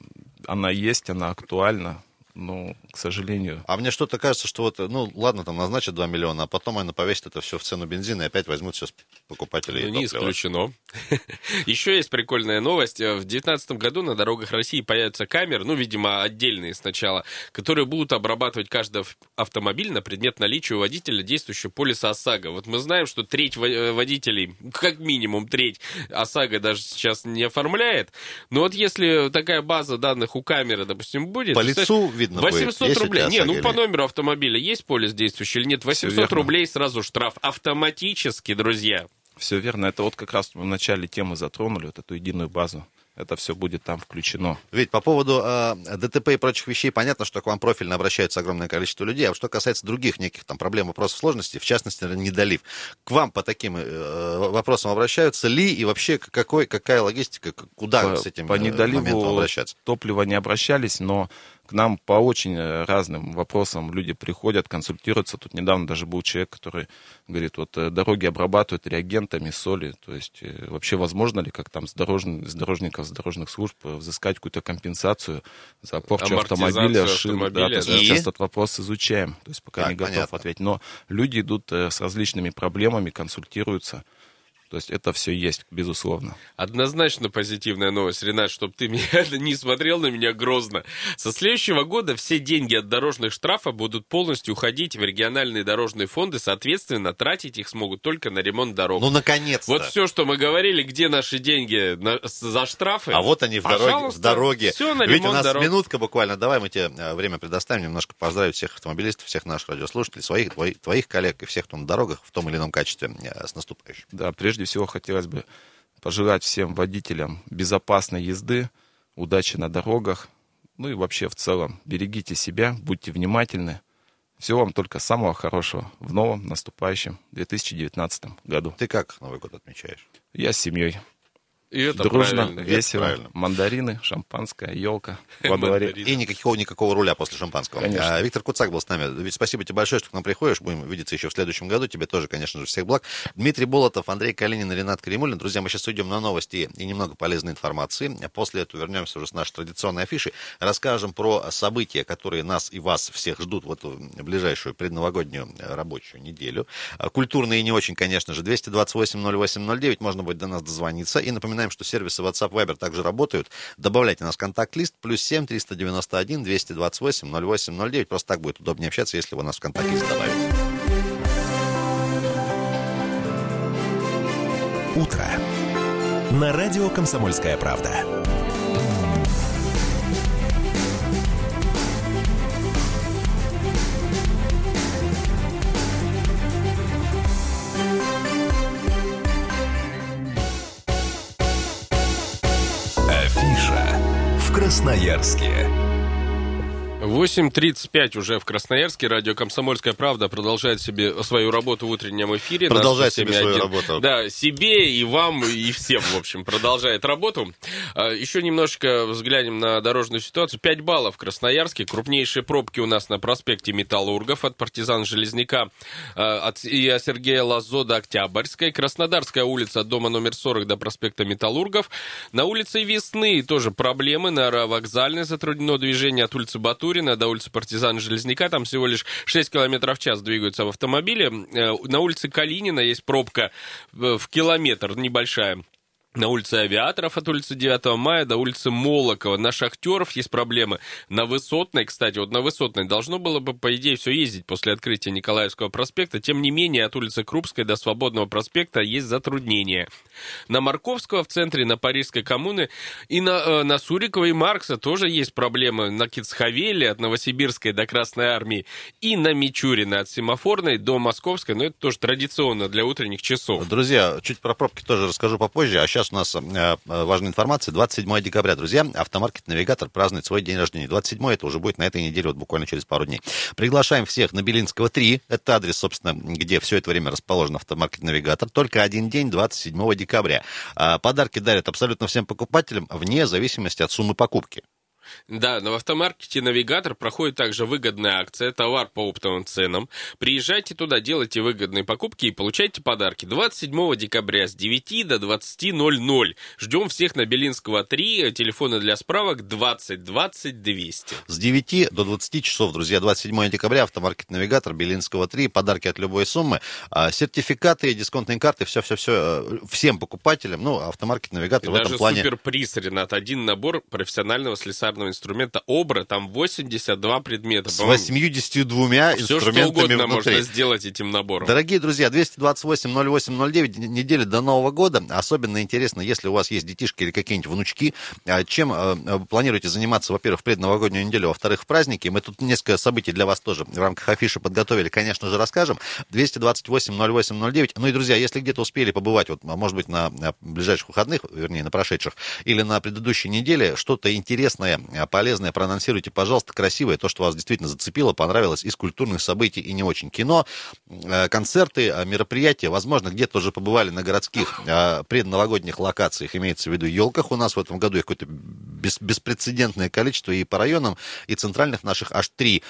она есть, она актуальна, но, к сожалению, А мне что-то кажется, что вот, ну, ладно, там назначат 2 миллиона, а потом они повесят это все в цену бензина и опять возьмут сейчас покупателей Ну, не исключено. (laughs) Еще есть прикольная новость. В 2019 году на дорогах России появятся камеры, ну, видимо, отдельные сначала, которые будут обрабатывать каждый ав- автомобиль на предмет наличия у водителя действующего полиса ОСАГО. Вот мы знаем, что треть э, водителей, как минимум треть ОСАГО даже сейчас не оформляет. Но вот если такая база данных у камеры, допустим, будет... По лицу видно будет. 800 есть у рублей. Не, ну по номеру автомобиля есть полис действующий или нет? 800 верно. рублей сразу штраф. Автоматически, друзья. Все верно. Это вот как раз в начале темы затронули, вот эту единую базу. Это все будет там включено. Ведь по поводу э, ДТП и прочих вещей, понятно, что к вам профильно обращается огромное количество людей. А что касается других неких там проблем, вопросов, сложностей, в частности, недолив, к вам по таким э, вопросам обращаются ли и вообще какой, какая логистика, куда по, с этим по э, моментом недоливу обращаться? топлива не обращались, но к нам по очень э, разным вопросам люди приходят, консультируются. Тут недавно даже был человек, который говорит, вот э, дороги обрабатывают реагентами соли. То есть э, вообще возможно ли, как там с, дорожн- с дорожников, с дорожных служб взыскать какую-то компенсацию за порчу автомобиля, шин? Да, автомобиля, то есть да. сейчас этот вопрос изучаем. То есть пока Так, не готов понятно. ответить. Но люди идут с различными проблемами, консультируются. То есть это все есть, безусловно. Однозначно позитивная новость, Ренат, чтобы ты (laughs) меня не смотрел на меня грозно. Со следующего года все деньги от дорожных штрафов будут полностью уходить в региональные дорожные фонды, соответственно, тратить их смогут только на ремонт дорог. Ну, наконец-то. Вот все, что мы говорили, где наши деньги на- за штрафы. А вот они в дороге. В дороге. Все на Ведь у нас дорог. минутка буквально. Давай мы тебе э, время предоставим, немножко поздравить всех автомобилистов, всех наших радиослушателей, своих, твоих, твоих коллег и всех, кто на дорогах в том или ином качестве э, с наступающим. Да, прежде всего хотелось бы пожелать всем водителям безопасной езды, удачи на дорогах, ну и вообще в целом берегите себя, будьте внимательны. Всего вам только самого хорошего в новом наступающем 2019 году. Ты как Новый год отмечаешь? Я с семьей. И это Дружно, правильно. весело. правильно. Мандарины, шампанское, елка (laughs) во дворе. И никакого, никакого руля после шампанского. Конечно. А, Виктор Куцак был с нами. Ведь спасибо тебе большое, что к нам приходишь. Будем видеться еще в следующем году. Тебе тоже, конечно же, всех благ. Дмитрий Болотов, Андрей Калинин и Ренат Каримулин. Друзья, мы сейчас уйдем на новости и немного полезной информации. А После этого вернемся уже с нашей традиционной афишей. Расскажем про события, которые нас и вас всех ждут в эту ближайшую предновогоднюю э, рабочую неделю. А, Культурные и не очень, конечно же. 228-08-09. Можно будет до нас дозвониться. И напоминаем, что сервисы WhatsApp Viber также работают. Добавляйте нас в контакт-лист. Плюс 7 391 228 08 09. Просто так будет удобнее общаться, если вы нас в контакт-лист добавите. Утро. На радио «Комсомольская правда». Красноярске. 8.35 уже в Красноярске. Радио «Комсомольская правда» продолжает себе свою работу в утреннем эфире. Продолжает себе свою 107.1. работу. Да, себе и вам, и всем, в общем, продолжает работу. А, Еще немножко взглянем на дорожную ситуацию. 5 баллов в Красноярске. Крупнейшие пробки у нас на проспекте Металлургов от партизан Железняка а, от и от Сергея Лазо до Октябрьской. Краснодарская улица от дома номер 40 до проспекта Металлургов. На улице Весны тоже проблемы. На Аэровокзальной затруднено движение от улицы Батурина до улицы Партизана Железняка. Там всего лишь 6 километров в час двигаются в автомобиле. Э, На улице Калинина есть пробка э, в километр небольшая. На улице Авиаторов от улицы 9 мая до улицы Молокова. На Шахтеров есть проблемы. На Высотной, кстати, вот на Высотной должно было бы, по идее, все ездить после открытия Николаевского проспекта. Тем не менее, от улицы Крупской до Свободного проспекта есть затруднения. На Марковского в центре, на Парижской коммуны и на, э, на Сурикова и Маркса тоже есть проблемы. На Кицхавеле от Новосибирской до Красной Армии и на Мичурина от Семафорной до Московской. Но это тоже традиционно для утренних часов. Друзья, чуть про пробки тоже расскажу попозже, а сейчас у нас э, э, важная информация. 27 декабря, друзья, автомаркет «Навигатор» празднует свой день рождения. 27 это уже будет на этой неделе, вот буквально через пару дней. Приглашаем всех на Белинского 3. Это адрес, собственно, где все это время расположен автомаркет «Навигатор». Только один день, 27 декабря. А Подарки дарят абсолютно всем покупателям вне зависимости от суммы покупки. Да, но в автомаркете «Навигатор» проходит также выгодная акция «Товар по оптовым ценам». Приезжайте туда, делайте выгодные покупки и получайте подарки. 27 декабря с 9 до 20.00. Ждем всех на Белинского 3. Телефоны для справок 20 20 200. С 9 до 20 часов, друзья, 27 декабря, автомаркет «Навигатор», Белинского 3, подарки от любой суммы, а, сертификаты, дисконтные карты, все-все-все всем покупателям, ну, автомаркет И «Навигатор» в этом даже плане... суперприз, Ренат. Один набор профессионального слесарного ударного инструмента «Обра». Там 82 предмета. С по-моему. 82 Все что инструментами угодно внутри. можно сделать этим набором. Дорогие друзья, 228-08-09, н- неделя до Нового года. Особенно интересно, если у вас есть детишки или какие-нибудь внучки, а, чем э, э, планируете заниматься, во-первых, в предновогоднюю неделю, во-вторых, в праздники. Мы тут несколько событий для вас тоже в рамках афиши подготовили, конечно же, расскажем. 228-08-09. Ну и, друзья, если где-то успели побывать, вот, а, может быть, на, ближайших выходных, вернее, на прошедших, или на предыдущей неделе, что-то интересное, а, полезное проанонсируйте, пожалуйста, красивое, то, что вас действительно зацепило, понравилось из культурных событий и не очень кино, э, концерты, э, мероприятия, возможно, где-то уже побывали на городских предновогодних локациях, имеется в виду елках. У нас в этом году их какое-то бес- беспрецедентное количество и по районам, и центральных наших аж три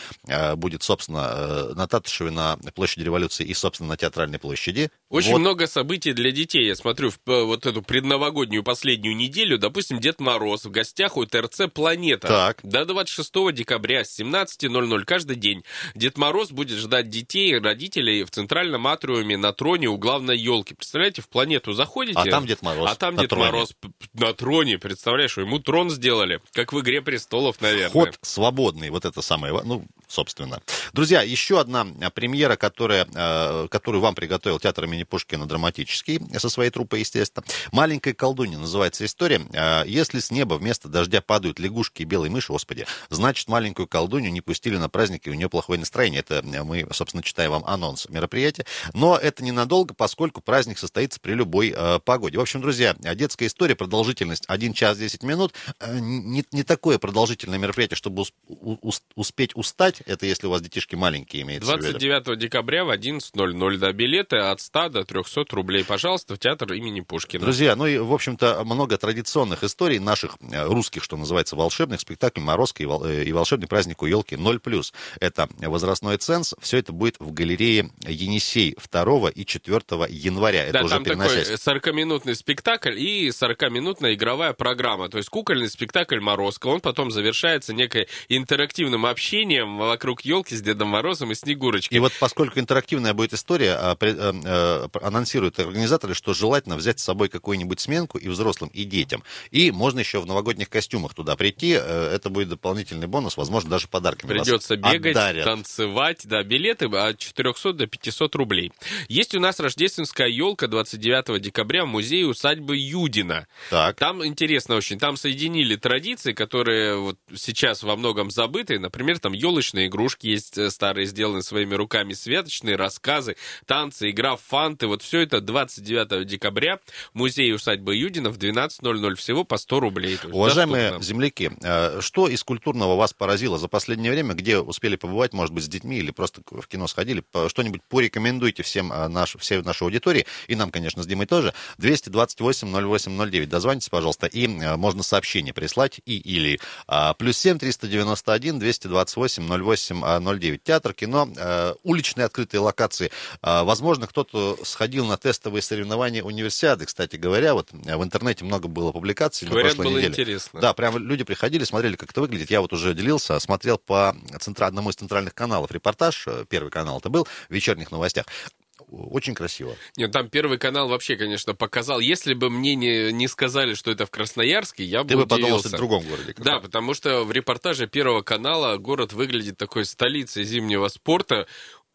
будет, собственно, э, на Татышеве, на площади революции и, собственно, на Театральной площади. Очень Вот. много событий для детей. Я смотрю в э, вот эту предновогоднюю последнюю неделю. Допустим, Дед Мороз в гостях у ТРЦ «Планета». Так. До 26 декабря с 17.00 каждый день Дед Мороз будет ждать детей и родителей в центральном атриуме на троне у главной елки. Представляете, в «Планету» заходите... А там Дед Мороз А там на Дед троне. Мороз на троне. Представляешь, что ему трон сделали. Как в «Игре престолов», наверное. Вход свободный, вот это самое, ну, собственно. Друзья, еще одна а, премьера, которая, э, которую вам приготовил театр имени Пушкина драматический, со своей труппой, естественно. «Маленькая колдунья» называется история. Э, Если с неба вместо дождя падают лягушки и белые мыши, господи, значит, маленькую колдунью не пустили на праздник, и у нее плохое настроение. Это э, мы, собственно, читаем вам анонс мероприятия. Но это ненадолго, поскольку праздник состоится при любой э, погоде. В общем, друзья, детская история, продолжительность 1 час 10 минут. Э, Не, не такое продолжительное мероприятие, чтобы ус- у- ус- успеть устать. Это если у вас детишки маленькие, имеется в виду. 29 декабря в 11.00. Да, билеты от 100 до 300 рублей. Пожалуйста, в театр имени Пушкина. Друзья, ну и, в общем-то, много традиционных историй наших э, русских, что называется, волшебных, спектакль «Морозко» и, вол- э, и волшебный праздник у елки 0+. Это возрастной ценз. Все это будет в галерее Енисей 2 и 4 января. Это да, уже там такой переносясь. 40-минутный спектакль и 40-минутная игровая программа. То есть кукольный спектакль «Морозко». Он потом завершается некой интерактивным общением вокруг елки с Дедом Морозом и Снегурочкой. И вот поскольку интерактивная будет история, а, э, э, анонсируют организаторы, что желательно взять с собой какую-нибудь сменку и взрослым, и детям. И можно еще в новогодних костюмах туда прийти. Э, Это будет дополнительный бонус, возможно, даже подарками вас Придется бегать, отдарят. танцевать, да, билеты от 400 до 500 рублей. Есть у нас рождественская елка 29 декабря в музее усадьбы Юдина. Так. Там интересно очень, там соединили традиции, которые вот сейчас во многом забыты. Например, там елочные игрушки есть э, старые, сделанные своими руками, святочные рассказы, танцы, игра в фанты. Вот все это 29 декабря в музее усадьбы Юдина в 12.00 всего по 100 рублей. Уважаемые доступно. земляки, что из культурного вас поразило за последнее время, где успели побывать, может быть, с детьми или просто в кино сходили, что-нибудь порекомендуйте всем э, наш, всей нашей аудитории, и нам, конечно, с Димой тоже, 228-08-09, дозвонитесь, пожалуйста, и э, можно сообщение прислать, и или а, плюс 7 391 228 08 09. Театр, кино, э, уличные открытые локации. А, Возможно, кто-то сходил на тестовые соревнования универсиады, кстати говоря, вот э, в интернете много было публикаций Говорят, на прошлой было неделе. интересно. Да, прям люди приходили, смотрели, как это выглядит. Я вот уже делился, смотрел по центра... одному из центральных каналов репортаж, э, первый канал это был, в вечерних новостях. Очень красиво. Нет, там Первый канал вообще, конечно, показал. Если бы мне не, не сказали, что это в Красноярске, я бы Ты бы подумал, что это в другом городе. как Да, раз. потому что в репортаже Первого канала город выглядит такой столицей зимнего спорта.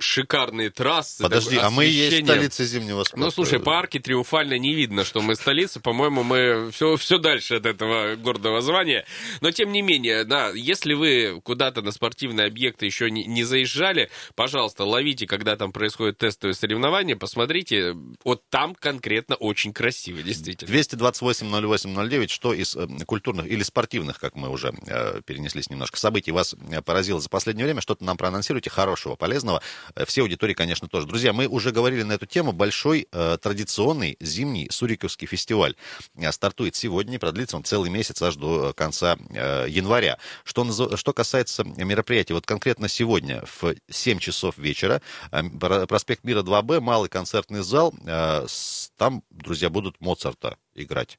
Шикарные трассы. Подожди, такое а мы есть столица зимнего спорта. Ну, слушай, по арке Триумфально не видно, что мы столица. По-моему, мы все, все дальше от этого гордого звания. Но, тем не менее, да, если вы куда-то на спортивные объекты еще не, не заезжали, пожалуйста, ловите, когда там происходят тестовые соревнования, посмотрите. Вот там конкретно очень красиво, действительно. 228-08-09, что из э, культурных или спортивных, как мы уже э, перенеслись немножко, событий вас э, поразило за последнее время, что-то нам проанонсируйте хорошего, полезного. Э, Все аудитории, конечно, тоже. Друзья, мы уже говорили на эту тему. Большой э, традиционный зимний Суриковский фестиваль э, стартует сегодня, продлится он целый месяц аж до э, конца э, января. Что, что касается мероприятий, вот конкретно сегодня в 7 часов вечера э, про- проспект Мира 2Б, малый концертный зал, э, там, друзья, будут Моцарта играть.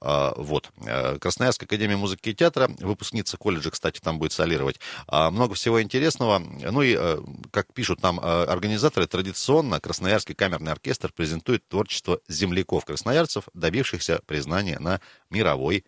А, Вот. Э, Красноярская академия музыки и театра, выпускница колледжа, кстати, там будет солировать. А, Много всего интересного. Ну и, э, как пишут нам э, организаторы, традиционно Красноярский камерный оркестр презентует творчество земляков-красноярцев, добившихся признания на мировой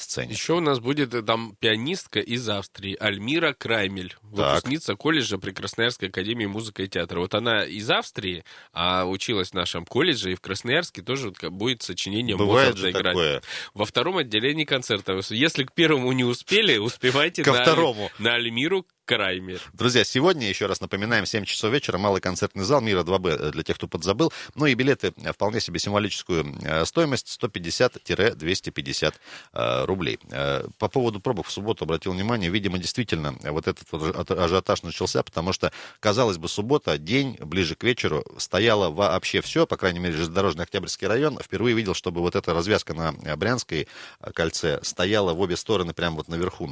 сцене. Еще у нас будет э, там пианистка из Австрии, Альмира Краймель, выпускница колледжа при Красноярской академии музыки и театра. Вот она из Австрии, а училась в нашем колледже, и в Красноярске тоже будет сочинение Бывает Моцарта же играть. такое. Во втором отделении концерта. Если к первому не успели, успевайте Ко на, второму. на Альмиру Краймер. Друзья, сегодня, еще раз напоминаем, 7 часов вечера, малый концертный зал Мира 2Б, э, для тех, кто подзабыл. Ну и билеты э, вполне себе символическую э, стоимость 150-250 э, рублей. По поводу пробок в субботу обратил внимание, видимо, действительно вот этот вот ажиотаж начался, потому что, казалось бы, суббота, день, ближе к вечеру, стояло вообще все, по крайней мере, железнодорожный Октябрьский район. Впервые видел, чтобы вот эта развязка на Брянской кольце стояла в обе стороны, прямо вот наверху.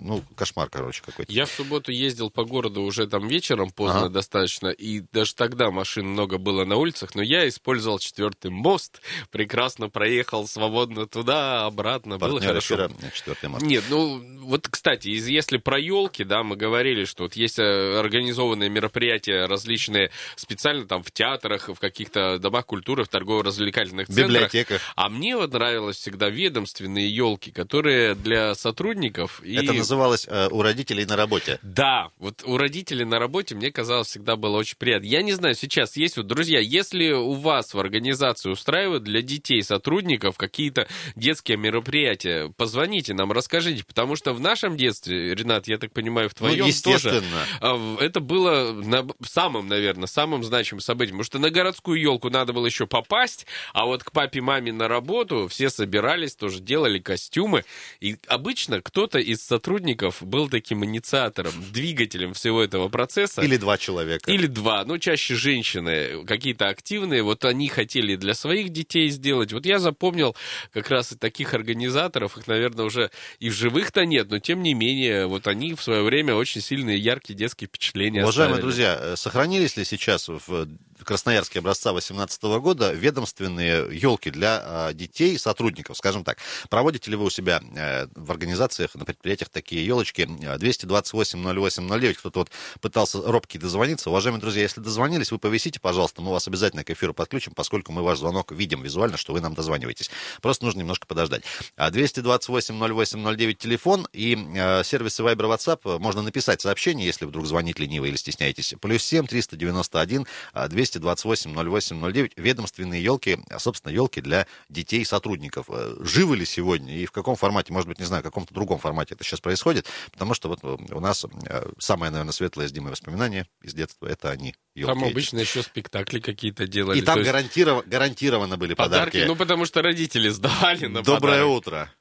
Ну, кошмар, короче, какой-то. Я в субботу ездил по городу уже там вечером, поздно Ага. достаточно, и даже тогда машин много было на улицах, но я использовал четвертый мост, прекрасно проехал свободно туда, обратно, было Партнер хорошо. эфира, четвертый марта. Нет, ну вот, кстати, из- если про елки, да, мы говорили, что вот есть э, организованные мероприятия различные специально там в театрах, в каких-то домах культуры, в торгово-развлекательных центрах. библиотеках. А мне вот нравилось всегда ведомственные елки, которые для сотрудников и Это называлось э, у родителей на работе. Да, вот у родителей на работе мне казалось всегда было очень приятно. Я не знаю, сейчас есть вот, друзья, если у вас в организации устраивают для детей, сотрудников какие-то детские мероприятия, позвоните нам, расскажите, потому что в нашем детстве, Ренат, я так понимаю, в твоем тоже, естественно. а, в- это было на- самым, наверное, самым значимым событием, потому что на городскую елку надо было еще попасть, а вот к папе, маме на работу все собирались, тоже делали костюмы, и обычно кто-то из сотрудников был таким инициатором, двигателем всего этого процесса. Или два человека. Или два, ну, чаще женщины, какие-то активные, вот они хотели для своих детей сделать. Вот я запомнил как раз и таких организаторов, их, наверное, уже и в живых-то нет, но тем не менее, вот они в свое время очень сильные, яркие детские впечатления Уважаемые оставили. друзья, э, сохранились ли сейчас в красноярские образца 2018 года ведомственные елки для а, детей, сотрудников, скажем так. Проводите ли вы у себя э, в организациях, на предприятиях такие елочки? 228-08-09, кто-то вот пытался робкий дозвониться. Уважаемые друзья, если дозвонились, вы повесите, пожалуйста, мы вас обязательно к эфиру подключим, поскольку мы ваш звонок видим визуально, что вы нам дозваниваетесь. Просто нужно немножко подождать. А, 228-08-09 телефон и э, сервисы Viber WhatsApp можно написать сообщение, если вдруг звонить лениво или стесняетесь. Плюс 7 391 200 228-08-09, ведомственные елки, а, собственно, елки для детей сотрудников. Э, живы ли сегодня и в каком формате, может быть, не знаю, в каком-то другом формате это сейчас происходит, потому что вот э, у нас э, самое, наверное, светлое с Димой воспоминание из детства, это они. Елки там обычно еще спектакли какие-то делали. И там гарантиров... гарантированно были подарки. подарки. Ну, потому что родители сдавали на Доброе подарок. утро.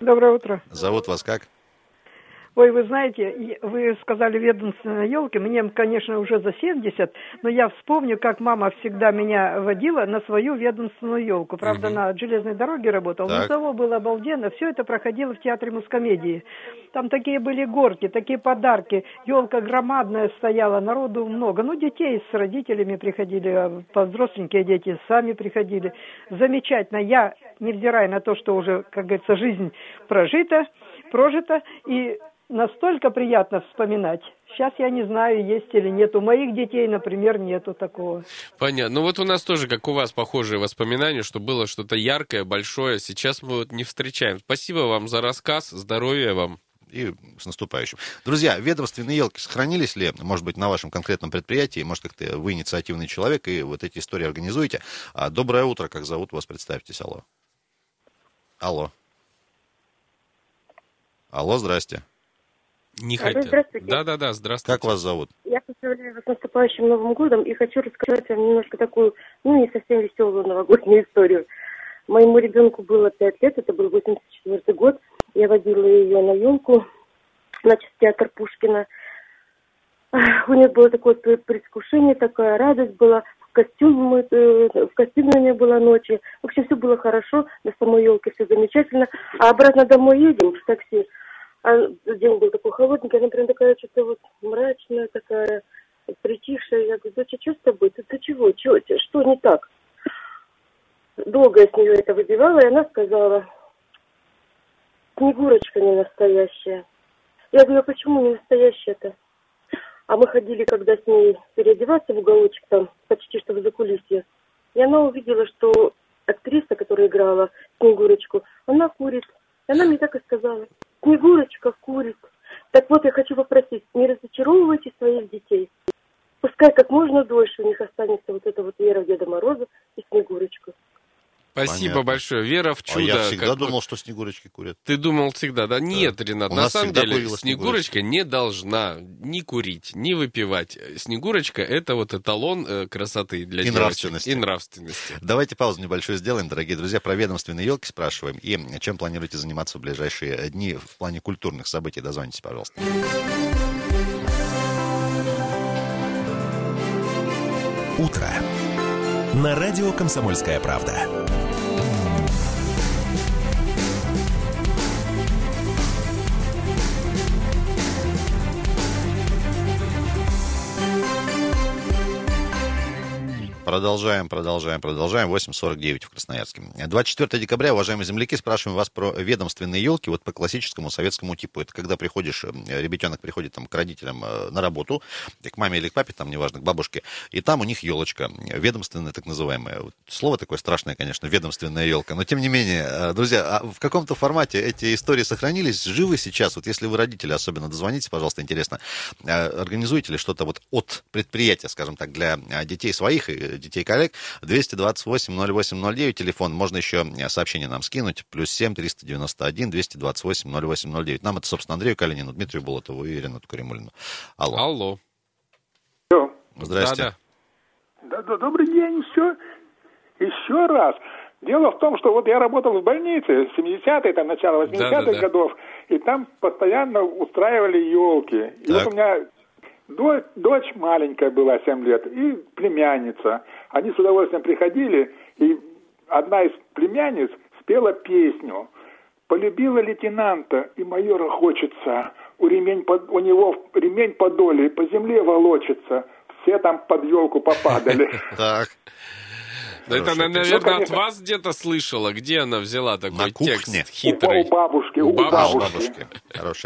Доброе утро. Зовут вас как? Ой, вы знаете, вы сказали ведомственные елки. Мне, конечно, уже за 70, но я вспомню, как мама всегда меня водила на свою ведомственную елку. Правда, на железной дороге работал, но Так. того было обалденно. Все это проходило в театре мускомедии. Там такие были горки, такие подарки. Елка громадная стояла, народу много. Ну, детей с родителями приходили, а повзросленькие дети сами приходили. Замечательно. Я, невзирая на то, что уже, как говорится, жизнь прожита, прожита, и настолько приятно вспоминать. Сейчас я не знаю, есть или нет. У моих детей, например, нету такого. Понятно. Ну вот у нас тоже, как у вас, похожие воспоминания, что было что-то яркое, большое. Сейчас мы вот не встречаем. Спасибо вам за рассказ. Здоровья вам. И с наступающим. Друзья, ведомственные елки сохранились ли, может быть, на вашем конкретном предприятии? Может, как-то вы инициативный человек и вот эти истории организуете? А, доброе утро, как зовут вас? Представьтесь, алло. Алло. Алло, здрасте. Не хотят. здравствуйте. Да-да-да, здравствуйте. Как вас зовут? Я поздравляю вас с наступающим Новым годом и хочу рассказать вам немножко такую, ну, не совсем веселую новогоднюю историю. Моему ребенку было 5 лет, это был 84 год. Я водила ее на елку, значит, в театр Пушкина. У нее было такое пре- предвкушение, такая радость была. В костюм мы, э, в костюме у нее была ночи. В общем, все было хорошо, до самой елки все замечательно. А обратно домой едем в такси. А день был такой холодненький, она прям такая что-то вот мрачная такая, притихшая. Я говорю, доча, что с тобой? Ты, ты чего? Чего? Что не так? Долго я с нее это выбивала, и она сказала, Снегурочка не настоящая. Я говорю, а почему не настоящая-то? А мы ходили, когда с ней переодеваться в уголочек там, почти что в закулисье. И она увидела, что актриса, которая играла Снегурочку, она курит. И она мне так и сказала. Снегурочка курит. Так вот, я хочу попросить, не разочаровывайте своих детей. Пускай как можно дольше у них останется вот эта вот вера в Деда Мороза и Снегурочку. Спасибо Понятно. большое. Вера в А чудо. я всегда как- думал, что снегурочки курят. Ты думал всегда, да? Нет, Ренат, У на самом деле курила Снегурочка не должна ни курить, ни выпивать. Снегурочка это вот эталон э, красоты для И девочек. нравственности. И нравственности. Давайте паузу небольшую сделаем, дорогие друзья. Про ведомственные елки спрашиваем. И чем планируете заниматься в ближайшие дни в плане культурных событий? Дозвонитесь, пожалуйста. Утро. На радио «Комсомольская правда». Продолжаем, продолжаем, продолжаем. 8.49 в Красноярске. 24 декабря, уважаемые земляки, спрашиваем вас про ведомственные елки, вот по классическому советскому типу. Это когда приходишь, ребятенок приходит там к родителям э, на работу, к маме или к папе, там, неважно, к бабушке, и там у них елочка, ведомственная так называемая. Слово такое страшное, конечно, ведомственная елка, но тем не менее, э, друзья, а в каком-то формате эти истории сохранились, живы сейчас? Вот если вы родители, особенно дозвонитесь, пожалуйста, интересно, э, организуете ли что-то вот от предприятия, скажем так, для детей своих и детей коллег, 228 08 09, телефон, можно еще э, сообщение нам скинуть, плюс 7 391 228 08 09. Нам это, собственно, Андрею Калинину, Дмитрию Болотову и Ренату Каримулину. Алло. Алло. Здрасте. Да-да. Да, да, добрый день, еще, еще раз. Дело в том, что вот я работал в больнице в 70-е, там, начало 80-х Да-да-да. годов, и там постоянно устраивали елки. И Так. вот у меня дочь, дочь маленькая была, 7 лет, и племянница. Они с удовольствием приходили, и одна из племянниц спела песню. Полюбила лейтенанта, и майора хочется. У, ремень под, у него ремень подоли, по земле волочится. Все там под елку попадали. (laughs) Так. Да это она, наверное, Ну, от вас где-то слышала. Где она взяла такой На текст кухне. хитрый? У, бабушки, у, бабушки.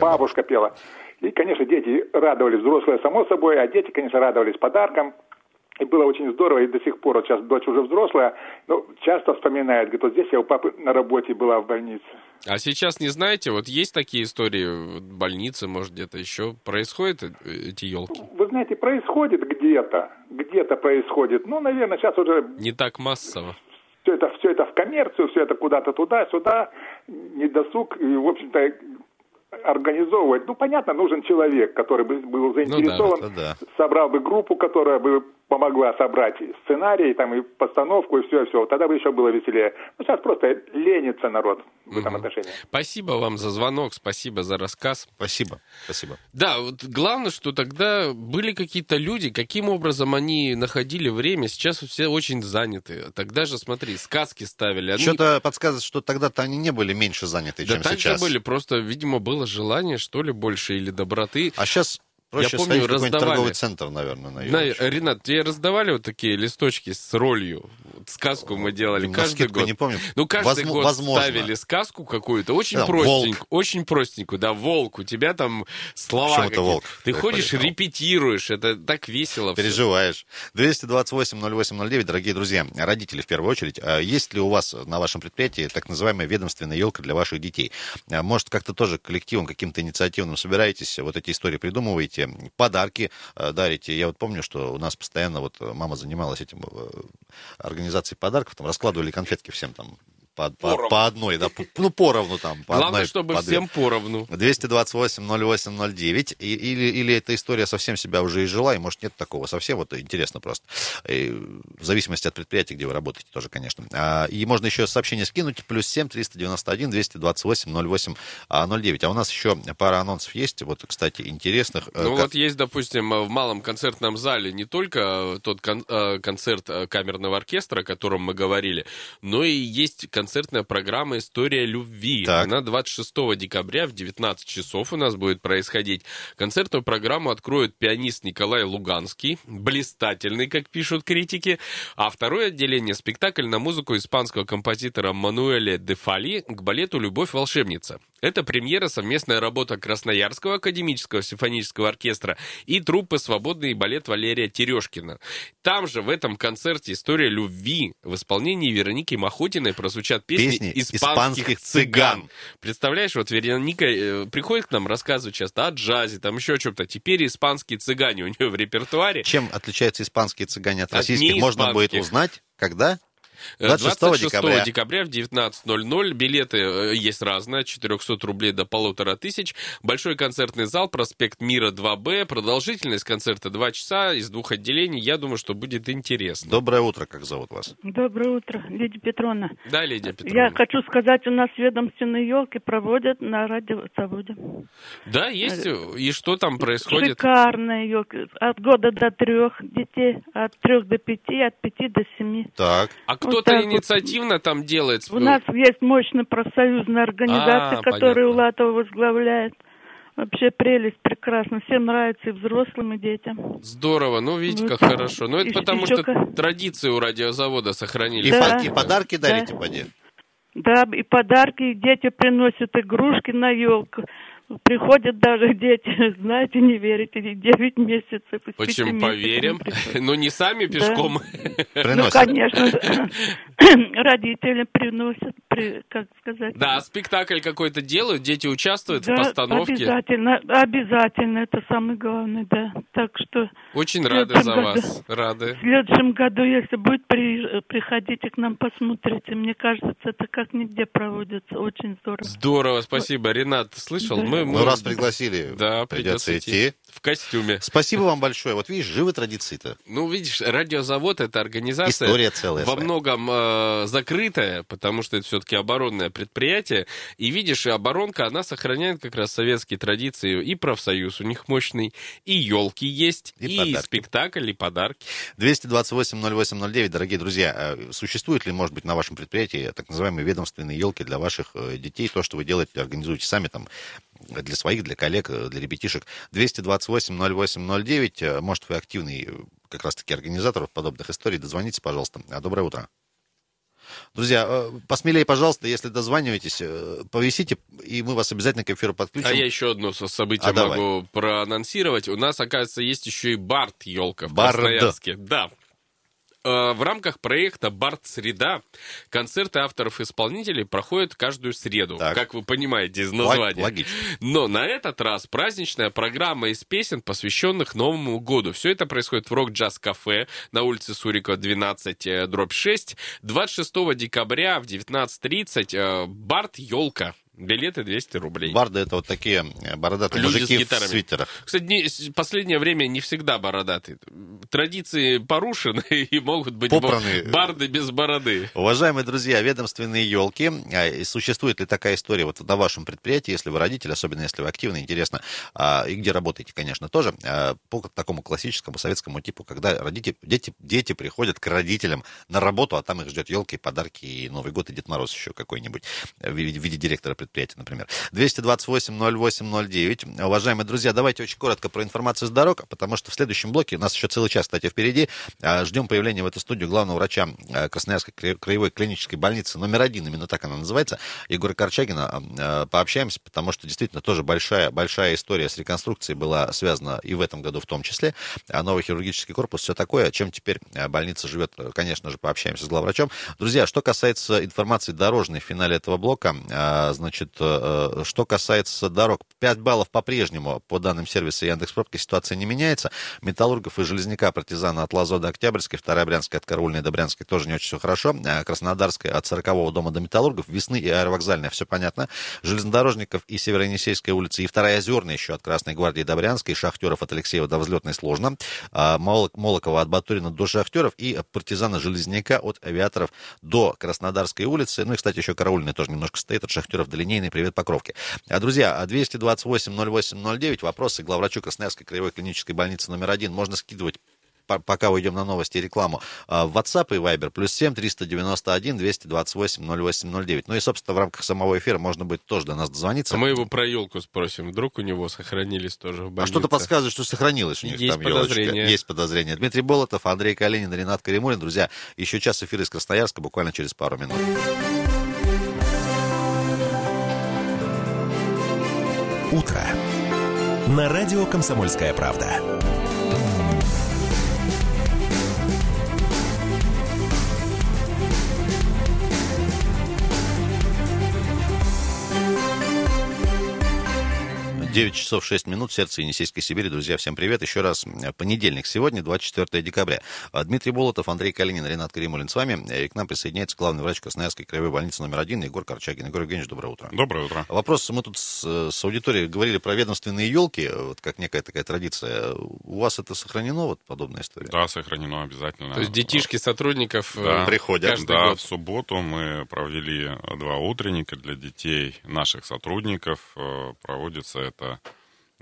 Бабушка пела. И, конечно, дети радовались, взрослые, само собой, а дети, конечно, радовались подаркам. И было очень здорово, и до сих пор, вот сейчас дочь уже взрослая, но часто вспоминает, говорит, вот здесь я у папы на работе была в больнице. А сейчас не знаете, вот есть такие истории в больнице, может, где-то еще происходят э, эти елки? Вы знаете, происходит где-то, где-то происходит. Ну, наверное, сейчас уже Не так массово. все это, все это в коммерцию, все это куда-то туда-сюда, не досуг, и, в общем-то, организовывать. Ну, понятно, нужен человек, который бы был заинтересован, это да. собрал бы группу, которая бы помогла собрать сценарий, там, и постановку, и все, и все. Тогда бы еще было веселее. Ну, сейчас просто ленится народ в этом отношении. Спасибо вам за звонок, спасибо за рассказ. Спасибо, спасибо. Да, вот главное, что тогда были какие-то люди, каким образом они находили время, сейчас все очень заняты. Тогда же, смотри, сказки ставили. Они... Что-то подсказывает, что тогда-то они не были меньше заняты, Да чем сейчас. же были, просто, видимо, было желание, что ли, больше или доброты. А сейчас проще Я помню, раздавали. торговый центр, наверное, на елочку. Ренат, тебе раздавали вот такие листочки с ролью? Вот сказку мы делали На каждый год. не помню. Ну, каждый Возм- год возможно. ставили сказку какую-то, очень Да, простенькую, «Волк». очень простенькую, да, волк, у тебя там слова Почему это какие-то. волк? Ты ходишь, понял. репетируешь, это так весело. Переживаешь. 228-08-09, дорогие друзья, родители в первую очередь. А Есть ли у вас на вашем предприятии так называемая ведомственная елка для ваших детей? А Может, как-то тоже коллективом каким-то инициативным собираетесь, вот эти истории придумываете, подарки э, дарите? Я вот помню, что у нас постоянно вот э, мама занималась этим э, организацией подарков, там раскладывали конфетки всем там по, по- по одной, да, ну, поровну там. По Главное, одной, чтобы по две. всем поровну. 228-08-09. И- Или, или эта история совсем себя уже изжила, и может нет такого совсем. Вот интересно просто. И в зависимости от предприятия, где вы работаете тоже, конечно. А, И можно еще сообщение скинуть. Плюс 7 391 228 08 09. А у нас еще пара анонсов есть. Вот, кстати, интересных. Э, Ну как- вот есть, допустим, в малом концертном зале не только тот кон- э, концерт э, камерного оркестра, о котором мы говорили, но и есть концертная программа «История любви». Так. Она 26 декабря в 19 часов у нас будет происходить. Концертную программу откроет пианист Николай Луганский, блистательный, как пишут критики, а второе отделение – спектакль на музыку испанского композитора Мануэля де Фали к балету «Любовь-волшебница». Это премьера, совместная работа Красноярского академического симфонического оркестра и труппы «Свободный балет» Валерия Терешкина. Там же, в этом концерте «История любви» в исполнении Вероники Махотиной прозвучат звучат песни, Песни испанских, испанских цыган. цыган. Представляешь, вот Вероника э, приходит к нам, рассказывает часто о джазе, там еще о чем-то. Теперь испанские цыгане у нее в репертуаре. Чем отличаются испанские цыгане от От российских, можно будет узнать, когда? Э, 26 декабря. декабря в 19.00. Билеты э, есть разные, от 400 рублей до полутора тысяч. Большой концертный зал, проспект Мира 2Б. Продолжительность концерта 2 часа из двух отделений. Я думаю, что будет интересно. Доброе утро, как зовут вас? Доброе утро, Лидия Петровна. Да, Лидия Петровна? Я хочу сказать, у нас ведомственные елки проводят на радиозаводе. Да, есть. И что там происходит? Шикарные елки. От года до трех детей, от трех до пяти, от пяти до семи. Так. А кто-то вот. инициативно там делает? У нас есть мощная профсоюзная организация, А, которую Улатова возглавляет. Вообще прелесть, прекрасно. Всем нравится, и взрослым, и детям. Здорово, ну видите, Вот. как хорошо. Ну это И- потому еще что как- традиции у радиозавода сохранились. И, Да. и подарки Да. дарите, поди? Да, и подарки, и дети приносят игрушки на елку. Приходят даже дети, (laughs) знаете, не верите, и 9 месяцев. Почему месяцев поверим? приходят. Ну не сами Да. пешком. Ну, конечно, (coughs) родители приносят, при- как сказать. Да, спектакль какой-то делают, дети участвуют в Да, постановке. обязательно, обязательно, это самое главное, да. Так что Очень в рады за году- вас. Рады. В следующем году, если будет, при- приходите к нам, посмотрите. Мне кажется, это как нигде проводится. Очень здорово. Здорово, спасибо. Ренат, слышал? Да. Мы, мы- Ну, раз пригласили, да, придется придется идти. идти. В костюме. Спасибо вам большое. Вот видишь, живы традиции-то. Ну, видишь, радиозавод это организация История целая во своя. многом э, закрытая, потому что это все-таки оборонное предприятие. И видишь, и оборонка, она сохраняет как раз советские традиции. И профсоюз у них мощный, и елки есть, И и, подарки. спектакль, и подарки. 228-08-09, дорогие друзья, э, существует ли, может быть, на вашем предприятии так называемые ведомственные елки для ваших э, детей, то, что вы делаете, организуете сами там э, для своих, для коллег, для ребятишек. 228-08-09, э, может, вы активный как раз-таки организатор подобных историй, дозвонитесь, пожалуйста. Доброе утро. Друзья, э, посмелее, пожалуйста, если дозваниваетесь, э, повисите, и мы вас обязательно к эфиру подключим. А я еще одно со- событие А, давай. могу проанонсировать. У нас, оказывается, есть еще и Барт елка в Бард. Красноярске. Да. Э, В рамках проекта «Барт Среда» концерты авторов-исполнителей проходят каждую среду, Так. как вы понимаете из названия. логично. Но на этот раз праздничная программа из песен, посвященных Новому году. Все это происходит в рок-джаз-кафе на улице Сурикова, 12, э, дробь 6. 26 декабря в 19.30 э, «Барт Елка». Билеты 200 рублей. Барды это вот такие э, бородатые Люди с мужики в гитарами. свитерах. Кстати, не- с- последнее время не всегда бородатые. Традиции порушены (laughs) и могут быть Попраны. барды без бороды. Уважаемые друзья, ведомственные елки. Существует ли такая история вот на вашем предприятии, если вы родитель, особенно если вы активный, интересно, а, и где работаете, конечно, тоже, а, по такому классическому советскому типу, когда родители, дети, дети приходят к родителям на работу, а там их ждет елки, подарки и Новый год, и Дед Мороз еще какой-нибудь в в виде директора предприятия, например. 228-08-09. Уважаемые друзья, давайте очень коротко про информацию с дорог, потому что в следующем блоке, у нас еще целый час, кстати, впереди, а, ждем появления в эту студию главного врача а, Красноярской кра- краевой клинической больницы номер один, именно так она называется, Егора Корчагина. А, Пообщаемся, потому что действительно тоже большая, большая история с реконструкцией была связана и в этом году в том числе. Новый хирургический корпус, все такое, чем теперь больница живет, конечно же, пообщаемся с главврачом. Друзья, что касается информации дорожной в финале этого блока, а, значит, э, что касается дорог, 5 баллов по-прежнему по данным сервиса Яндекс.Пробки ситуация не меняется. Металлургов и Железняка, партизана от Лазо до Октябрьской, вторая Брянская от Караульной до Брянской тоже не очень все хорошо. А Краснодарская от 40 дома до Металлургов, Весны и Аэровокзальная, все понятно. Железнодорожников и Северо-Енисейской улицы, и вторая Озерная еще от Красной Гвардии до Брянской, Шахтеров от Алексеева до Взлетной сложно. Мол- Молокова от Батурина до Шахтеров и партизана Железняка от Авиаторов до Краснодарской улицы. Ну и, кстати, еще Караульная тоже немножко стоит от Шахтеров до Линейной. Привет, Покровки. А, Друзья, 228-08-09, вопросы к главврачу Красноярской краевой клинической больницы номер один можно скидывать по- пока уйдем на новости и рекламу, а, в WhatsApp и Viber, плюс 7 391 228 0809. Ну и, собственно, в рамках самого эфира можно будет тоже до нас дозвониться. А мы его про елку спросим. Вдруг у него сохранились тоже в А больнице. что-то подсказывает, что сохранилось у них Есть там елочка. подозрение. Есть подозрение. Дмитрий Болотов, Андрей Калинин, Ренат Каримулин. Друзья, еще час эфира из Красноярска буквально через пару минут. Утро. На радио «Комсомольская правда». 9 часов 6 минут, сердце Енисейской Сибири. Друзья, всем привет. Еще раз э, понедельник. Сегодня 24 декабря. А, Дмитрий Болотов, Андрей Калинин, Ренат Каримулин с вами. И к нам присоединяется главный врач Красноярской краевой больницы номер один Егор Корчагин. Егор Евгеньевич, доброе утро. Доброе утро. Вопрос. Мы тут с, с аудиторией говорили про ведомственные елки, вот как некая такая традиция. У вас это сохранено, вот подобная история? Да, сохранено обязательно. То есть детишки сотрудников да. э, приходят. каждый Да, год. в субботу мы провели два утренника для детей наших сотрудников. Э, Проводится это,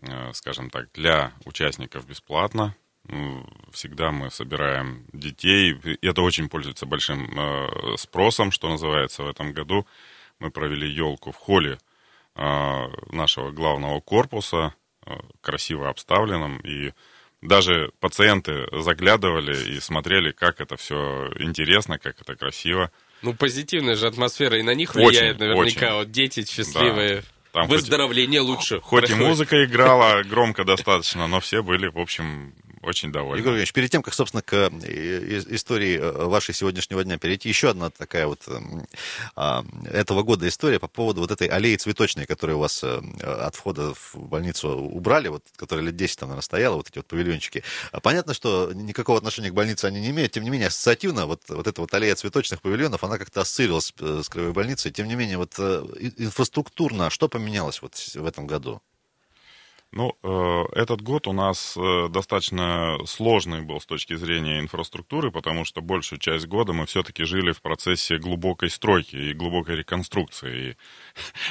э, скажем так, для участников бесплатно. Всегда мы собираем детей. Это очень пользуется большим э, спросом, что называется, в этом году. Мы провели елку в холле э, нашего главного корпуса, красиво обставленном. И даже пациенты заглядывали и смотрели, как это все интересно, как это красиво. Ну, позитивная же атмосфера и на них Очень, влияет наверняка. очень. Вот дети счастливые. Там хоть- Выздоровление лучше. Хоть и проходит. музыка играла громко достаточно, но все были, в общем, очень довольны. Егор Евгеньевич, перед тем, как, собственно, к э, истории э, вашей сегодняшнего дня перейти, еще одна такая вот эм, а, этого года история по поводу вот этой аллеи цветочной, которую у вас э, от входа в больницу убрали, вот, которая лет 10 там, наверное, стояла, вот эти вот павильончики. А Понятно, что никакого отношения к больнице они не имеют, тем не менее, ассоциативно вот, вот эта вот аллея цветочных павильонов, она как-то ассоциировалась с краевой больницей. Тем не менее, вот инфраструктурно, что поменялось вот в этом году? Ну, э, этот год у нас э, достаточно сложный был с точки зрения инфраструктуры, потому что большую часть года мы все-таки жили в процессе глубокой стройки и глубокой реконструкции. И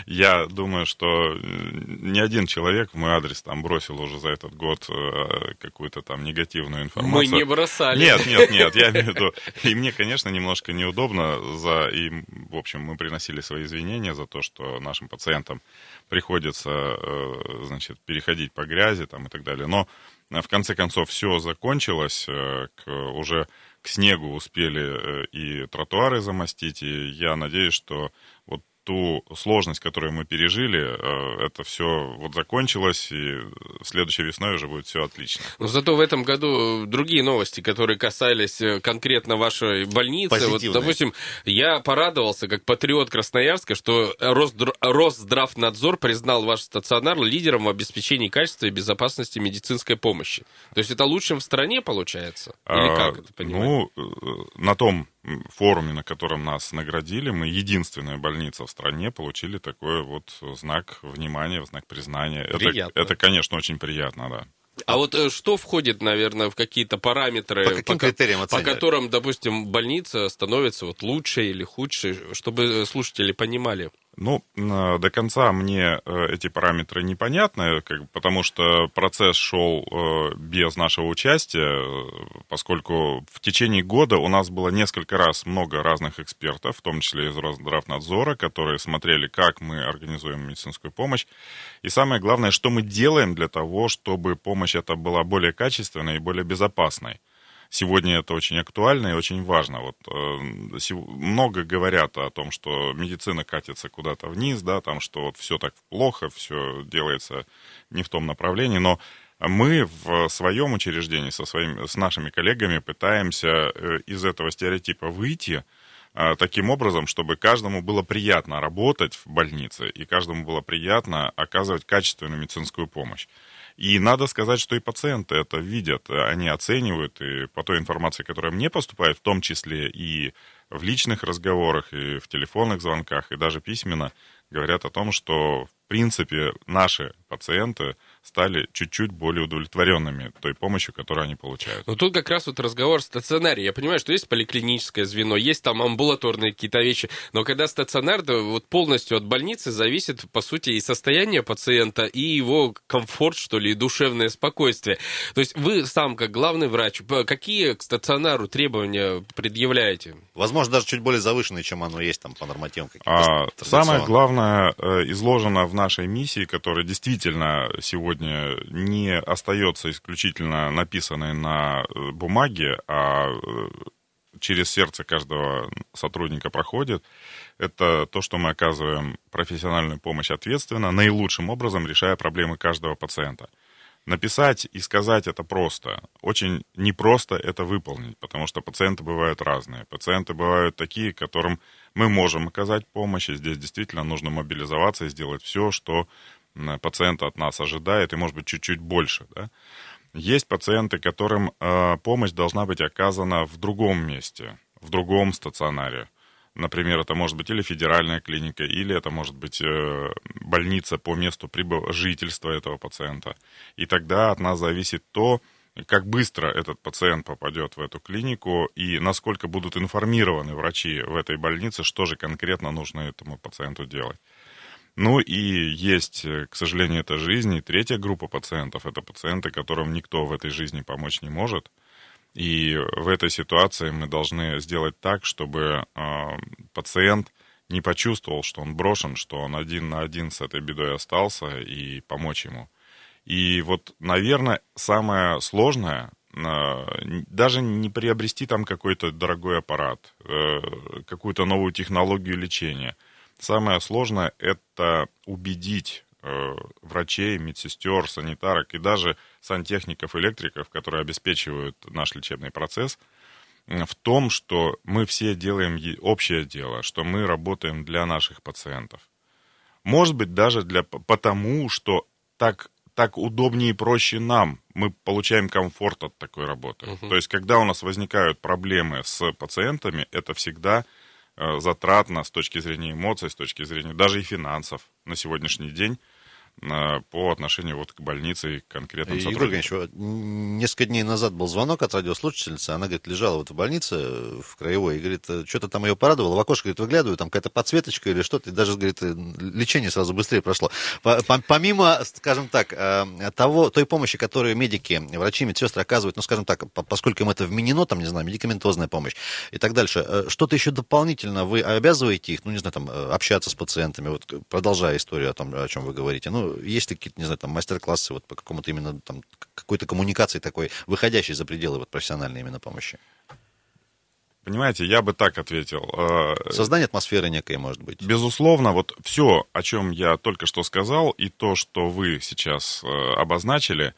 я думаю, что э, ни один человек в мой адрес там бросил уже за этот год э, какую-то там негативную информацию. Мы не бросали. Нет, нет, нет, я имею в виду. И мне, конечно, немножко неудобно за... И, в общем, мы приносили свои извинения за то, что нашим пациентам приходится, э, значит, переходить по грязи там и так далее. Но в конце концов все закончилось, к, уже к снегу успели и тротуары замостить, и я надеюсь, что вот ту сложность, которую мы пережили, э, это все вот закончилось, и следующей весной уже будет все отлично. Но зато в этом году другие новости, которые касались э, конкретно вашей больницы. Вот, допустим, я порадовался, как патриот Красноярска, что Росдр- Росздравнадзор признал ваш стационар лидером в обеспечении качества и безопасности медицинской помощи. То есть это лучшим в стране получается? Или А, как это понимать? Ну, э, на том форуме, на котором нас наградили, мы единственная больница в стране получили такой вот знак внимания, знак признания. Это- Приятно. Это, конечно, очень приятно, да. А вот э, что входит, наверное, в какие-то параметры, По каким ко- критериям по которым, допустим, больница становится вот лучше или худше, чтобы э, слушатели понимали? Ну, э, до конца мне э, эти параметры непонятны, как, потому что процесс шел э, без нашего участия, поскольку в течение года у нас было несколько раз много разных экспертов, в том числе из Росздравнадзора, которые смотрели, как мы организуем медицинскую помощь. И самое главное, что мы делаем для того, чтобы помощь эта была более качественной и более безопасной. Сегодня это очень актуально и очень важно. Вот, э, много говорят о том, что медицина катится куда-то вниз, да, там, что вот все так плохо, все делается не в том направлении, но мы в своем учреждении со своими, с нашими коллегами пытаемся э, из этого стереотипа выйти, э, таким образом, чтобы каждому было приятно работать в больнице и каждому было приятно оказывать качественную медицинскую помощь. И надо сказать, что и пациенты это видят, они оценивают, и по той информации, которая мне поступает, в том числе и в личных разговорах, и в телефонных звонках, и даже письменно, говорят о том, что в принципе наши пациенты стали чуть-чуть более удовлетворенными той помощью, которую они получают. Но тут как раз вот разговор о стационаре. Я понимаю, что есть поликлиническое звено, есть там амбулаторные какие-то вещи, но когда стационар, да, вот полностью от больницы зависит, по сути, и состояние пациента, и его комфорт, что ли, и душевное спокойствие. То есть вы сам, как главный врач, какие к стационару требования предъявляете? Возможно, даже чуть более завышенные, чем оно есть там по нормативам А, самое главное э, изложено в нашей миссии, которая действительно сегодня не остается исключительно написанной на э, бумаге, а э, через сердце каждого сотрудника проходит. Это то, что мы оказываем профессиональную помощь ответственно, наилучшим образом решая проблемы каждого пациента. Написать и сказать это просто. Очень непросто это выполнить, потому что пациенты бывают разные. Пациенты бывают такие, которым мы можем оказать помощь, и здесь действительно нужно мобилизоваться и сделать все, что пациент от нас ожидает, и, может быть, чуть-чуть больше, да. Есть пациенты, которым э, помощь должна быть оказана в другом месте, в другом стационаре. Например, это может быть или федеральная клиника, или это может быть э, больница по месту прибыв... жительства этого пациента. И тогда от нас зависит то, как быстро этот пациент попадет в эту клинику и насколько будут информированы врачи в этой больнице, что же конкретно нужно этому пациенту делать. Ну и есть, э, к сожалению, это жизнь. И третья группа пациентов – это пациенты, которым никто в этой жизни помочь не может. И в этой ситуации мы должны сделать так, чтобы э, пациент не почувствовал, что он брошен, что он один на один с этой бедой остался, и помочь ему. И вот, наверное, самое сложное э, даже не приобрести там какой-то дорогой аппарат, э, какую-то новую технологию лечения – Самое сложное – это убедить э, врачей, медсестер, санитарок и даже сантехников, электриков, которые обеспечивают наш лечебный процесс, в том, что мы все делаем общее дело, что мы работаем для наших пациентов. Может быть, даже для, потому, что так, так удобнее и проще нам. Мы получаем комфорт от такой работы. Uh-huh. То есть, когда у нас возникают проблемы с пациентами, это всегда затратно с точки зрения эмоций, с точки зрения даже и финансов на сегодняшний день. Э, по отношению вот к больнице и к конкретным и, сотрудникам. несколько дней назад был звонок от радиослушательницы, она, говорит, лежала вот в больнице в Краевой, и, говорит, что-то там ее порадовало, в окошко, говорит, выглядываю, там какая-то подсветочка или что-то, и даже, говорит, лечение сразу быстрее прошло. Помимо, скажем так, э, того, той помощи, которую медики, врачи, медсестры оказывают, ну, скажем так, поскольку им это вменено, там, не знаю, медикаментозная помощь и так дальше, э, что-то еще дополнительно вы обязываете их, ну, не знаю, там, общаться с пациентами, вот, продолжая историю о том, о чем вы говорите, ну, есть ли какие-то, не знаю, там, мастер-классы вот по какому-то именно, там, какой-то коммуникации такой, выходящей за пределы вот профессиональной именно помощи? Понимаете, я бы так ответил. Э, Создание атмосферы некой, может быть. Безусловно, вот все, о чем я только что сказал, и то, что вы сейчас э, обозначили,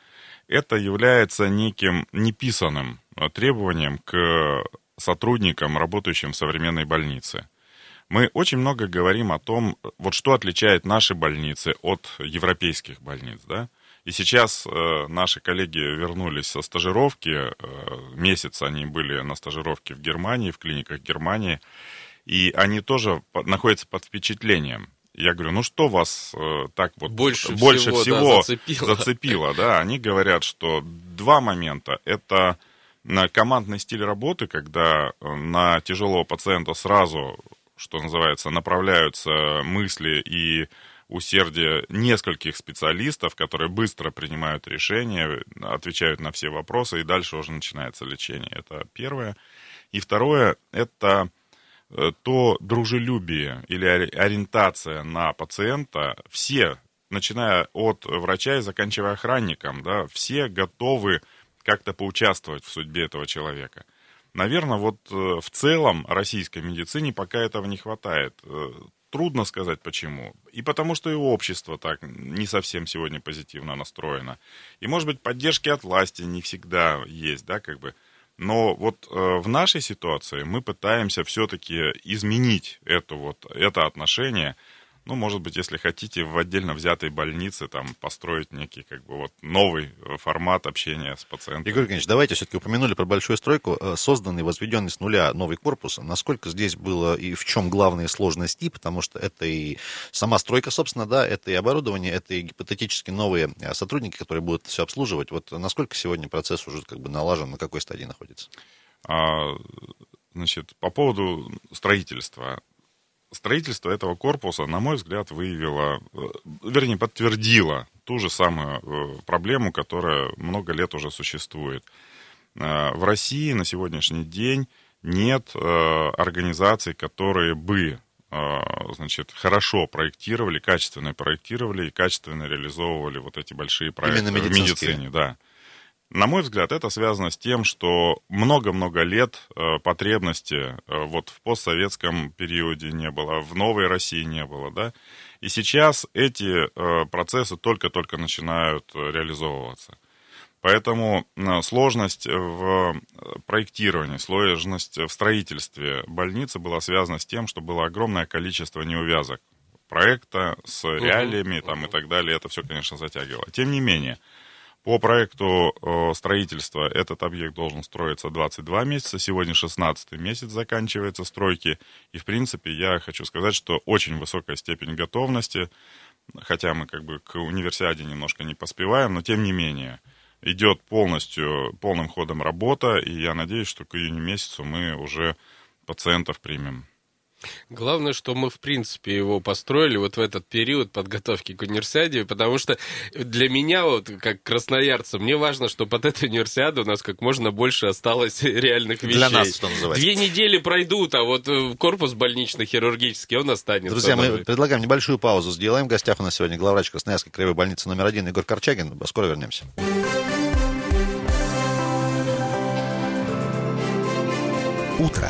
это является неким неписанным э, требованием к сотрудникам, работающим в современной больнице. Мы очень много говорим о том, вот что отличает наши больницы от европейских больниц, да? И сейчас э, наши коллеги вернулись со стажировки, э, месяц они были на стажировке в Германии, в клиниках Германии, и они тоже по- находятся под впечатлением. Я говорю, ну что вас э, так вот больше, больше всего, всего да, зацепило. зацепило, да? Они говорят, что два момента. Это командный стиль работы, когда э, на тяжелого пациента сразу что называется, направляются мысли и усердие нескольких специалистов, которые быстро принимают решения, отвечают на все вопросы, и дальше уже начинается лечение. Это первое. И второе, это э, то дружелюбие или ориентация на пациента. Все, начиная от врача и заканчивая охранником, да, все готовы как-то поучаствовать в судьбе этого человека. Наверное, вот э, в целом российской медицине пока этого не хватает. Э, трудно сказать почему. И потому что и общество так не совсем сегодня позитивно настроено. И, может быть, поддержки от власти не всегда есть, да, как бы. Но вот э, в нашей ситуации мы пытаемся все-таки изменить это вот, это отношение – ну, может быть, если хотите, в отдельно взятой больнице там построить некий как бы вот новый э, формат общения с пациентом. Игорь Евгеньевич, давайте все-таки упомянули про большую стройку. Э, созданный, возведенный с нуля новый корпус. Насколько здесь было и в чем главные сложности? Потому что это и сама стройка, собственно, да, это и оборудование, это и гипотетически новые э, сотрудники, которые будут все обслуживать. Вот насколько сегодня процесс уже как бы налажен, на какой стадии находится? А, значит, по поводу строительства строительство этого корпуса, на мой взгляд, выявило, э, вернее, подтвердило ту же самую э, проблему, которая много лет уже существует. Э, в России на сегодняшний день нет организаций, которые бы значит, хорошо проектировали, качественно проектировали и качественно реализовывали вот эти большие проекты в медицине. Да. На мой взгляд, это связано с тем, что много-много лет э, потребности э, вот в постсоветском периоде не было, в новой России не было, да, и сейчас эти э, процессы только-только начинают реализовываться. Поэтому сложность в проектировании, сложность в строительстве больницы была связана с тем, что было огромное количество неувязок проекта, с реалиями там, и так далее, это все, конечно, затягивало. Тем не менее, по проекту э, строительства этот объект должен строиться 22 месяца. Сегодня 16 месяц заканчивается стройки. И, в принципе, я хочу сказать, что очень высокая степень готовности, хотя мы как бы к универсиаде немножко не поспеваем, но тем не менее идет полностью, полным ходом работа, и я надеюсь, что к июню месяцу мы уже пациентов примем. Главное, что мы, в принципе, его построили вот в этот период подготовки к универсиаде, потому что для меня, вот, как красноярца, мне важно, чтобы от этой универсиады у нас как можно больше осталось (laughs) реальных вещей. Для нас, что называется. Две недели пройдут, а вот э, корпус больнично-хирургический, он останется. Друзья, мы предлагаем небольшую паузу сделаем. В гостях у нас сегодня главврач Красноярской краевой больницы номер один Игорь Корчагин. Скоро вернемся. Утро.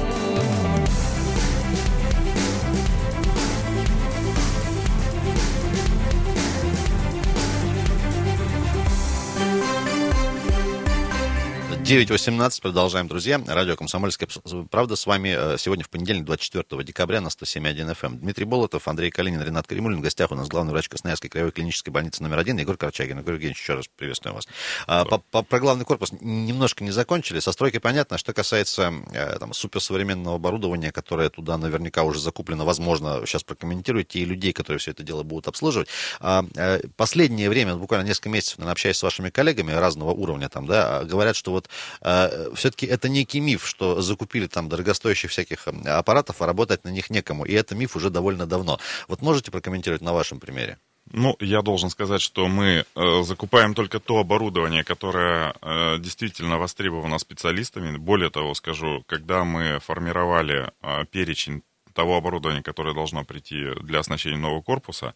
Девять восемнадцать. Продолжаем, друзья. Радио «Комсомольская правда». С вами э, сегодня в понедельник, 24 декабря на 107.1 FM. Эм. Дмитрий Болотов, Андрей Калинин, Ренат Каримулин. В гостях у нас главный врач Красноярской краевой клинической больницы номер один Егор Корчагин. Егор Евгеньевич, еще раз приветствую вас. А, по, по, про главный корпус немножко не закончили. Со стройкой понятно. Что касается э, там, суперсовременного оборудования, которое туда наверняка уже закуплено, возможно, сейчас прокомментируйте, и людей, которые все это дело будут обслуживать. А, э, последнее время, буквально несколько месяцев, наверное, общаясь с вашими коллегами разного уровня, там, да, говорят, что вот все-таки это некий миф, что закупили там дорогостоящих всяких э, аппаратов, а работать на них некому. И это миф уже довольно давно. Вот можете прокомментировать на вашем примере? Ну, я должен сказать, что мы э, закупаем только то оборудование, которое э, действительно востребовано специалистами. Более того, скажу, когда мы формировали э, перечень того оборудования, которое должно прийти для оснащения нового корпуса,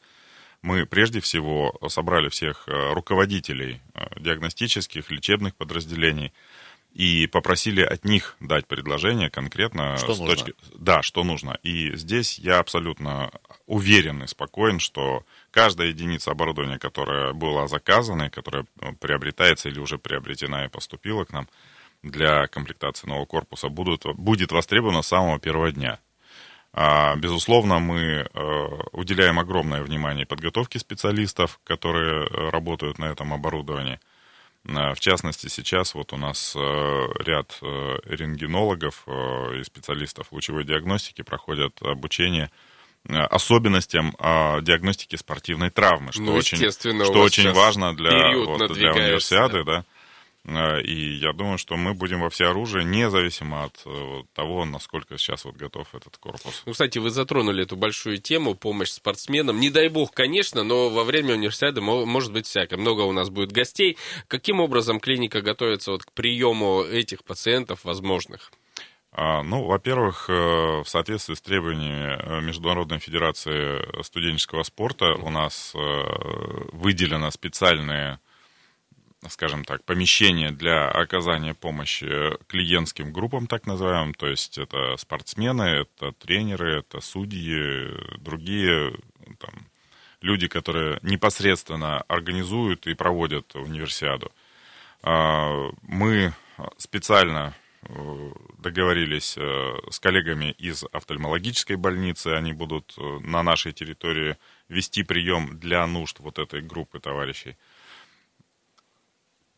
мы прежде всего собрали всех э, руководителей диагностических, лечебных подразделений, и попросили от них дать предложение конкретно. Что с нужно? точки... Да, что нужно. И здесь я абсолютно уверен и спокоен, что каждая единица оборудования, которая была заказана, и которая ну, приобретается или уже приобретена и поступила к нам для комплектации нового корпуса, будут, будет востребована с самого первого дня. А, безусловно, мы э, уделяем огромное внимание подготовке специалистов, которые э, работают на этом оборудовании – Э, в частности, сейчас вот у нас э, ряд э, рентгенологов и специалистов лучевой диагностики проходят обучение особенностям диагностики спортивной травмы, что ну, очень, что очень важно для, вот, для универсиады, да. Э, и я думаю, что мы будем во всеоружии, независимо от э, того, насколько сейчас вот готов этот корпус. Ну, кстати, вы затронули эту большую тему, помощь спортсменам. Не дай бог, конечно, но во время универсиады может быть всякое. Много у нас будет гостей. Каким образом клиника готовится вот к приему этих пациентов возможных? А, ну, во-первых, э, в соответствии с требованиями Международной Федерации студенческого спорта у нас выделено специальные скажем так, помещение для оказания помощи клиентским группам, так называемым, то есть это спортсмены, это тренеры, это судьи, другие там, люди, которые непосредственно организуют и проводят универсиаду. А, мы специально э, договорились э, с коллегами из офтальмологической больницы, они будут э, на нашей территории вести прием для нужд вот этой группы товарищей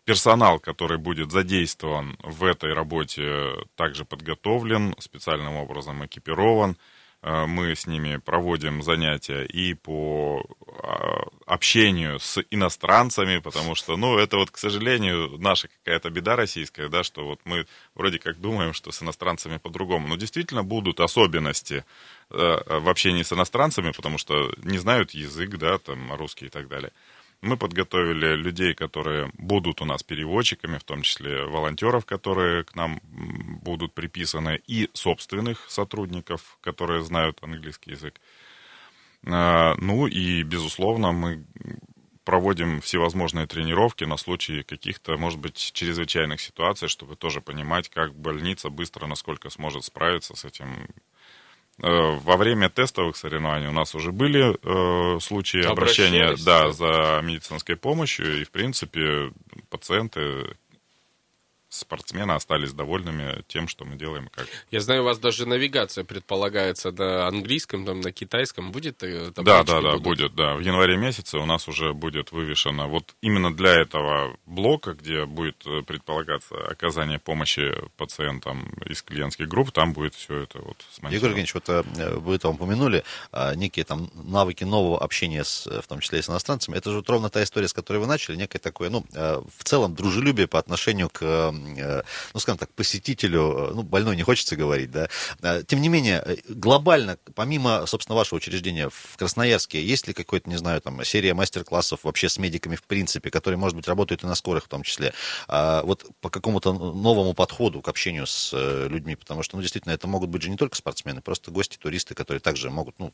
персонал, который будет задействован в этой работе, также подготовлен, специальным образом экипирован. Э, мы с ними проводим занятия и по а, общению с иностранцами, потому что, ну, это вот, к сожалению, наша какая-то беда российская, да, что вот мы вроде как думаем, что с иностранцами по-другому. Но действительно будут особенности э, в общении с иностранцами, потому что не знают язык, да, там, русский и так далее. Мы подготовили людей, которые будут у нас переводчиками, в том числе волонтеров, которые к нам будут приписаны, и собственных сотрудников, которые знают английский язык. А, ну и, безусловно, мы проводим всевозможные тренировки на случай каких-то, может быть, чрезвычайных ситуаций, чтобы тоже понимать, как больница быстро, насколько сможет справиться с этим во время тестовых соревнований у нас уже были э, случаи обращения да, за медицинской помощью, и, в принципе, пациенты спортсмены остались довольными тем, что мы делаем. Как... Я знаю, у вас даже навигация предполагается на английском, там, на китайском. Будет? э, Да, да, да, будут? будет, да. В январе месяце у нас уже будет вывешено вот именно для этого блока, где будет э, предполагаться оказание помощи пациентам из клиентских групп, там будет все это вот смонтировано. Егор Евгеньевич, вот э, вы там упомянули а, некие там навыки нового общения, с, в том числе и с иностранцами. Это же вот ровно та история, с которой вы начали, некое такое, ну, в целом дружелюбие по отношению к, ну, скажем так, посетителю, э, ну, больной не хочется говорить, да. А, Тем не менее, э, глобально, помимо, собственно, вашего учреждения в Красноярске, есть ли какой-то, не знаю, там, серия мастер-классов вообще с медиками в принципе, которые, может быть, работают и на скорых в том числе, а, вот по какому-то новому подходу к общению с э, людьми, потому что, ну, действительно, это могут быть же не только спортсмены, просто гости, туристы, которые также могут, ну,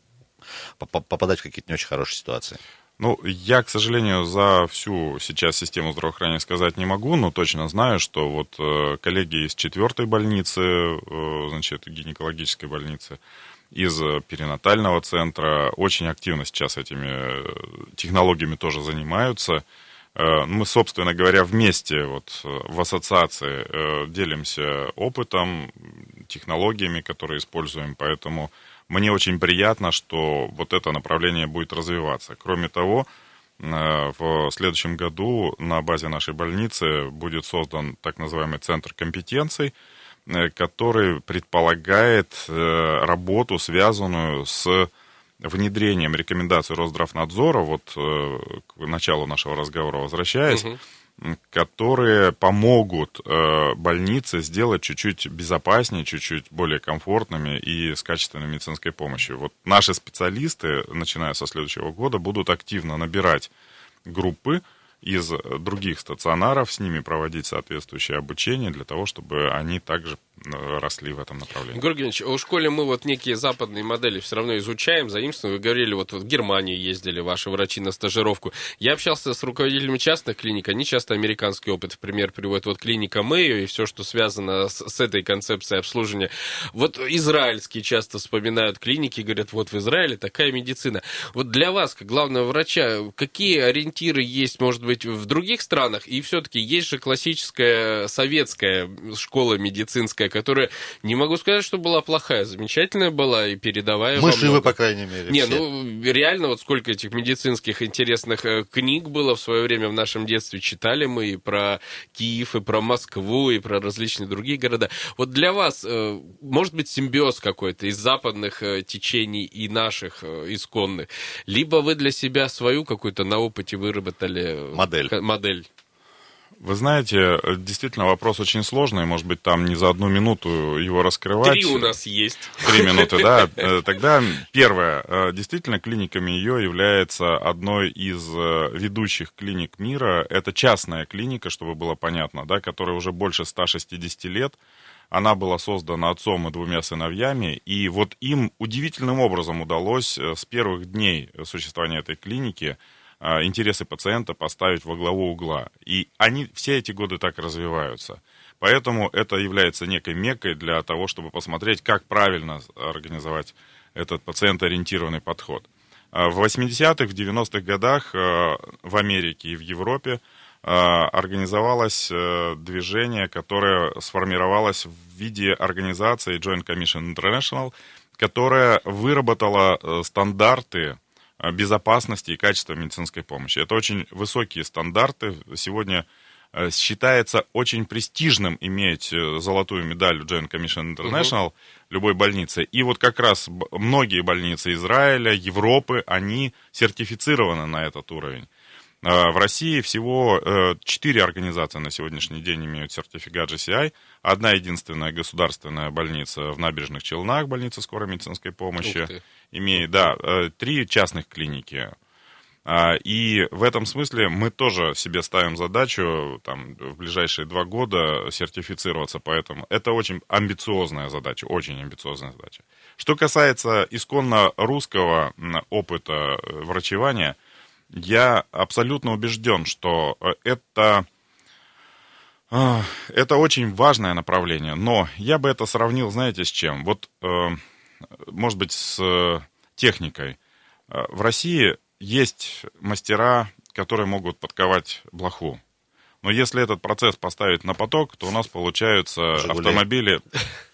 по- попадать в какие-то не очень хорошие ситуации. Ну, я, к сожалению, за всю сейчас систему здравоохранения сказать не могу, но точно знаю, что вот э, коллеги из четвертой больницы, э, значит, гинекологической больницы, из перинатального центра очень активно сейчас этими э, технологиями тоже занимаются. Мы, собственно говоря, вместе вот в ассоциации делимся опытом, технологиями, которые используем, поэтому мне очень приятно, что вот это направление будет развиваться. Кроме того, э, в следующем году на базе нашей больницы будет создан так называемый центр компетенций, э, который предполагает э, работу, связанную с внедрением рекомендаций Росздравнадзора, вот к началу нашего разговора возвращаясь, Мгм. Которые помогут э, больнице сделать чуть-чуть безопаснее, чуть-чуть более комфортными и с качественной медицинской помощью. Вот наши специалисты, начиная со следующего года, будут активно набирать группы из других стационаров, с ними проводить соответствующее обучение для того, чтобы они также росли в этом направлении. Егор Евгеньевич, а у школе мы вот некие западные модели все равно изучаем, заимствуем. Вы говорили, вот в Германию ездили ваши врачи на стажировку. Я общался с руководителями частных клиник, они часто американский опыт в пример приводят. Вот клиника Мэйо и все, что связано с, с этой концепцией обслуживания. Вот израильские часто вспоминают клиники, говорят, вот в Израиле такая медицина. Вот для вас, как главного врача, какие ориентиры есть, может быть, в других странах? И все-таки есть же классическая советская школа медицинская, которая, не могу сказать, что была плохая, замечательная была и передовая. Мы живы, по крайней мере. Не, все. ну реально вот сколько этих медицинских интересных э, книг было в свое время в нашем детстве. Читали мы и про Киев, и про Москву, и про различные другие города. Вот для вас, э, может быть, симбиоз какой-то из западных э, течений и наших исконных. Либо вы для себя свою какую-то на опыте выработали Модель. модель. Вы знаете, э, действительно вопрос очень сложный, может быть, там не за одну минуту его раскрывать. Три у нас есть. Три минуты, да. (laughs) Э, Тогда первое. Э, Действительно, клиника МИО является одной из ведущих клиник мира. Это частная клиника, чтобы было понятно, да, которая уже больше 160 лет. Она была создана отцом и двумя сыновьями, и вот им удивительным образом удалось с первых дней существования этой клиники интересы пациента поставить во главу угла. И они все эти годы так развиваются. Поэтому это является некой меккой для того, чтобы посмотреть, как правильно организовать этот пациентоориентированный подход. А В 80-х, в 90-х годах э, в Америке и в Европе организовалось э, движение, которое сформировалось в виде организации Joint Commission International, которая выработала э, стандарты безопасности и качества медицинской помощи. Это очень высокие стандарты. Сегодня э, считается очень престижным иметь э, золотую медаль Joint Commission International любой больницы. И вот как раз многие больницы Израиля, Европы, они сертифицированы на этот уровень. Э, В России всего э, четыре организации на сегодняшний день имеют сертификат GCI. Одна единственная государственная больница в Набережных Челнах, больница скорой медицинской помощи, имеет, да, э, три частных клиники. А, И в этом смысле мы тоже себе ставим задачу там, в ближайшие два года сертифицироваться, поэтому это очень амбициозная задача, очень амбициозная задача. Что касается исконно русского опыта э, врачевания, я абсолютно убежден, что э, это, а, это очень важное направление, но я бы это сравнил, знаете, с чем? Вот, э, может быть, с э, техникой. В России есть мастера, которые могут подковать блоху. Но если этот процесс поставить на поток, то у нас получаются «Жигули». автомобили... (laughs)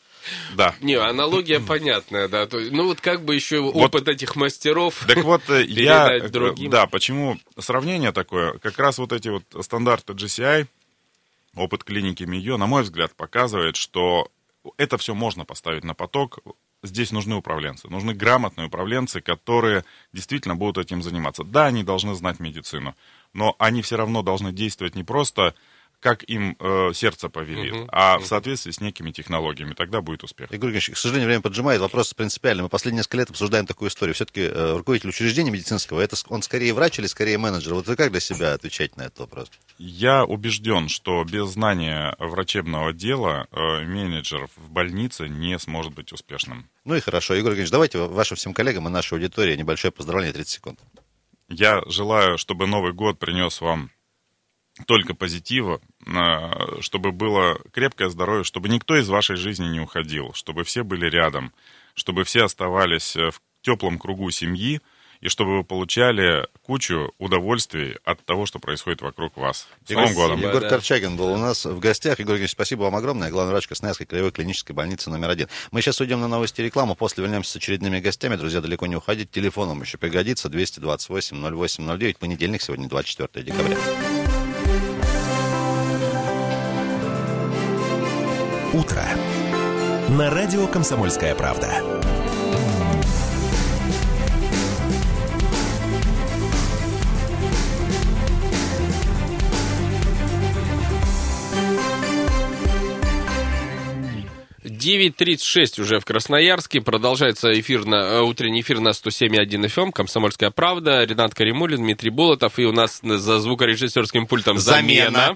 Да. Не, аналогия понятная, да. То есть, ну вот как бы еще опыт этих мастеров Так вот, э, я, э, другим. да, почему сравнение такое, как раз вот эти вот стандарты GCI, опыт клиники МИО, на мой взгляд, показывает, что это все можно поставить на поток. Здесь нужны управленцы, нужны грамотные управленцы, которые действительно будут этим заниматься. Да, они должны знать медицину, но они все равно должны действовать не просто как им э, сердце повелит, Мгм. а в соответствии с некими технологиями. Тогда будет успех. Игорь Евгеньевич, к сожалению, время поджимает. Вопрос принципиальный. Мы последние несколько лет обсуждаем такую историю. Все-таки э, руководитель учреждения медицинского, это он скорее врач или скорее менеджер? Вот вы как для себя отвечаете на этот вопрос? Я убежден, что без знания врачебного дела э, менеджер в больнице не сможет быть успешным. Ну и хорошо. Игорь Евгеньевич, давайте вашим всем коллегам и нашей аудитории небольшое поздравление, 30 секунд. Я желаю, чтобы Новый год принес вам только позитива, э, чтобы было крепкое здоровье, чтобы никто из вашей жизни не уходил, чтобы все были рядом, чтобы все оставались э, в теплом кругу семьи, и чтобы вы получали кучу удовольствий от того, что происходит вокруг вас. С Новым годом! Егор Корчагин был у нас в гостях. Егор Евгеньевич, спасибо вам огромное. Главный врач Красноярской краевой клинической больницы номер один. Мы сейчас уйдем на новости и рекламу. После вернемся с очередными гостями. Друзья, далеко не уходите. Телефоном еще пригодится. 228 08 09. Понедельник, сегодня 24 декабря. Утро. На радио «Комсомольская правда». Девять тридцать шесть уже в Красноярске. Продолжается эфир на, э, утренний эфир на 107.1 FM. эм. «Комсомольская правда». Ренат Каримулин, Дмитрий Болотов. И у нас за звукорежиссерским пультом замена.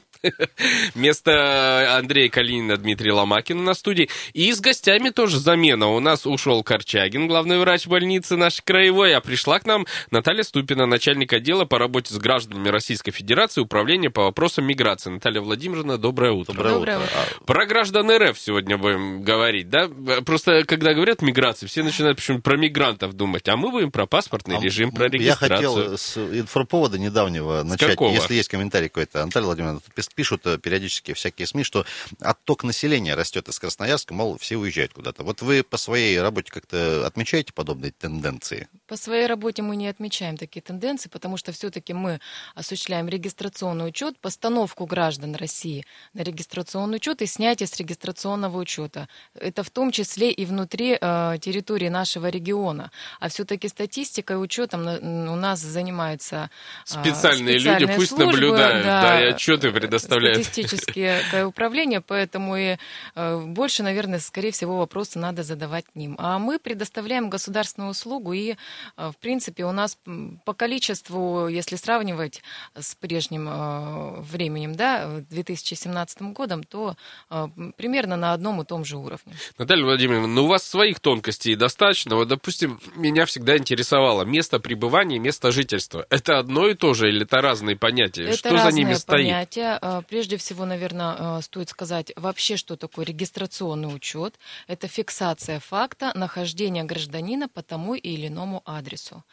Вместо (laughs) Андрея Калинина Дмитрий Ломакин на студии. И с гостями тоже замена. У нас ушел Корчагин, главный врач больницы нашей краевой, а пришла к нам Наталья Ступина, начальник отдела по работе с гражданами Российской Федерации, управления по вопросам миграции. Наталья Владимировна, доброе утро. Доброе Доброе утро. утро. Про граждан РФ сегодня будем говорить, да? Просто когда говорят миграция, все начинают почему про мигрантов думать, а мы будем про паспортный режим, про Я регистрацию. хотел с инфоповода недавнего начать, какого? если есть комментарий какой-то. Наталья Владимировна, пишут э, периодически всякие СМИ, что отток населения растет из Красноярска, мол, все уезжают куда-то. Вот вы по своей работе как-то отмечаете подобные тенденции? По своей работе мы не отмечаем такие тенденции, потому что все-таки мы осуществляем регистрационный учет, постановку граждан России на регистрационный учет и снятие с регистрационного учета. Это в том числе и внутри э, территории нашего региона. А все-таки статистикой, учетом на- у нас занимаются э, Специальные люди специальные пусть службы, наблюдают, да, и отчеты предоставляют. Статистическое управление, поэтому и э, больше, наверное, скорее всего, вопросы надо задавать ним. А мы предоставляем государственную услугу, и, э, в принципе, у нас по количеству, если сравнивать с прежним э, временем, да, 2017 годом, то э, примерно на одном и том же уровне. Наталья Владимировна, ну у вас своих тонкостей достаточно. Вот, допустим, меня всегда интересовало место пребывания место жительства. Это одно и то же или это разные понятия? Это Что за разные ними стоит? понятия. Э, Прежде всего, наверное, стоит сказать вообще, что такое регистрационный учет. Это фиксация факта нахождения гражданина по тому или иному адресу.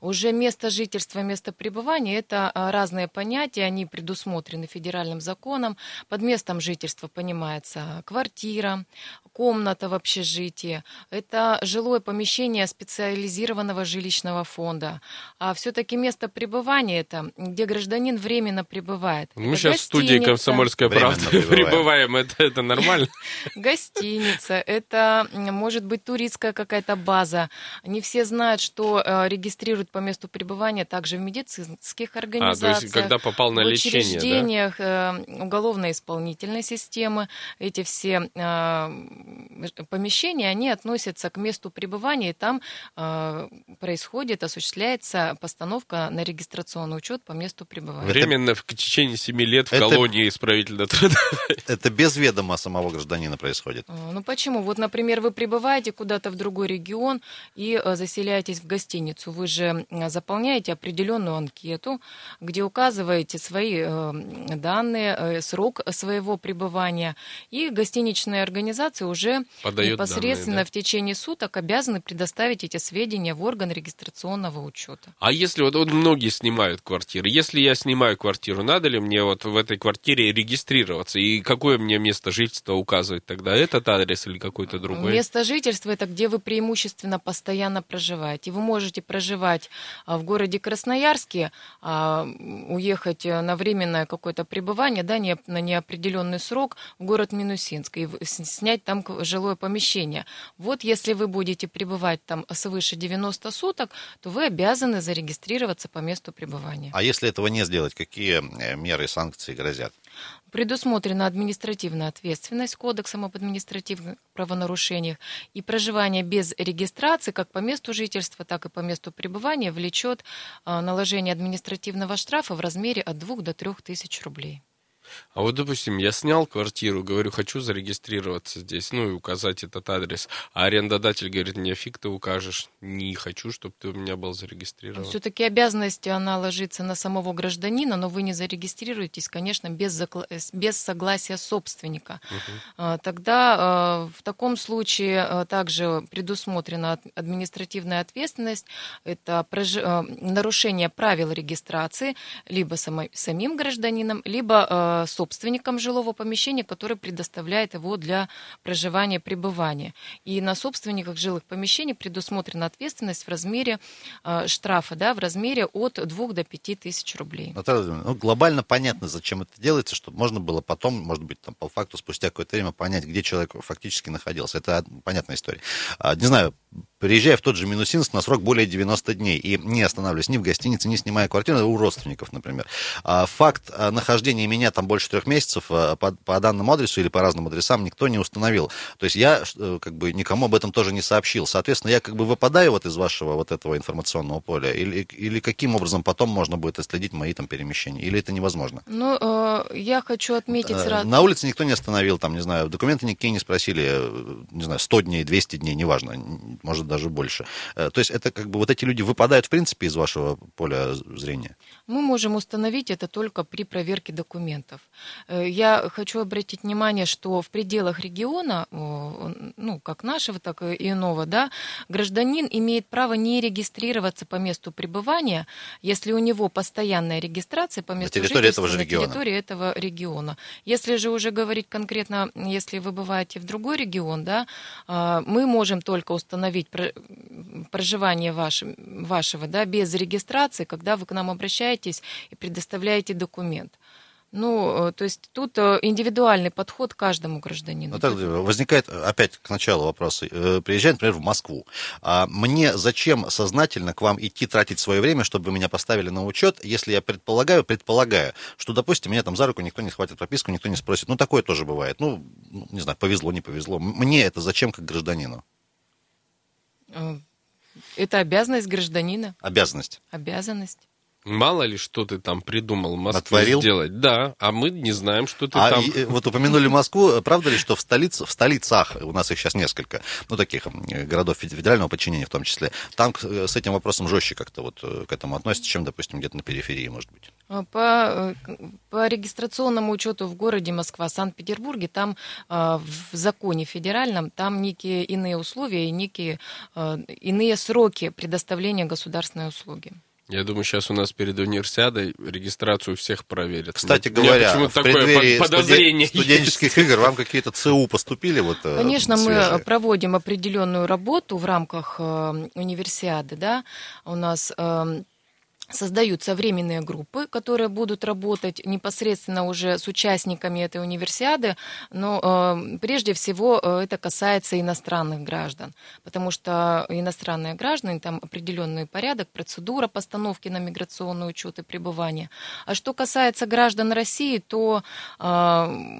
Уже место жительства, место пребывания – это э, разные понятия, они предусмотрены федеральным законом. Под местом жительства понимается квартира, комната в общежитии, это жилое помещение специализированного жилищного фонда. А все-таки место пребывания – это где гражданин временно пребывает. Мы Это сейчас в студии гостиница. «Комсомольская правда» (laughs) пребываем. Это, это нормально? (laughs) Гостиница, это может быть туристская какая-то база. Не все знают, что э, регистрируют по месту пребывания также в медицинских организациях, когда попал на в лечение, да? учреждениях э, уголовно-исполнительной системы. Эти все э, помещения, они относятся к месту пребывания, и там э, происходит, осуществляется постановка на регистрационный учет по месту пребывания. Временно в течение семи лет в Это- колонии исправительно труда. Это без ведома самого гражданина происходит. Э, Ну почему? Вот, например, вы прибываете куда-то в другой регион и э, заселяетесь в гостиницу. Вы же заполняете определенную анкету, где указываете свои э, данные, э, срок своего пребывания. И гостиничные организации уже уже Подает непосредственно данные, да? в течение суток обязаны предоставить эти сведения в орган регистрационного учета. А если вот, вот многие снимают квартиры, если я снимаю квартиру, надо ли мне вот в этой квартире регистрироваться? И какое мне место жительства указывать тогда? Этот адрес или какой-то другой? Место жительства это где вы преимущественно постоянно проживаете. Вы можете проживать а, в городе Красноярске, а, уехать э, на временное какое-то пребывание, да, не- на неопределенный срок в город Минусинск и снять там к- жилое помещение. Вот если вы будете пребывать там свыше 90 суток, то вы обязаны зарегистрироваться по месту пребывания. А если этого не сделать, какие э, меры и санкции грозят? Предусмотрена административная ответственность Кодексом об административных правонарушениях, и проживание без регистрации как по месту жительства, так и по месту пребывания влечет а, наложение административного штрафа в размере от 2 до 3 тысяч рублей. А вот, допустим, я снял квартиру, говорю, хочу зарегистрироваться здесь, ну и указать этот адрес. А арендодатель говорит, не фиг ты укажешь, не хочу, чтобы ты у меня был зарегистрирован. Все-таки обязанность она ложится на самого гражданина, но вы не зарегистрируетесь, конечно, без, закла- э, без согласия собственника. А, Тогда а, в таком случае а, также предусмотрена ад- административная ответственность. Это а, нарушение правил регистрации либо самим гражданином, либо собственником жилого помещения, который предоставляет его для проживания, пребывания. И на собственниках жилых помещений предусмотрена ответственность в размере а, штрафа, да, в размере от 2 до 5 тысяч рублей. Ну, глобально понятно, зачем это делается, чтобы можно было потом, может быть, там, по факту, спустя какое-то время понять, где человек фактически находился. Это понятная история. А, не знаю, приезжая в тот же Минусинск на срок более 90 дней и не останавливаясь ни в гостинице, не снимая квартиру, у родственников, например. А, факт а, нахождения меня там больше трех месяцев а, по, по данному адресу или по разным адресам никто не установил. То есть я э, как бы никому об этом тоже не сообщил. Соответственно, я как бы выпадаю вот из вашего вот этого информационного поля или, или каким образом потом можно будет отследить мои там перемещения? Или это невозможно? Ну, э, я хочу отметить Э, сразу... На улице никто не остановил, там, не знаю, документы никакие не спросили, э, не знаю, 100 дней, 200 дней, неважно, может даже больше. Э, То есть это как бы вот эти люди выпадают, в принципе, из вашего поля зрения. Мы можем установить это только при проверке документов. Э, Я хочу обратить внимание, что в пределах региона, ну, как нашего, так и иного, да, гражданин имеет право не регистрироваться по месту пребывания, если у него постоянная регистрация по месту территории жительства этого же на региона. территории этого региона. Если же уже говорить конкретно, если вы бываете в другой регион, да, а, мы можем только установить про- проживание ваше- вашего да, без регистрации, когда вы к нам обращаетесь и предоставляете документ. Ну, э, то есть тут э, индивидуальный подход каждому гражданину. Наталья Владимировна, возникает э, опять к началу вопроса. Э, Приезжаю, например, в Москву. А Мне зачем сознательно к вам идти тратить свое время, чтобы вы меня поставили на учет, если я предполагаю, предполагаю, что, допустим, меня там за руку никто не схватит прописку, никто не спросит. Ну, такое тоже бывает. Ну, ну, не знаю, повезло, не повезло. Мне это зачем как гражданину? Э, Это обязанность гражданина. Обязанность. Обязанность. Мало ли, что ты там придумал Москве Натворил? сделать. Да, а мы не знаем, что ты а там... и, э, вот упомянули Москву, правда ли, что в, столице, в столицах, у нас их сейчас несколько, ну, таких э, городов фед- федерального подчинения в том числе, там с этим вопросом жестче как-то вот к этому относятся, чем, допустим, где-то на периферии, может быть. А По, э, по регистрационному учету в городе Москва, Санкт-Петербурге, там а, в законе федеральном, там некие иные условия и некие иные сроки предоставления государственной услуги. Я думаю, сейчас у нас перед универсиадой регистрацию всех проверят. Кстати меня говоря, в такое преддверии под- подозрение студен- студенческих игр вам какие-то ЦУ поступили? Вот, э, Конечно, мы свежие? проводим определенную работу в рамках э, универсиады, да. У нас э, создаются временные группы, которые будут работать непосредственно уже с участниками этой универсиады, но э, прежде всего э, это касается иностранных граждан, потому что иностранные граждане, там определенный порядок, процедура постановки на миграционный учет и пребывания. А что касается граждан России, то э,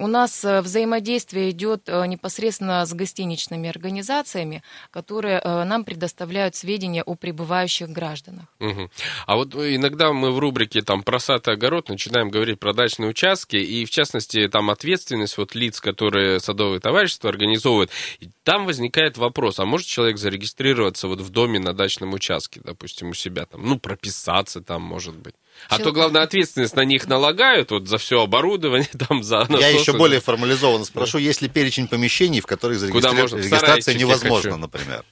у нас э, взаимодействие идет э, непосредственно с гостиничными организациями, которые э, нам предоставляют сведения о пребывающих гражданах. Мгм. А вот иногда мы в рубрике там «Просатый огород» начинаем говорить про дачные участки, и в частности там ответственность вот лиц, которые садовые товарищества организовывают. И там возникает вопрос, а может человек зарегистрироваться вот в доме на дачном участке, допустим, у себя там, ну, прописаться там, может быть. А то, главное, ответственность на них налагают вот за все оборудование, (laughs) там, за насосы. Я еще более формализованно спрошу, есть ли перечень помещений, в которых Куда можно? зарегистри- В регистрация сарайчике невозможна, хочу. например?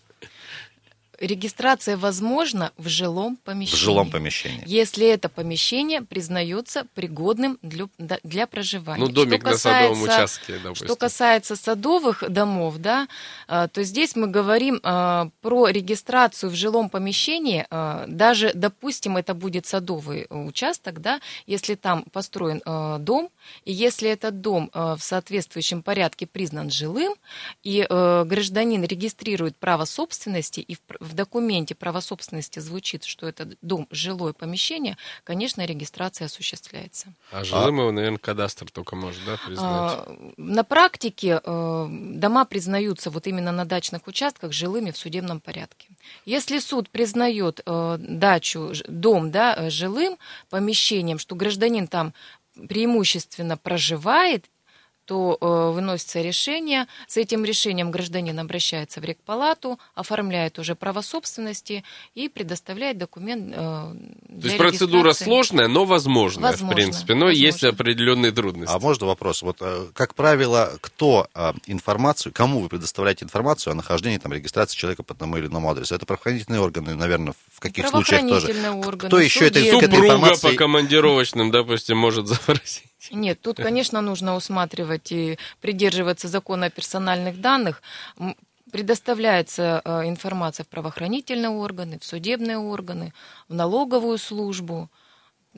Регистрация возможна в жилом В помещении. жилом помещении. Если это помещение признается пригодным для, для проживания. Ну, домик Что на садовом касается- участке, допустим. Что касается садовых домов, да, а, то здесь мы говорим а, про регистрацию в жилом помещении, а, даже, допустим, это будет садовый участок, да, если там построен а, дом, и если этот дом а, в соответствующем порядке признан жилым, и э, гражданин регистрирует право собственности, и в, в документе право собственности звучит, что это дом жилое помещение, конечно, регистрация осуществляется. А жилым его, наверное, кадастр только может, да, признать? А, На практике э, дома признаются вот именно на дачных участках жилыми в судебном порядке. Если суд признает э, дачу, дом да, э, жилым помещением, что гражданин там преимущественно проживает, то э, выносится решение. С этим решением гражданин обращается в рекпалату, оформляет уже право собственности и предоставляет документ э, То есть процедура сложная, но возможная, Возможно, в принципе. Но есть определенные трудности. А можно вопрос? Вот, э, как правило, кто э, информацию, кому вы предоставляете информацию о нахождении, там, регистрации человека по тому или иному адресу? Это правоохранительные органы, наверное, в каких случаях тоже? Органы, Кто еще это, к этой информации? по командировочным, допустим, может (laughs) запросить. Нет, тут, конечно, нужно усматривать и придерживаться закона о персональных данных. Предоставляется э, информация в правоохранительные органы, в судебные органы, в налоговую службу.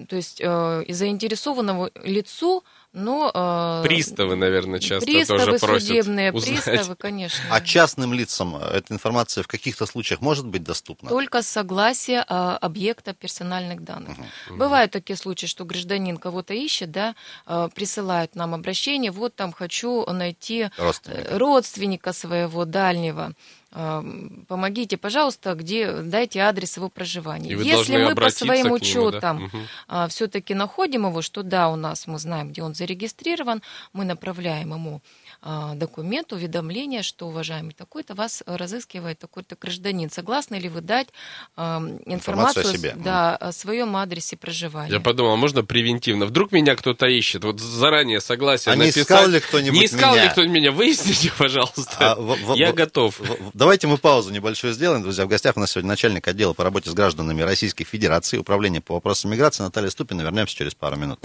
То есть э, и заинтересованному лицу, но... э, Приставы, наверное, часто приставы тоже просят судебные, узнать. приставы, конечно. А частным лицам эта информация в каких-то случаях может быть доступна? Только с согласия а, объекта персональных данных. Бывают такие случаи, что гражданин кого-то ищет, да, а, присылает нам обращение, вот там хочу найти Родственника. э, родственника своего дальнего. Помогите, пожалуйста, где дайте адрес его проживания. Если мы по своим нему, да? учетам Мгм. все-таки находим его, что да, у нас мы знаем, где он зарегистрирован, мы направляем ему документ, уведомление, что, уважаемый такой-то, вас разыскивает такой-то гражданин. Согласны ли вы дать а, информацию, Информацию о себе. Да, о своем адресе проживания? Я подумал, а можно превентивно? Вдруг меня кто-то ищет? Вот заранее согласие А не написать. искал ли кто-нибудь Не искал меня? ли кто-нибудь меня? Выясните, (laughs) пожалуйста. А, в- в- Я в- готов. в- в- Давайте мы паузу небольшую сделаем. Друзья, в гостях у нас сегодня начальник отдела по работе с гражданами Российской Федерации, Управления по вопросам миграции Наталья Ступина. Вернемся через пару минут.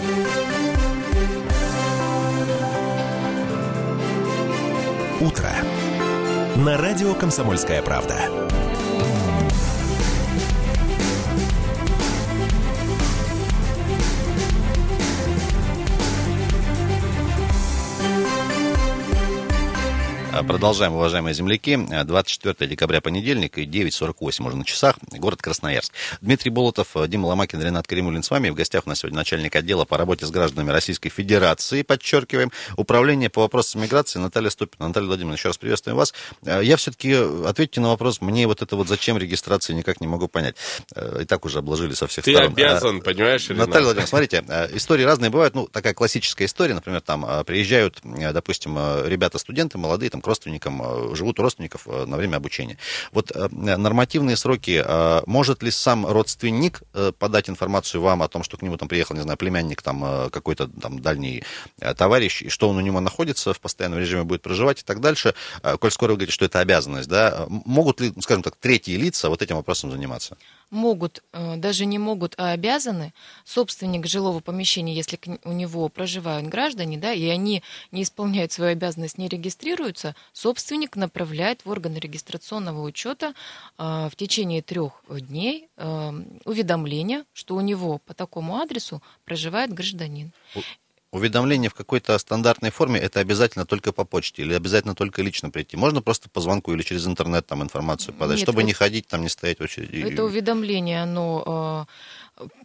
Утро. На радио «Комсомольская правда». Продолжаем, уважаемые земляки. А, 24 декабря, понедельник, и 9.48 уже на часах, город Красноярск. Дмитрий Болотов, э, Дима Ломакин, Ренат Каримулин с вами. В гостях у нас сегодня начальник отдела по работе с гражданами Российской Федерации, подчеркиваем, управление по вопросам миграции Наталья Ступина. Наталья Владимировна, еще раз приветствуем вас. Э, Я все-таки, ответьте на вопрос, мне вот это вот зачем регистрация, никак не могу понять. Э, И так уже обложили со всех Ты сторон. обязан, А, понимаешь, Ренат? Наталья Владимировна, смотрите, э, истории разные бывают. Ну, такая классическая история, например, там э, приезжают, э, допустим, э, ребята-студенты молодые, там, к родственникам, э, живут у родственников э, на время обучения. Вот э, нормативные сроки, может ли сам родственник подать информацию вам о том, что к нему там приехал, не знаю, племянник, там, какой-то там дальний товарищ, и что он у него находится в постоянном режиме, будет проживать и так дальше, коль скоро вы говорите, что это обязанность, да, могут ли, скажем так, третьи лица вот этим вопросом заниматься? Могут, э, даже не могут, а обязаны, собственник жилого помещения, если у него проживают граждане, да, и они не исполняют свою обязанность, не регистрируются, собственник направляет в органы регистрационного учета э, в течение трех дней э, уведомление, что у него по такому адресу проживает гражданин. Уведомление в какой-то стандартной форме это обязательно только по почте или обязательно только лично прийти? Можно просто по звонку или через интернет там информацию подать, Нет, чтобы вот не ходить там, не стоять в очереди? Это уведомление, оно э,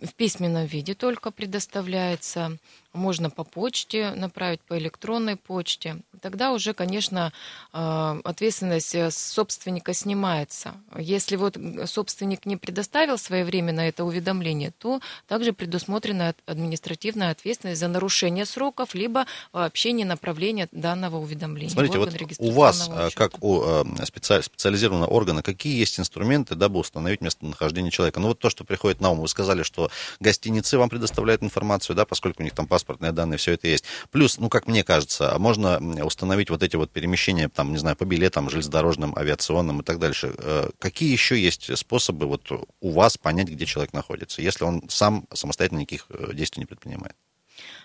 в письменном виде только предоставляется. можно по почте направить, по электронной почте. Тогда уже, конечно, э, ответственность э, собственника снимается. Если вот собственник не предоставил своевременно это уведомление, то также предусмотрена административная ответственность за нарушение сроков, либо вообще не направление данного уведомления. Смотрите, вот у вас, э, как у специ- специализированного органа, какие есть инструменты, дабы установить местонахождение человека? Ну вот то, что приходит на ум, вы сказали, что гостиницы вам предоставляют информацию, да, поскольку у них там паспортные данные, все это есть. Плюс, ну, как мне кажется, можно установить вот эти вот перемещения, там, не знаю, по билетам, железнодорожным, авиационным и так дальше. Э, какие еще есть способы вот у вас понять, где человек находится, если он сам самостоятельно никаких э, действий не предпринимает?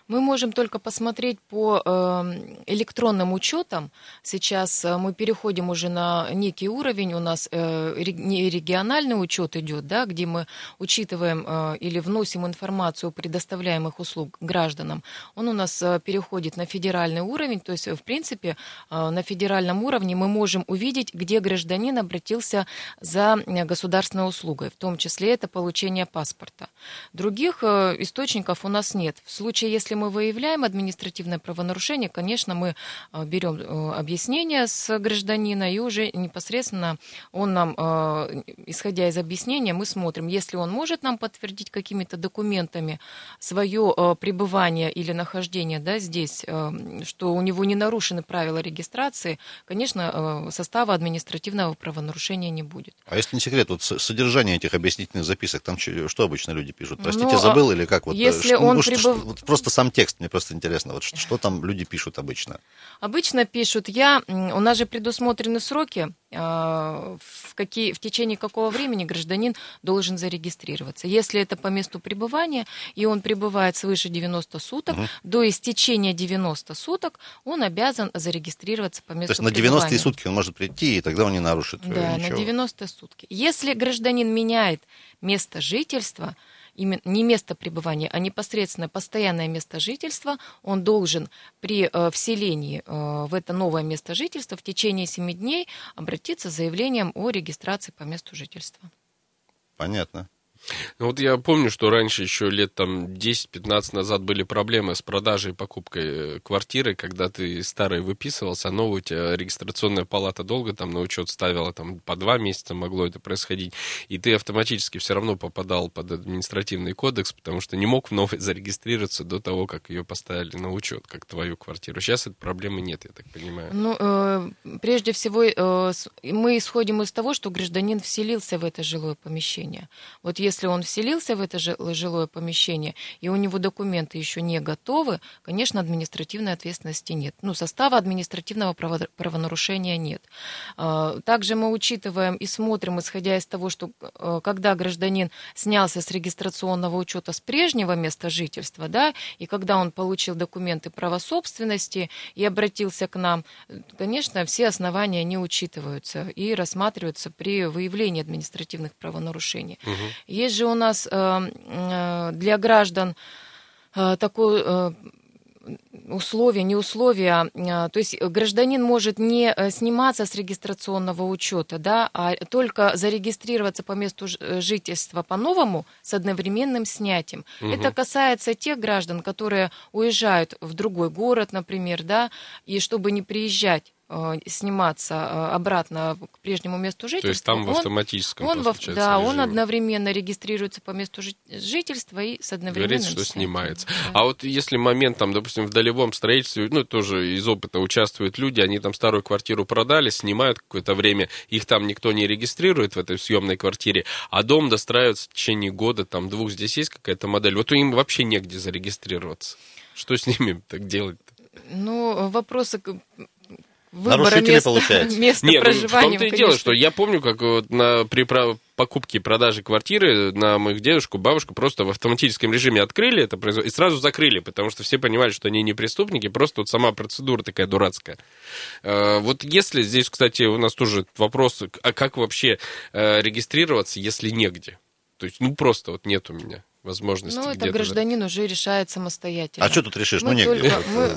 Мы можем только посмотреть по эм, электронным учетам. Сейчас э, мы переходим уже на некий уровень. У нас э, не региональный учет идет, да, где мы учитываем э, или вносим информацию о предоставляемых услуг гражданам. Он у нас переходит на федеральный уровень. То есть, в принципе, на федеральном уровне мы можем увидеть, где гражданин обратился за государственной услугой. В том числе это получение паспорта. Других источников у нас нет. В случае, если мы выявляем административное правонарушение, конечно, мы э, берем э, объяснение с гражданина, и уже непосредственно он нам, э, исходя из объяснения, мы смотрим, если он может нам подтвердить какими-то документами свое пребывание или нахождение да, здесь, что у него не нарушены правила регистрации, конечно, состава административного правонарушения не будет. А если не секрет, вот содержание этих объяснительных записок, там что обычно люди пишут? Простите, ну, забыл или как? Вот, если что, он ну, прибыв... что, вот просто сам сам текст, мне просто интересно, вот что, что там люди пишут обычно? Обычно пишут, я, у нас же предусмотрены сроки, а, в, какие, в течение какого времени гражданин должен зарегистрироваться. Если это по месту пребывания, и он пребывает свыше 90 суток, угу. до истечения 90 суток он обязан зарегистрироваться по месту пребывания. То есть на 90 сутки он может прийти, и тогда он не нарушит э, Да, ничего. на 90 сутки. Если гражданин меняет место жительства, именно не место пребывания, а непосредственно постоянное место жительства, он должен при э, вселении э, в это новое место жительства в течение 7 дней обратиться с заявлением о регистрации по месту жительства. Понятно. Ну, вот я помню, что раньше, еще лет там 10-15 назад были проблемы с продажей и покупкой э, квартиры, когда ты старый выписывался, а новую у тебя регистрационная палата долго там на учет ставила, там по два месяца могло это происходить, и ты автоматически все равно попадал под административный кодекс, потому что не мог в новой зарегистрироваться до того, как ее поставили на учет, как твою квартиру. Сейчас этой проблемы нет, я так понимаю. Ну, э, прежде всего, э, мы исходим из того, что гражданин вселился в это жилое помещение. Вот если если он вселился в это жилое помещение, и у него документы еще не готовы, конечно, административной ответственности нет. Ну, состава административного правонарушения нет. А, также мы учитываем и смотрим, исходя из того, что э, когда гражданин снялся с регистрационного учета с прежнего места жительства, да, и когда он получил документы права собственности и обратился к нам, конечно, все основания не учитываются и рассматриваются при выявлении административных правонарушений. Угу. Есть же у нас э, э, для граждан э, такое условия, не условия, то есть гражданин может не сниматься с регистрационного учета, да, а только зарегистрироваться по месту жительства по-новому с одновременным снятием. Угу. Это касается тех граждан, которые уезжают в другой город, например, да, и чтобы не приезжать сниматься э, обратно к прежнему месту жительства. То есть там в автоматическом он, он в, Да, режиме. он одновременно регистрируется по месту жительства и с одновременным Говорится, что снимается. Да. А вот если момент, там, допустим, в долевом строительстве, ну, тоже из опыта участвуют люди, они там старую квартиру продали, снимают какое-то время, их там никто не регистрирует в этой съемной квартире, а дом достраивается в течение года, там, двух, здесь есть какая-то модель, вот им вообще негде зарегистрироваться. Что с ними так делать? -то? Ну, вопросы выбора Нарушители, места, получается. (laughs) места Нет, проживания. Ну, в том-то и дело, что я помню, как вот на, при покупке и продаже квартиры на моих дедушку, бабушку просто в автоматическом режиме открыли это производство и сразу закрыли, потому что все понимали, что они не преступники, просто вот сама процедура такая дурацкая. Э, вот если здесь, кстати, у нас тоже вопрос, а как вообще э, регистрироваться, если негде? То есть, ну, просто вот нет у меня возможности. Ну, это гражданин уже решает самостоятельно. А что тут решишь? Мы ну, негде. Только, мы,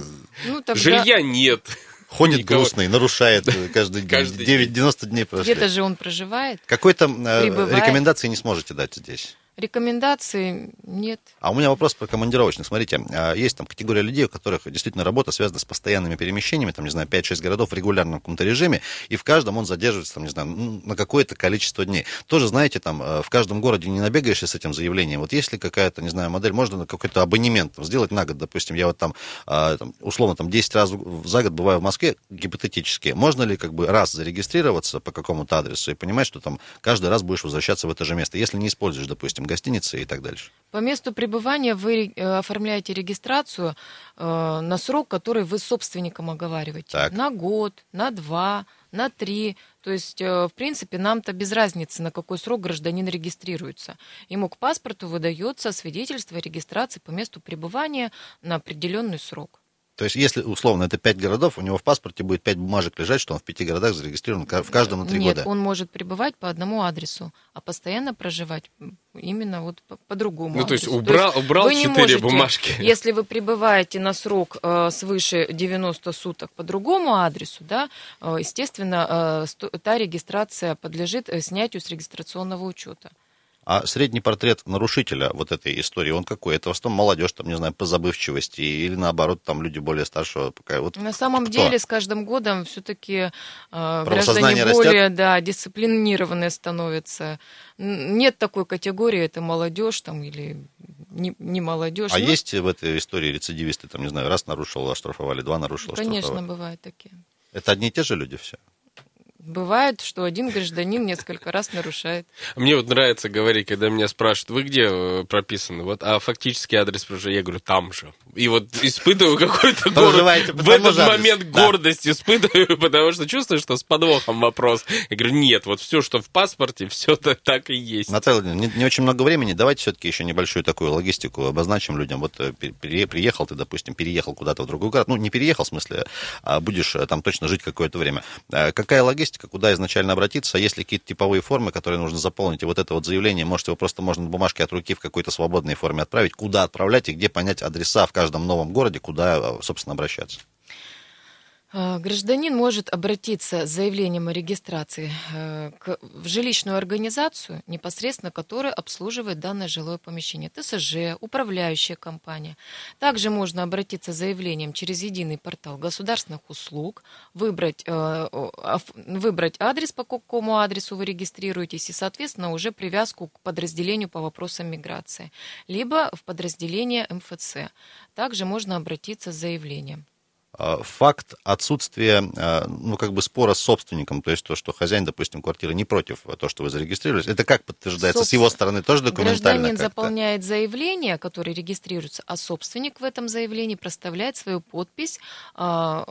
ну, тогда... Жилья нет. Ходит Никого... грустный, нарушает (laughs) каждый день. каждый 9, 90 дней прошли. Где-то же он проживает. Какой-то э, рекомендации не сможете дать здесь? Рекомендаций нет. А у меня вопрос про командировочных. Смотрите, а, есть там категория людей, у которых действительно работа связана с постоянными перемещениями, там, не знаю, 5-6 городов в регулярном каком-то режиме, и в каждом он задерживается, там, не знаю, на какое-то количество дней. Тоже, знаете, там, э, в каждом городе не набегаешься с этим заявлением. Вот есть ли какая-то, не знаю, модель, можно какой-то абонемент там, сделать на год, допустим, я вот там, а, условно, там, 10 раз за год бываю в Москве, гипотетически. Можно ли как бы раз зарегистрироваться по какому-то адресу и понимать, что там каждый раз будешь возвращаться в это же место, если не используешь, допустим, гостиницы и так дальше? По месту пребывания вы э, оформляете регистрацию э, на срок, который вы с собственником оговариваете. Так. На год, на два, на три. То есть, э, в принципе, нам-то без разницы, на какой срок гражданин регистрируется. Ему к паспорту выдается свидетельство о регистрации по месту пребывания на определенный срок. То есть, если, условно, это 5 городов, у него в паспорте будет 5 бумажек лежать, что он в пяти городах зарегистрирован, в каждом на 3 Нет, года. он может пребывать по одному адресу, а постоянно проживать именно вот по, по другому Ну, то есть адресу. убрал- убрал вы не четыре можете, бумажки. Если вы пребываете на срок э, свыше 90 суток по другому адресу, да, э, естественно, э, та регистрация подлежит э, снятию с регистрационного учета. А средний портрет нарушителя вот этой истории, он какой? Это в основном молодежь, там, не знаю, по забывчивости, или наоборот, там люди более старшего. пока- Вот На самом кто? деле, с каждым годом все-таки Правосознание граждане более растет? да, дисциплинированные становятся. Нет такой категории, это молодежь там или не, не молодежь. А Ну, есть в этой истории рецидивисты, там, не знаю, раз нарушил, оштрафовали, два нарушил, Конечно, оштрафовали? бывают такие. Это одни и те же люди все? Бывает, что один гражданин несколько раз нарушает. Мне вот нравится говорить, когда меня спрашивают, вы где э, прописаны? Вот, а фактический адрес проживания, я говорю, там же. И вот испытываю какой-то город. В этот момент Да. гордость испытываю, (laughs) потому что чувствую, что с подвохом вопрос. Я говорю, нет, вот все, что в паспорте, все так и есть. Наталья не, не очень много времени. Давайте все-таки еще небольшую такую логистику обозначим людям. Вот э, пере- приехал ты, допустим, переехал куда-то в другой город. Ну, не переехал, в смысле, а будешь э, там точно жить какое-то время. Какая логистика, куда изначально обратиться? Есть ли какие-то типовые формы, которые нужно заполнить? И вот это вот заявление, может, его просто можно на бумажке от руки в какой-то свободной форме отправить? Куда отправлять и где понять адреса в каждом новом городе, куда, э, собственно, обращаться? Э, Гражданин может обратиться с заявлением о регистрации э, в жилищную организацию, непосредственно которая обслуживает данное жилое помещение. ТСЖ, управляющая компания. Также можно обратиться с заявлением через единый портал государственных услуг, выбрать, э, выбрать адрес, по какому адресу вы регистрируетесь, и, соответственно, уже привязку к подразделению по вопросам миграции, либо в подразделение МФЦ. Также можно обратиться с заявлением. А, факт отсутствия, а, ну, как бы спора с собственником, то есть то, что хозяин, допустим, квартиры не против то, что вы зарегистрировались, это как подтверждается? С его стороны тоже документально Гражданин как-то? заполняет заявление, которое регистрируется, а собственник в этом заявлении проставляет свою подпись, а,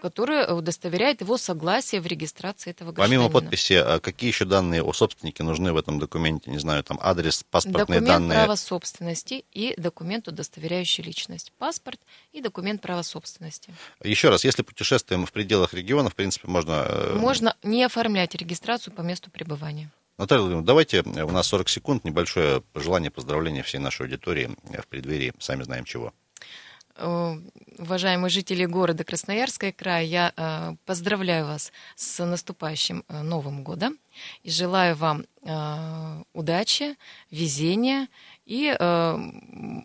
которая удостоверяет его согласие в регистрации этого гражданина. Помимо подписи, а какие еще данные о собственнике нужны в этом документе? Не знаю, там адрес, паспортные Документ данные. права собственности и документ, удостоверяющий личность. Паспорт и документ права собственности. Еще раз, если путешествуем в пределах региона, в принципе, можно... э, Можно не оформлять регистрацию по месту пребывания. Наталья Владимировна, давайте, у нас 40 секунд, небольшое пожелание, поздравление всей нашей аудитории э, в преддверии, сами знаем чего. Э, Уважаемые жители города Красноярская края, я поздравляю вас с наступающим Новым годом и желаю вам удачи, везения и э,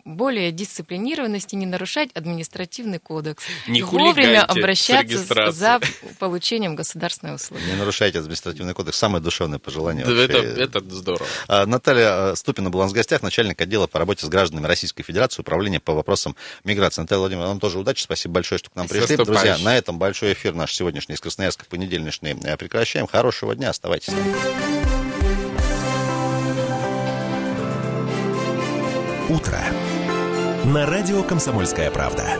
более дисциплинированности, не нарушать административный кодекс. Не и вовремя обращаться за получением государственной услуги. Не нарушайте административный кодекс, самое душевное пожелание. Да, вообще. это, это здорово. А, Наталья э, Ступина была у нас в гостях, начальник отдела по работе с гражданами Российской Федерации, управления по вопросам миграции. Наталья Владимировна, вам тоже удачи, спасибо большое, что к нам пришли. Друзья, на этом большой эфир наш сегодняшний из Красноярска понедельничный э, прекращаем. Хорошего дня, оставайтесь с нами. Утро. На радио «Комсомольская правда».